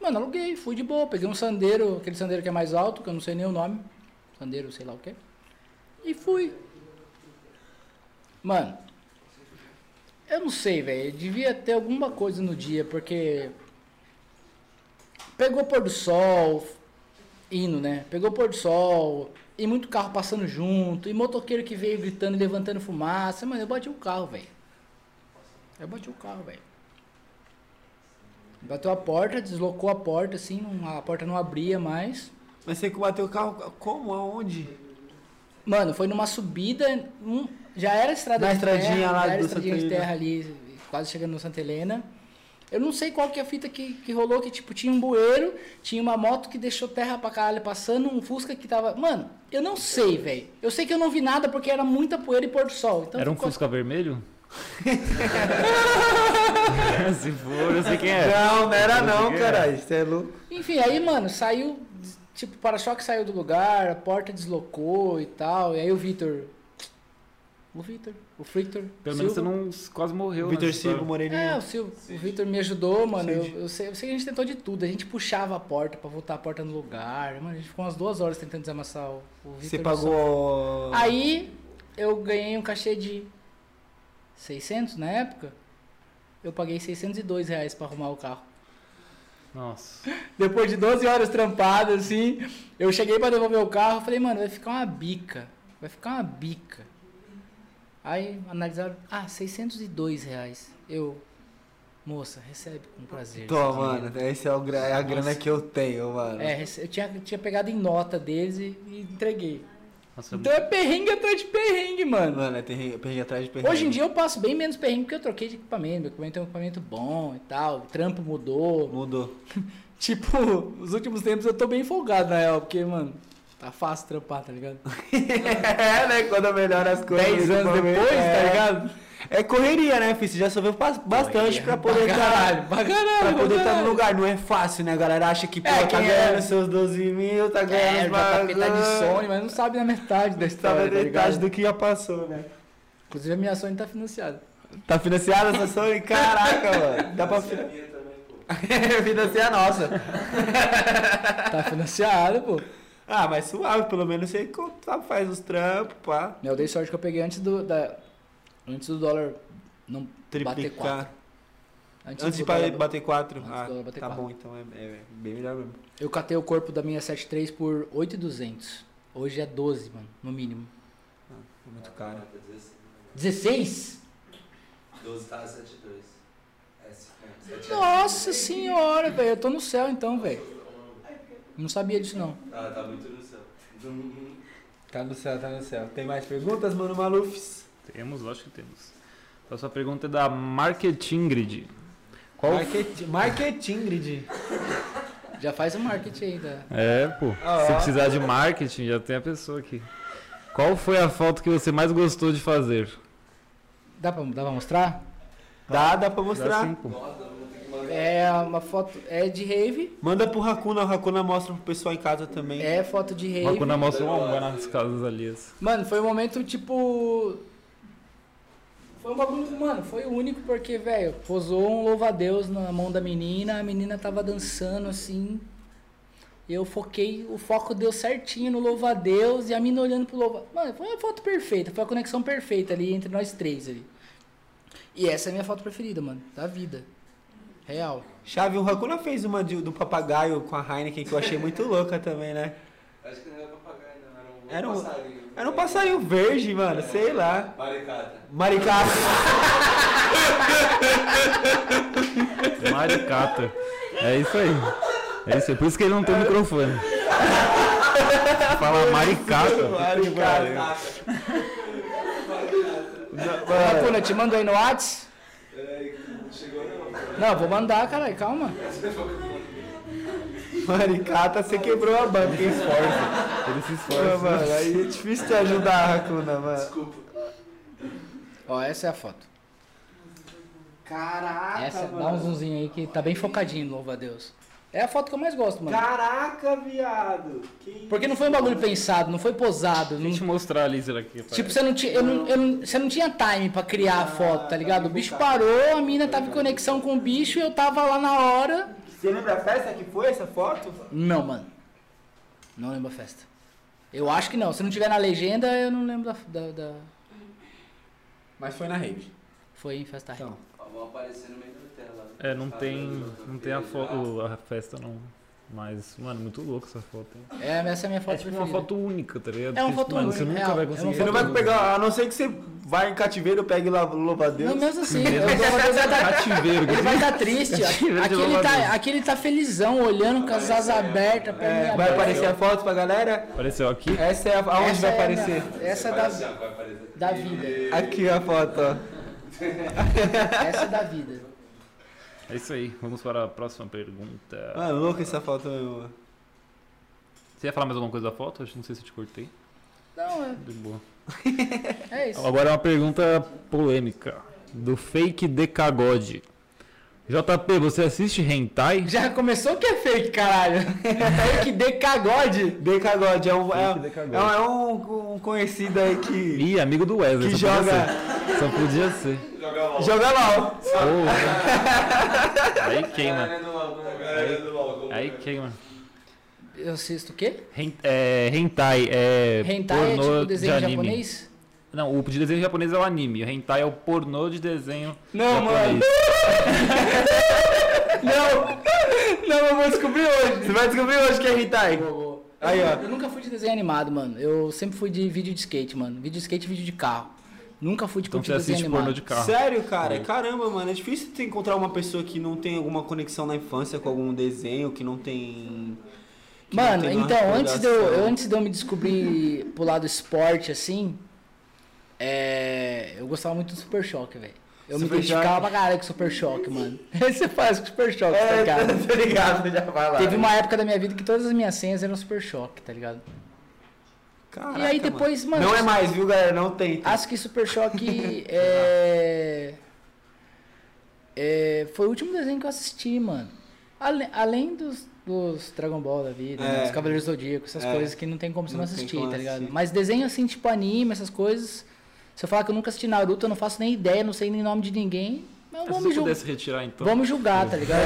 Mano, aluguei, fui de boa. Peguei um sandeiro, aquele sandeiro que é mais alto, que eu não sei nem o nome. Sandeiro, sei lá o que. E fui. Mano, eu não sei, velho. Devia ter alguma coisa no dia, porque. Pegou pôr do sol, indo, né? Pegou pôr do sol, e muito carro passando junto, e motoqueiro que veio gritando e levantando fumaça. Mano, eu bati o carro, velho. Eu bati o carro, velho. Bateu a porta, deslocou a porta, assim, não- a porta não abria mais. Mas você que bateu o carro, como? Aonde? Mano, foi numa subida, um- já era estrada Na de terra, estradinha lá já era do estradinha de Santa terra ali, quase chegando no Santa Helena. Eu não sei qual que é a fita que, que rolou, que tipo, tinha um bueiro, tinha uma moto que deixou terra pra caralho passando, um Fusca que tava... Mano, eu não sei, velho. Eu sei que eu não vi nada porque era muita poeira e pôr do sol. Então Era um ficou- Fusca vermelho? Se for, eu sei quem é. Não, não era não, é. caralho. Você é louco. Enfim, aí, mano, saiu tipo, o para-choque saiu do lugar, a porta deslocou e tal. E aí o Vitor. O Vitor, o Victor. Pelo menos você não quase morreu. Vitor Silva. Moreninho. É, o, Sil, o Vitor me ajudou, mano. Eu, eu sei, eu sei que a gente tentou de tudo. A gente puxava a porta pra voltar a porta no lugar. Mano, a gente ficou umas duas horas tentando desamassar o, o Vitor. Você pagou. Aí eu ganhei um cachê de 600 na época. Eu paguei 602 reais pra arrumar o carro. Nossa. Depois de 12 horas trampadas, assim, eu cheguei pra devolver o carro, falei, mano, vai ficar uma bica. Vai ficar uma bica. Aí analisaram, ah, 602 reais. Eu, moça, recebe com prazer. Tô, mano, dinheiro." esse é, o, é a grana Nossa. que eu tenho, mano. É, eu tinha, tinha pegado em nota deles e, e entreguei. Nossa, Então é perrengue atrás de perrengue, mano. Mano, é perrengue atrás de perrengue. Hoje em dia eu passo bem menos perrengue porque eu troquei de equipamento. Meu equipamento é um equipamento bom e tal. O trampo mudou. Mudou. Tipo, os últimos tempos eu tô bem folgado, na real, porque, mano, tá fácil trampar, tá ligado? é, né? Quando melhora as coisas. 10 anos depois, é, tá ligado? É correria, né, filho? Você já sofreu bastante pra poder Pra tá- caralho, pra caralho. Pra poder estar no caralho. lugar. Não é fácil, né? A galera acha que, pô, É, tá ganhando é- seus 12 mil, tá ganhando É, já tá metade de Sony, mas não sabe na metade da história, Sabe a tá metade ligado? do que já passou, né? Inclusive a minha Sony tá financiada. Tá financiada essa Sony? Caraca, mano. Dá pra é a financiar. minha também, pô. financiar a nossa. Tá financiada, pô. Ah, mas suave, pelo menos você sabe, faz os trampos, pá. Eu dei sorte que eu peguei antes do, da, antes do dólar não bater Triplicar. 4. Antes de do dólar- ba- bater 4. Antes Ah, bater tá quatro. bom, então é, é bem melhor mesmo. Eu catei o corpo da minha 73 por 8,200. Hoje é 12, mano, no mínimo. É muito caro. Tá 16. 16? 12 tá 72. S. é, 7 Nossa senhora, velho. Eu tô no céu então, velho. Não sabia disso não. Tá, tá muito no céu. Tá no céu, tá no céu. Tem mais perguntas, mano Malufs? Temos, lógico que temos. A sua pergunta é da Marketing Grid. Qual Marketing, marketing grid. Já faz o marketing aí da. É, pô. Ah, Se ó. precisar de marketing, já tem a pessoa aqui. Qual foi a foto que você mais gostou de fazer? Dá pra, dá pra mostrar? Dá, dá pra Dá mostrar. ter que mandar. É uma foto. É de rave. Manda pro Hakuna, o Hakuna mostra pro pessoal em casa também. É foto de rave. quando mostra uma uma nas casas alheias. Mano, foi um momento tipo. Foi um bagulho, mano, foi único porque, velho, posou um louva-a-Deus na mão da menina, a menina tava dançando assim. Eu foquei, o foco deu certinho no louva-a-Deus e a mina olhando pro louva. Mano, foi uma foto perfeita, foi a conexão perfeita ali entre nós três ali. E essa é a minha foto preferida, mano, da vida. Real. Chave, o Hakuna fez uma de- do papagaio com a Heineken que eu achei muito louca também, né? Acho que não era papagaio, não. Era Era um- um passarinho. Era um passarinho verde, mano, sei lá. Maricata. Maricata. Maricata. É isso aí. É isso aí. Por isso que ele não tem microfone. Fala maricata. Maricata. Racuna, te mando aí no Whats? Peraí, não chegou não. Não, vou mandar, caralho, calma. Maricata, você quebrou a banca, hein, forte. Ele se esforça. mano, aí é difícil te ajudar, Hakuna, mano. Desculpa. Ó, essa é a foto. Caraca, Essa, dá um zoomzinho aí que tá bem focadinho, louva a Deus. É a foto que eu mais gosto, mano. Caraca, viado. Que Porque não foi um bagulho pensado, não foi posado. não- Deixa eu mostrar ali, será que Tipo, você não, tinha, eu não, eu não- você não tinha time pra criar a foto, tá ligado? O bicho parou, a mina tava em conexão com o bicho e eu tava lá na hora. Você lembra a festa que foi essa foto? Não, mano. Não lembro a festa. Eu acho que não. Se não tiver na legenda, eu não lembro da. da- da- Mas foi na rave. Foi em festa Então. Vão aparecer no meio. É, não tem, não tem a foto, a festa não. Mas, mano, muito louco essa foto, hein? É, essa é a minha foto É tipo uma foto única, tá ligado? É uma foto mano, única, você nunca real. vai É uma conseguir. Você não vai pegar, a não ser que você vai em cativeiro, pegue lá louva a Deus. Não, mesmo assim. eu dar- Cativeiro, Ele vai estar triste. Cativeiro de Aqui ele, tá, aqui ele tá felizão, olhando com as asas abertas pra mim. É, vai aparecer a foto pra galera? Apareceu aqui. Essa é a, aonde Essa vai é aparecer? essa é da, assim, ó, vai aparecer. da vida. Aqui a foto, ó. Essa é da vida. É isso aí. Vamos para a próxima pergunta. Mano, louca essa foto mesmo. Você ia falar mais alguma coisa da foto? Acho que não sei se eu te cortei. Não, De boa. é, é isso. Agora é uma pergunta polêmica. Do fake Decagode. JP, você assiste hentai? Já começou que é fake, caralho. fake de cagode. Decagode é um, é, Decagode. é um, é um- um conhecido aí que Ih, amigo do Wesley. Que só podia joga- ser. Só podia ser. Joga LOL. joga LOL. Porra. Aí queima. LOL, como Aí é? queima. Eu assisto o quê? É, hentai é. Hentai é pornô tipo desenho de anime. japonês? Não, o de desenho japonês é o anime. O hentai é o pornô de desenho Não, japonês. Não! Não, eu vou descobrir hoje. Você vai descobrir hoje que é hentai. Aí, ó. Eu nunca fui de desenho animado, mano. Eu sempre fui de vídeo de skate, mano. Vídeo de skate e vídeo de carro. Nunca fui de Então curtir você desenho assiste animado. pornô de carro. Sério, cara? Caramba, mano. É difícil você encontrar uma pessoa que não tem alguma conexão na infância com algum desenho, que não tem. que não Mano, tem uma então, antes de, eu- antes de eu me descobrir pro lado esporte, assim, é, eu gostava muito do Super Choque, velho. Eu me Super identificava Choque? pra caralho com Super Choque, mano. Você faz com Super Choque, tá É, ligado? tá ligado, já vai lá. Teve uma época da minha vida que todas as minhas senhas eram Super Choque, tá ligado? Caraca, e aí depois, mano, Não é mais, viu, galera? Não tem. Acho que Super Choque é... é, Foi o último desenho que eu assisti, mano. Ale- além dos, dos Dragon Ball da vida, né? É. dos Cavaleiros do Zodíaco, essas É. coisas que não tem como você não, Não assistir, tá ligado? assistir. Mas desenho assim, tipo anime, essas coisas. Se eu falar que eu nunca assisti Naruto, eu não faço nem ideia, não sei nem nome de ninguém. Mas Se você me, julgar, pudesse retirar então. me julgar, tá ligado?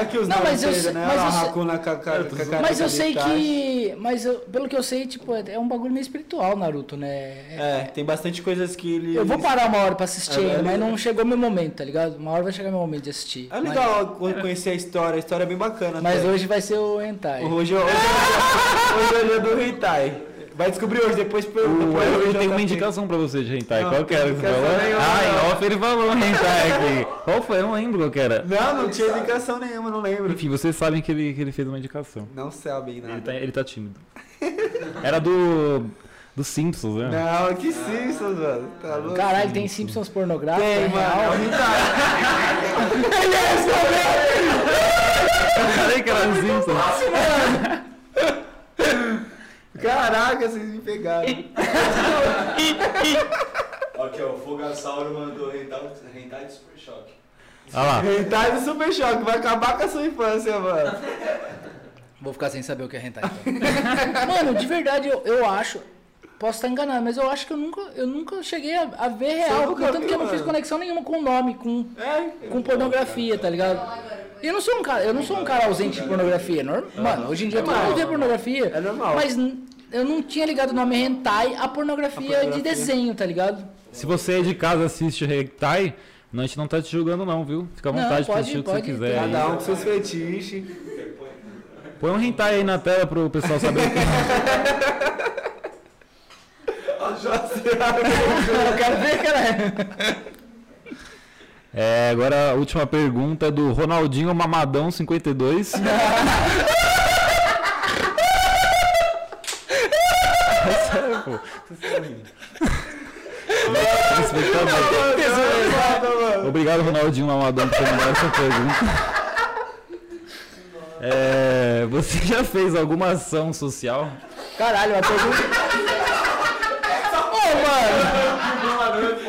Aqui os Não, nomes mas eu sei- né? mas Olha eu Ka- Ka- Mas eu sei que. Mas eu- pelo que eu sei, tipo, é um bagulho meio espiritual, Naruto, né? É, tem bastante coisas que ele. Eu vou parar uma hora pra assistir É, ainda, mas não chegou meu momento, tá ligado? Uma hora vai chegar meu momento de assistir. É legal co- conhecer a história, a história é bem bacana. Mas, mas até. hoje vai ser o Hentai. Hoje, hoje, hoje é o dia do hentai. Vai descobrir hoje, depois depois O eu Wesley tem uma indicação pra você de hentai. Não, Qual que era que você falou? Ah, em off ele falou hentai aqui. Qual foi? Eu não lembro qual que era. Não, não tinha indicação nenhuma, não lembro. Enfim, vocês sabem que ele, que ele fez uma indicação. Não sabem Ele nada. tá, ele tá tímido. Era do. Do Simpsons, né? Não, que Simpsons, mano. Tá louco? Caralho, tem Simpsons pornográficos? Tem, é mano. É o hentai. Eu falei que era do Simpsons. Caraca, vocês me pegaram. Aqui, ó, o Fogasauro mandou hentai, hentai de Super Choque. Olha lá. Hentai do Super Choque, vai acabar com a sua infância, mano. Vou ficar sem saber o que é Hentai. então. Mano, de verdade, eu, eu acho. Posso estar enganado, mas eu acho que eu nunca, eu nunca cheguei a, a ver real. nunca Tanto que eu não fiz conexão nenhuma com o nome, com, É, com pornografia, tá ligado? Eu não sou um cara, eu não sou um cara ausente de pornografia, é normal. Mano, hoje em dia todo mundo vê pornografia. É normal. Mas eu não tinha ligado o nome hentai à pornografia, A pornografia. de desenho, tá ligado? Se você é de casa assiste hentai, a gente não tá te julgando não, viu? Fica à Não, vontade pra pode- assistir o que você quiser. cada um com seus fetiches. Põe um hentai aí na tela pro pessoal saber. Eu quero ver, cara. É, agora a última pergunta é do Ronaldinho Mamadão 52. É sério, pô. Espectacular. Obrigado, Ronaldinho Mamadão, por ter mandado essa pergunta. É, você já fez alguma ação social? Caralho, uma pergunta. Ô, mano!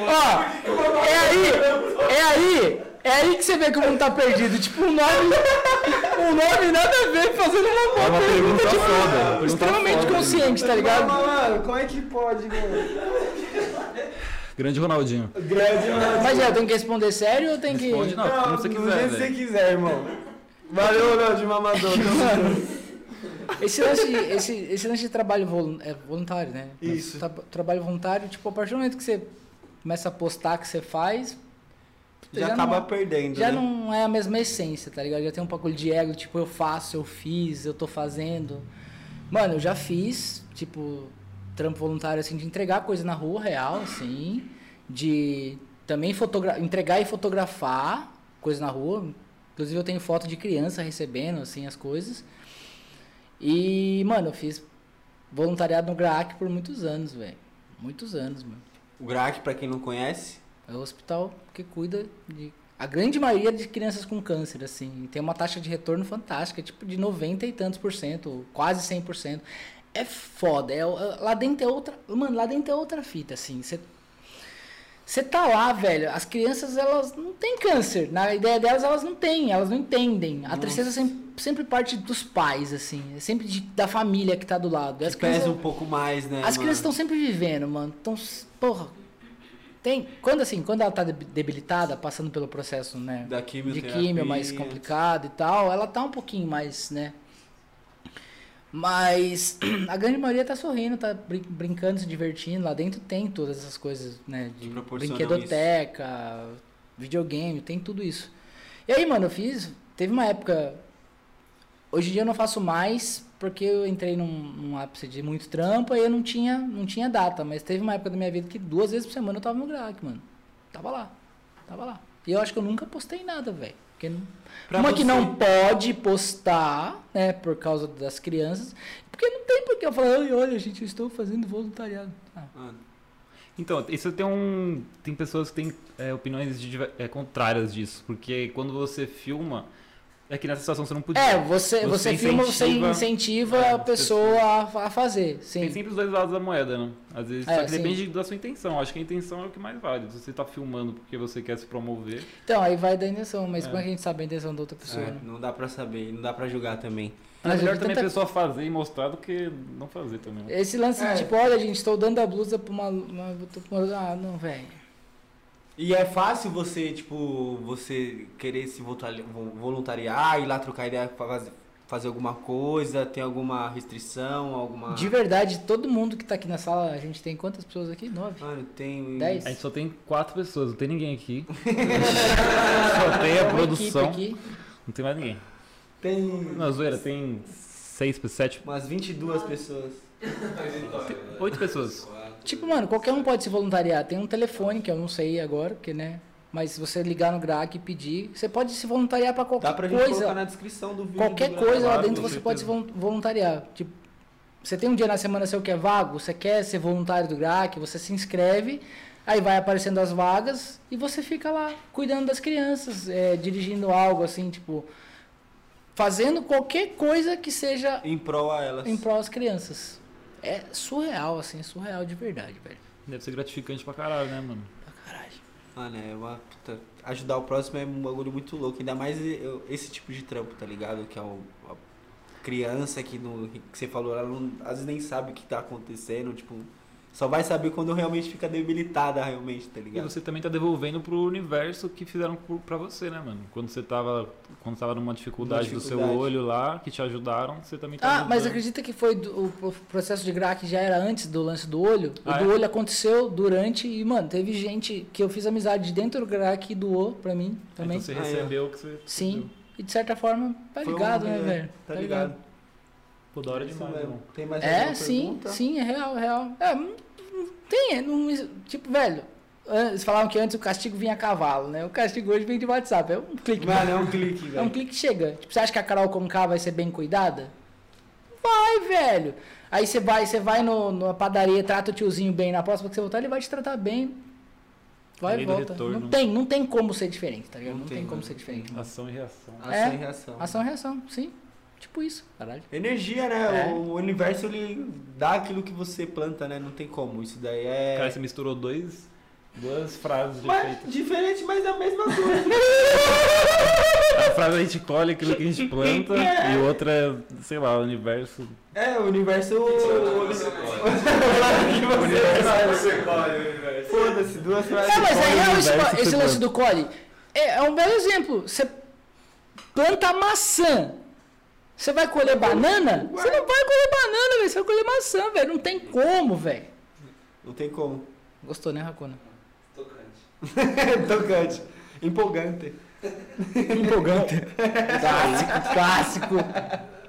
Ó, é aí, é aí, é aí que você vê que o mundo tá perdido. Tipo, um nome. Um nome nada a ver fazendo uma boa É uma pergunta tipo, foda. pergunta Extremamente foda. consciente, tá ligado? Mano, como é que pode, mano? Grande Ronaldinho. Grande, mano. Mas é, eu tenho que responder sério ou tenho que. Responde não, como você do quiser, jeito que você quiser, irmão. Valeu, Ronaldinho Mamador. Esse lance, de- esse, esse lance de trabalho volu- é voluntário, né? Isso. Tra- trabalho voluntário, tipo, a partir do momento que você começa a postar que você faz, Já, Já acaba não- perdendo, já né? não é a mesma essência, tá ligado? Já tem um bagulho de ego, tipo, eu faço, eu fiz, eu tô fazendo. Mano, eu já fiz, tipo, trampo voluntário, assim, de entregar coisa na rua real, assim, de também fotogra entregar e fotografar coisa na rua. Inclusive eu tenho foto de criança recebendo, assim, as coisas. E, mano, eu fiz voluntariado no GRAAC por muitos anos, velho. Muitos anos, mano. O GRAC, pra quem não conhece, É o hospital que cuida de. A grande maioria de crianças com câncer, assim. Tem uma taxa de retorno fantástica, tipo de 90 e tantos por cento, quase 100%. É foda. É, é- lá dentro é outra. Mano, lá dentro é outra fita, assim. Você Você tá lá, velho. As crianças, elas não têm câncer. Na ideia delas, elas não têm, elas não entendem. A tristeza sempre, sempre parte dos pais, assim. É sempre de- da família que tá do lado. E As Que pesa crianças, um pouco mais, né? as mano? crianças estão sempre vivendo, mano. Então, porra. Tem, quando assim, quando ela tá deb- debilitada, passando pelo processo, né? da de químio mais complicado e tal, ela tá um pouquinho mais, né? Mas a grande maioria tá sorrindo, tá brin- brincando, se divertindo. Lá dentro tem todas essas coisas, né? De brinquedoteca, videogame, tem tudo isso. E aí, mano, eu fiz. Teve uma época. Hoje em dia eu não faço mais porque eu entrei num, num ápice de muito trampo e eu não tinha, não tinha data. Mas teve uma época da minha vida que duas vezes por semana eu tava no Grac, mano. Tava lá. Tava lá. E eu acho que eu nunca postei nada, velho. Porque não- uma que você- não pode postar, né, por causa das crianças. Porque não tem porque eu falar, "Ai, olha, gente, eu estou fazendo voluntariado. Ah, Mano, Então, isso tem um. Tem pessoas que têm é, opiniões de é, contrárias disso. Porque quando você filma. É que nessa situação você não podia. É, você, você, Você filma, você incentiva- É, a pessoa a, a fazer. Sim. Tem sempre os dois lados da moeda, né? Às vezes, É, só que depende da sua intenção. Acho que a intenção é o que mais vale. Se você tá filmando porque você quer se promover. Então, aí vai da intenção, mas É. como é que a gente sabe a intenção da outra pessoa? é, né? não dá pra saber, não dá pra julgar também. É melhor também a pessoa fazer e mostrar do que não fazer também. né? Esse lance É. de tipo, olha, gente, estou dando a blusa pra uma. uma, eu tô com uma- ah, não, velho. E é fácil você, tipo, você querer se voluntariar, ir lá trocar ideia, fazer, fazer alguma coisa, tem alguma restrição, alguma... De verdade, todo mundo que tá aqui na sala, a gente tem quantas pessoas aqui? Nove? Mano, tem... Dez? A gente só tem quatro pessoas, não tem ninguém aqui. só tem a produção. aqui. Não tem mais ninguém. Tem Não, zoeira, tem seis, sete, umas 22 pessoas. oito pessoas. Tipo, mano, qualquer um pode se voluntariar. Tem um telefone que eu não sei agora, porque, né? Mas se você ligar no GRAC e pedir, você pode se voluntariar pra qualquer Dá pra gente coisa. colocar na descrição do vídeo. Qualquer do coisa lá dentro você pode se voluntariar. Tipo, você tem um dia na semana seu que é vago, você quer ser voluntário do GRAC, você se inscreve, aí vai aparecendo as vagas e você fica lá cuidando das crianças, é, dirigindo algo assim, tipo, fazendo qualquer coisa que seja Em prol a elas. em prol das crianças. É surreal, assim, é surreal de verdade, velho. Deve ser gratificante pra caralho, né, mano? Pra caralho. Mano, é uma puta... Ajudar o próximo é um bagulho muito louco. Ainda mais eu- esse tipo de trampo, tá ligado? Que é o... a criança que, no, que você falou, ela não- às vezes nem sabe o que tá acontecendo, tipo... Só vai saber quando realmente fica debilitada, realmente, tá E ligado? você também tá devolvendo pro universo que fizeram pra você, né, mano? Quando você tava, quando tava numa dificuldade, Numa do seu dificuldade. olho lá, que te ajudaram, você também tá Ah, ajudando. mas acredita que foi do- o pro- processo de GRAC já era antes do lance do olho? O Ah, do é? olho aconteceu durante e, mano, teve gente que eu fiz amizade dentro do GRAC e doou pra mim também. Então você Ah, é. recebeu o que você Sim. E de certa forma, tá Foi um- ligado, né, é, velho? Tá ligado. Pô, da hora Isso demais, É, sim, pergunta? sim, é real, é real. É, não- não tem, é, não, tipo, velho, eles falavam que antes o castigo vinha a cavalo, né? O castigo hoje vem de WhatsApp, é um clique. Mano, é um clique, É um velho. clique que chega. Tipo, você acha que a Carol Conká vai ser bem cuidada? Vai, velho. Aí você vai, você vai no, numa padaria, trata o tiozinho bem. Na próxima que você voltar, ele vai te tratar bem. Vai e volta. retorno. Não tem, não tem como ser diferente, tá ligado? Não, Não tem, tem, como mano. ser diferente. Ação e reação. Ação É. e reação. Ação e reação, sim. Tipo isso, caralho. Energia, né? É. O universo, ele dá aquilo que você planta, né? Não tem como. Isso daí é... Cara, você misturou dois, duas frases Mas, efeito. diferente, mas é a mesma coisa. A frase a gente colhe aquilo que a gente planta É. e outra é, sei lá, o universo. é, o universo... O Você universo... Foda-se, duas frases. É, mas é Colhe o real esse, universo esse lance do colhe. É, é um belo exemplo. Você planta maçã. Você vai colher banana? Você não vai colher banana, velho. Você vai colher maçã, velho. Não tem como, velho. Não tem como. Gostou, né, Racona? Tocante. Tocante. Empolgante. Empolgante. clássico, clássico.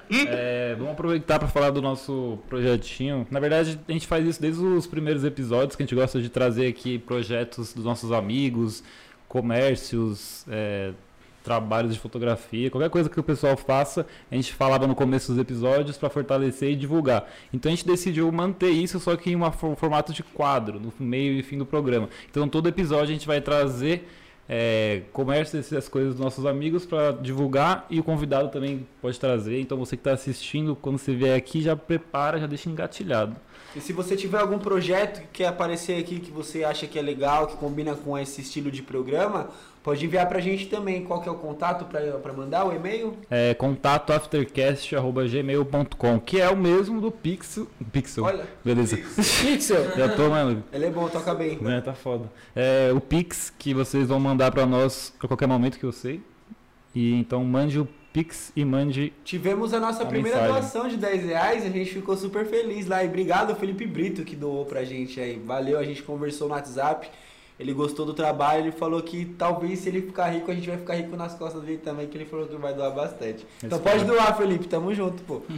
É, vamos aproveitar para falar do nosso projetinho. Na verdade, a gente faz isso desde os primeiros episódios, que a gente gosta de trazer aqui projetos dos nossos amigos, comércios, é, trabalhos de fotografia, qualquer coisa que o pessoal faça, a gente falava no começo dos episódios para fortalecer e divulgar. Então a gente decidiu manter isso, só que em um formato de quadro, no meio e fim do programa. Então todo episódio a gente vai trazer é, comércio essas coisas dos nossos amigos para divulgar e o convidado também pode trazer. Então você que está assistindo, quando você vier aqui, já prepara, já deixa engatilhado. E se você tiver algum projeto que quer aparecer aqui que você acha que é legal, que combina com esse estilo de programa, pode enviar pra gente também. Qual que é o contato pra, pra mandar, o e-mail? É contato aftercast.gmail.com, que é o mesmo do Pixel. Pixel. Olha, Beleza. Pixel. Já tô, mano. ele é bom, toca bem. Né, tá foda. É, o Pix que vocês vão mandar pra nós a qualquer momento que eu sei. E então mande o Pix e mande. Tivemos a nossa A primeira mensagem. doação de 10 reais, a gente ficou super feliz lá. E obrigado, Felipe Brito, que doou pra gente aí. Valeu, a gente conversou no WhatsApp. Ele gostou do trabalho, ele falou que talvez se ele ficar rico, a gente vai ficar rico nas costas dele também, que ele falou que vai doar bastante. Então Espero. pode doar, Felipe, tamo junto, pô.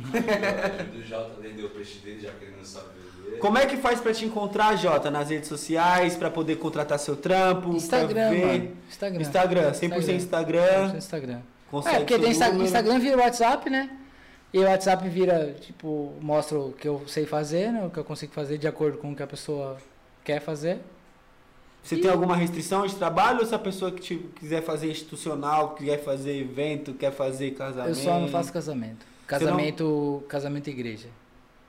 do Jota vendeu o peixe dele, já que ele não sabe vender. Como é que faz pra te encontrar, Jota, nas redes sociais, pra poder contratar seu trampo? Instagram, pra ver? Instagram. Instagram, 100% Instagram. Instagram. Consegue É, porque tem Insta- número. Instagram vira WhatsApp, né? E o WhatsApp vira, tipo, mostra o que eu sei fazer, né? O que eu consigo fazer de acordo com o que a pessoa quer fazer. Você tem alguma restrição de trabalho ou se a pessoa que tipo, quiser fazer institucional, quiser fazer evento, quer fazer casamento? Eu só não faço casamento. Casamento, casamento e igreja.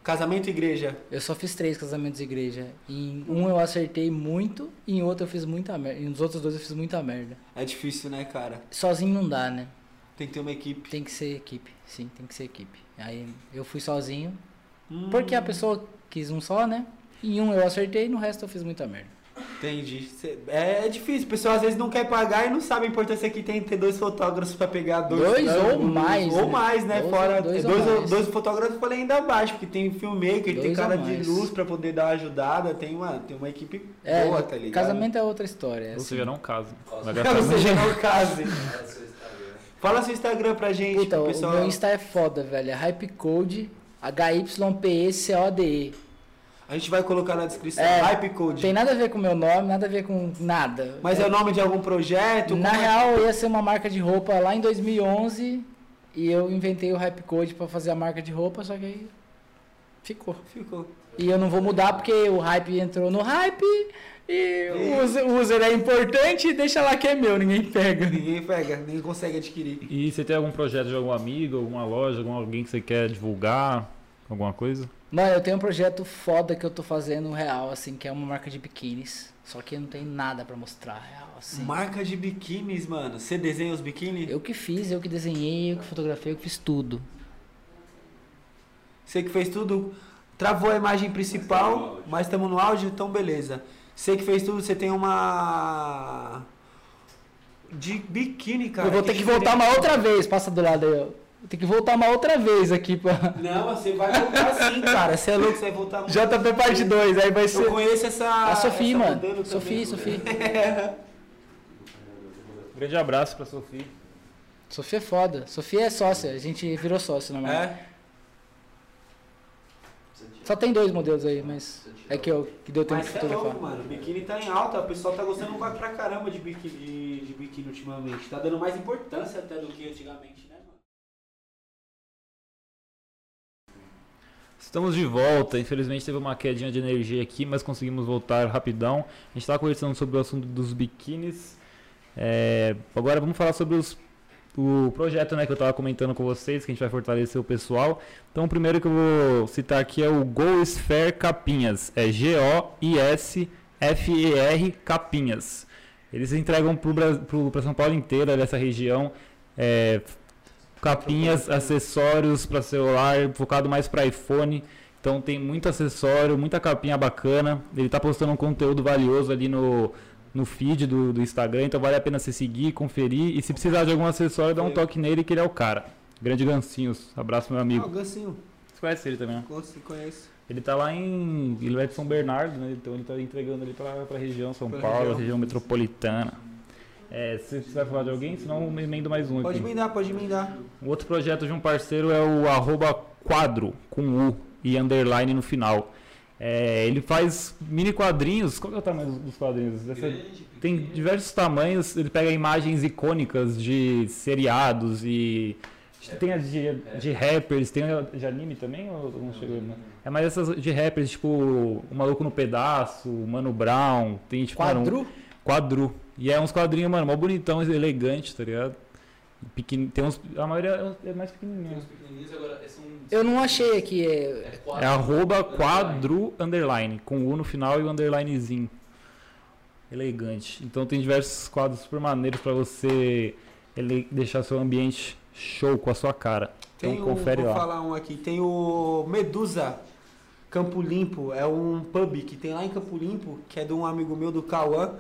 Casamento e igreja. Eu só fiz três casamentos e igreja. Em um eu acertei muito, e em outro eu fiz muita merda. E nos outros dois eu fiz muita merda. É difícil, né, cara? Sozinho não dá, né? Tem que ter uma equipe. Tem que ser equipe. Sim, tem que ser equipe. Aí eu fui sozinho. Hum, Porque a pessoa quis um só, né? Em um eu acertei, no resto eu fiz muita merda. Entendi. É, é difícil. O pessoal às vezes não quer pagar e não sabe a importância que tem ter dois fotógrafos pra pegar dois. Dois ou mais, Ou né? mais, né? Dois- Fora. dois Dois, ou dois, fotógrafos eu falei ainda abaixo, porque tem filmmaker, tem Dois cara ou de luz pra poder dar uma ajudada. Tem uma, tem uma equipe É, boa, tá ligado? casamento é outra história. Ou assim. seja, não caso. Vai Ou seja, não case. Fala seu Instagram. Fala seu Instagram pra gente, Puta, pro o pessoal. meu Insta é foda, velho. É Hypecode HYPECODE. A gente vai colocar na descrição. É, Hype Code. Tem nada a ver com o meu nome, nada a ver com nada. Mas é o nome de algum projeto? Na Como é- real, ia ser uma marca de roupa lá em 2011 e eu inventei o Hypecode pra fazer a marca de roupa, só que aí ficou. Ficou. E eu não vou mudar porque o hype entrou no hype e o user, o user é importante, deixa lá que é meu, ninguém pega. Ninguém pega, ninguém consegue adquirir. E você tem algum projeto de algum amigo, alguma loja, algum alguém que você quer divulgar? Alguma coisa? Mano, eu tenho um projeto foda que eu tô fazendo real, assim, que é uma marca de biquínis. Só que não tem nada pra mostrar real, assim. Marca de biquínis, mano. Você desenha os biquínis? Eu que fiz, eu que desenhei, eu que fotografei, eu que fiz tudo. Você que fez tudo, travou a imagem principal, mas estamos no áudio, então beleza. Você que fez tudo, você tem uma. De biquíni, cara. eu vou ter que diferente. voltar uma outra vez, passa do lado aí, ter que voltar uma outra vez aqui pra. Não, você vai voltar sim, cara. Você é louco, você vai voltar muito. JP parte 2, aí vai Eu ser. conheço essa. A Sofia, essa mano. Sofia. Sofia. Grande abraço pra Sofia. Sofia é foda. Sofia é sócia, a gente virou sócio na marca. É? Só tem dois modelos aí, mas é que, eu, que deu tempo Mas de é fotografar. louco, mano. O biquíni tá em alta, o pessoal tá gostando pra caramba de biquíni, de, de biquíni ultimamente. Tá dando mais importância até do que antigamente, Estamos de volta. Infelizmente teve uma quedinha de energia aqui, mas conseguimos voltar rapidão. A gente estava conversando sobre o assunto dos biquínis. É, agora vamos falar sobre os- o projeto né, que eu estava comentando com vocês, que a gente vai fortalecer o pessoal. Então o primeiro que eu vou citar aqui é o Gosphere Capinhas. É G-O-I-S-F-E-R Capinhas. Eles entregam para São Paulo inteira, essa região, é, capinhas, acessórios para celular, focado mais para iPhone. Então tem muito acessório, muita capinha bacana. Ele tá postando um conteúdo valioso ali no, no feed do, do Instagram, então vale a pena você seguir, conferir. E se precisar de algum acessório, dá um toque nele que ele é o cara. Grande Gancinhos. Abraço, meu Ah, o amigo. Gancinho. Você conhece ele também, né? Você conhece. Ele tá lá em. Ele é de São Bernardo, né? Então ele tá entregando ali pra, pra região, São Pra Paulo, região. região metropolitana. É, se você vai falar de alguém, senão eu emendo mais um Pode aqui. emendar, pode emendar. O outro projeto de um parceiro é o arroba quadro com U e underline no final. É, ele faz mini quadrinhos. Qual que é o tamanho dos- quadrinhos? Essa- Grande, tem diversos tamanhos. Ele pega imagens icônicas de seriados e. Tem as de, de rappers, tem a de anime também? Ou não chegou? Não? É mais essas de rappers, tipo O Maluco no Pedaço, Mano Brown. Tem tipo. mano, um- Quadru? E é uns quadrinhos, mano, mó bonitão, elegante, tá ligado? Tem uns, a maioria é mais Tem pequenininha. uns pequenininhos, agora são... Eu não achei aqui. É... É, quatro, É arroba underline. quadru underline, com o U no final e o underlinezinho. Elegante. Então tem diversos quadros super maneiros pra você ele, deixar seu ambiente show com a sua cara. Então Tem um, confere vou lá. falar um aqui. Tem o Medusa Campo Limpo. É um pub que tem lá em Campo Limpo, que é de um amigo meu do Cauã.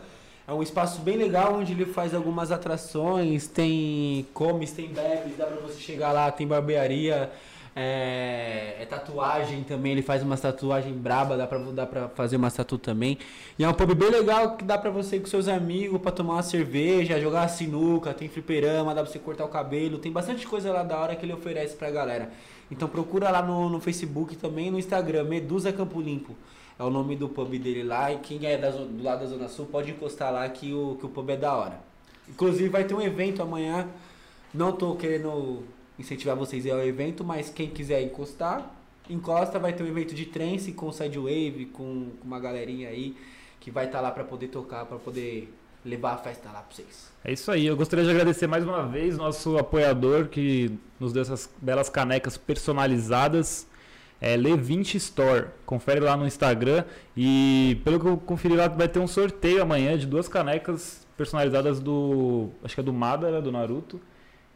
É um espaço bem legal onde ele faz algumas atrações, tem comes, tem bebes, dá pra você chegar lá, tem barbearia, é, é tatuagem também, ele faz umas tatuagem braba, dá pra, dá pra fazer uma tatu também. E é um pub bem legal que dá pra você ir com seus amigos pra tomar uma cerveja, jogar sinuca, tem fliperama, dá pra você cortar o cabelo, tem bastante coisa lá da hora que ele oferece pra galera. Então procura lá no, no Facebook também no Instagram, Medusa Campo Limpo. É o nome do pub dele lá. E quem é da do lado da Zona Sul pode encostar lá que o, que o pub é da hora. Inclusive vai ter um evento amanhã. Não tô querendo incentivar vocês a ir ao evento, mas quem quiser encostar, encosta. Vai ter um evento de trance com Sidewave, com, com uma galerinha aí que vai estar lá pra poder tocar, pra poder levar a festa lá pra vocês. É isso aí. Eu gostaria de agradecer mais uma vez nosso apoiador que nos deu essas belas canecas personalizadas. É Le20 Store. Confere lá no Instagram. E pelo que eu conferi lá, vai ter um sorteio amanhã de duas canecas personalizadas do. Acho que é do Madara, do Naruto.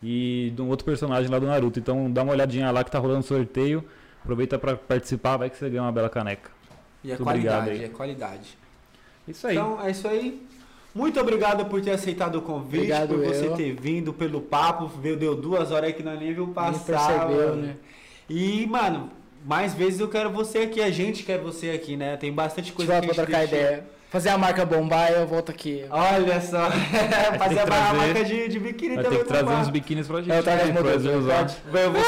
E de um outro personagem lá do Naruto. Então dá uma olhadinha lá que tá rolando sorteio. Aproveita para participar, vai que você ganha uma bela caneca. E é Muito obrigado qualidade, é qualidade. Isso aí. Então é isso aí. Muito obrigado por ter aceitado o convite, Obrigado por você eu. ter vindo, pelo papo. Deu duas horas aí que nós nem viu Nem passar. percebeu, mano. né? E, mano, mais vezes eu quero você aqui. A gente quer você aqui, né? Tem bastante coisa que pra trocar deixou. ideia. Fazer a marca bombar, eu volto aqui. Olha só. Fazer a trazer- marca de, de biquíni também. ter que trazer pra- uns biquínis pra gente. Eu trago né, pra modelos, você usar. verdade? Eu, vou-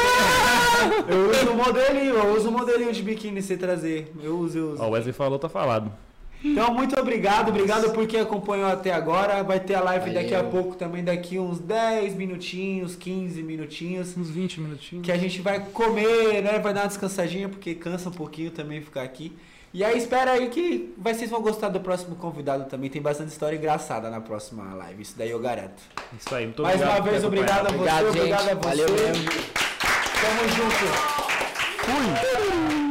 eu uso um modelinho, eu uso um modelinho de biquíni você trazer. Eu uso, eu uso. Ó, o Wesley falou, tá falado. Então, muito obrigado, obrigado por quem acompanhou até agora. Vai ter a live Valeu. daqui a pouco também, daqui uns 10 minutinhos, 15 minutinhos. Uns 20 minutinhos. Que a gente vai comer, né? Vai dar uma descansadinha, porque cansa um pouquinho também ficar aqui. E aí, espera aí que vocês vão gostar do próximo convidado também. Tem bastante história engraçada na próxima live, isso daí eu garanto. Isso aí, muito Mais obrigado. uma vez, obrigado a acompanhado. você, Obrigado, obrigado a gente. você. Valeu mesmo. Tamo junto. Fui.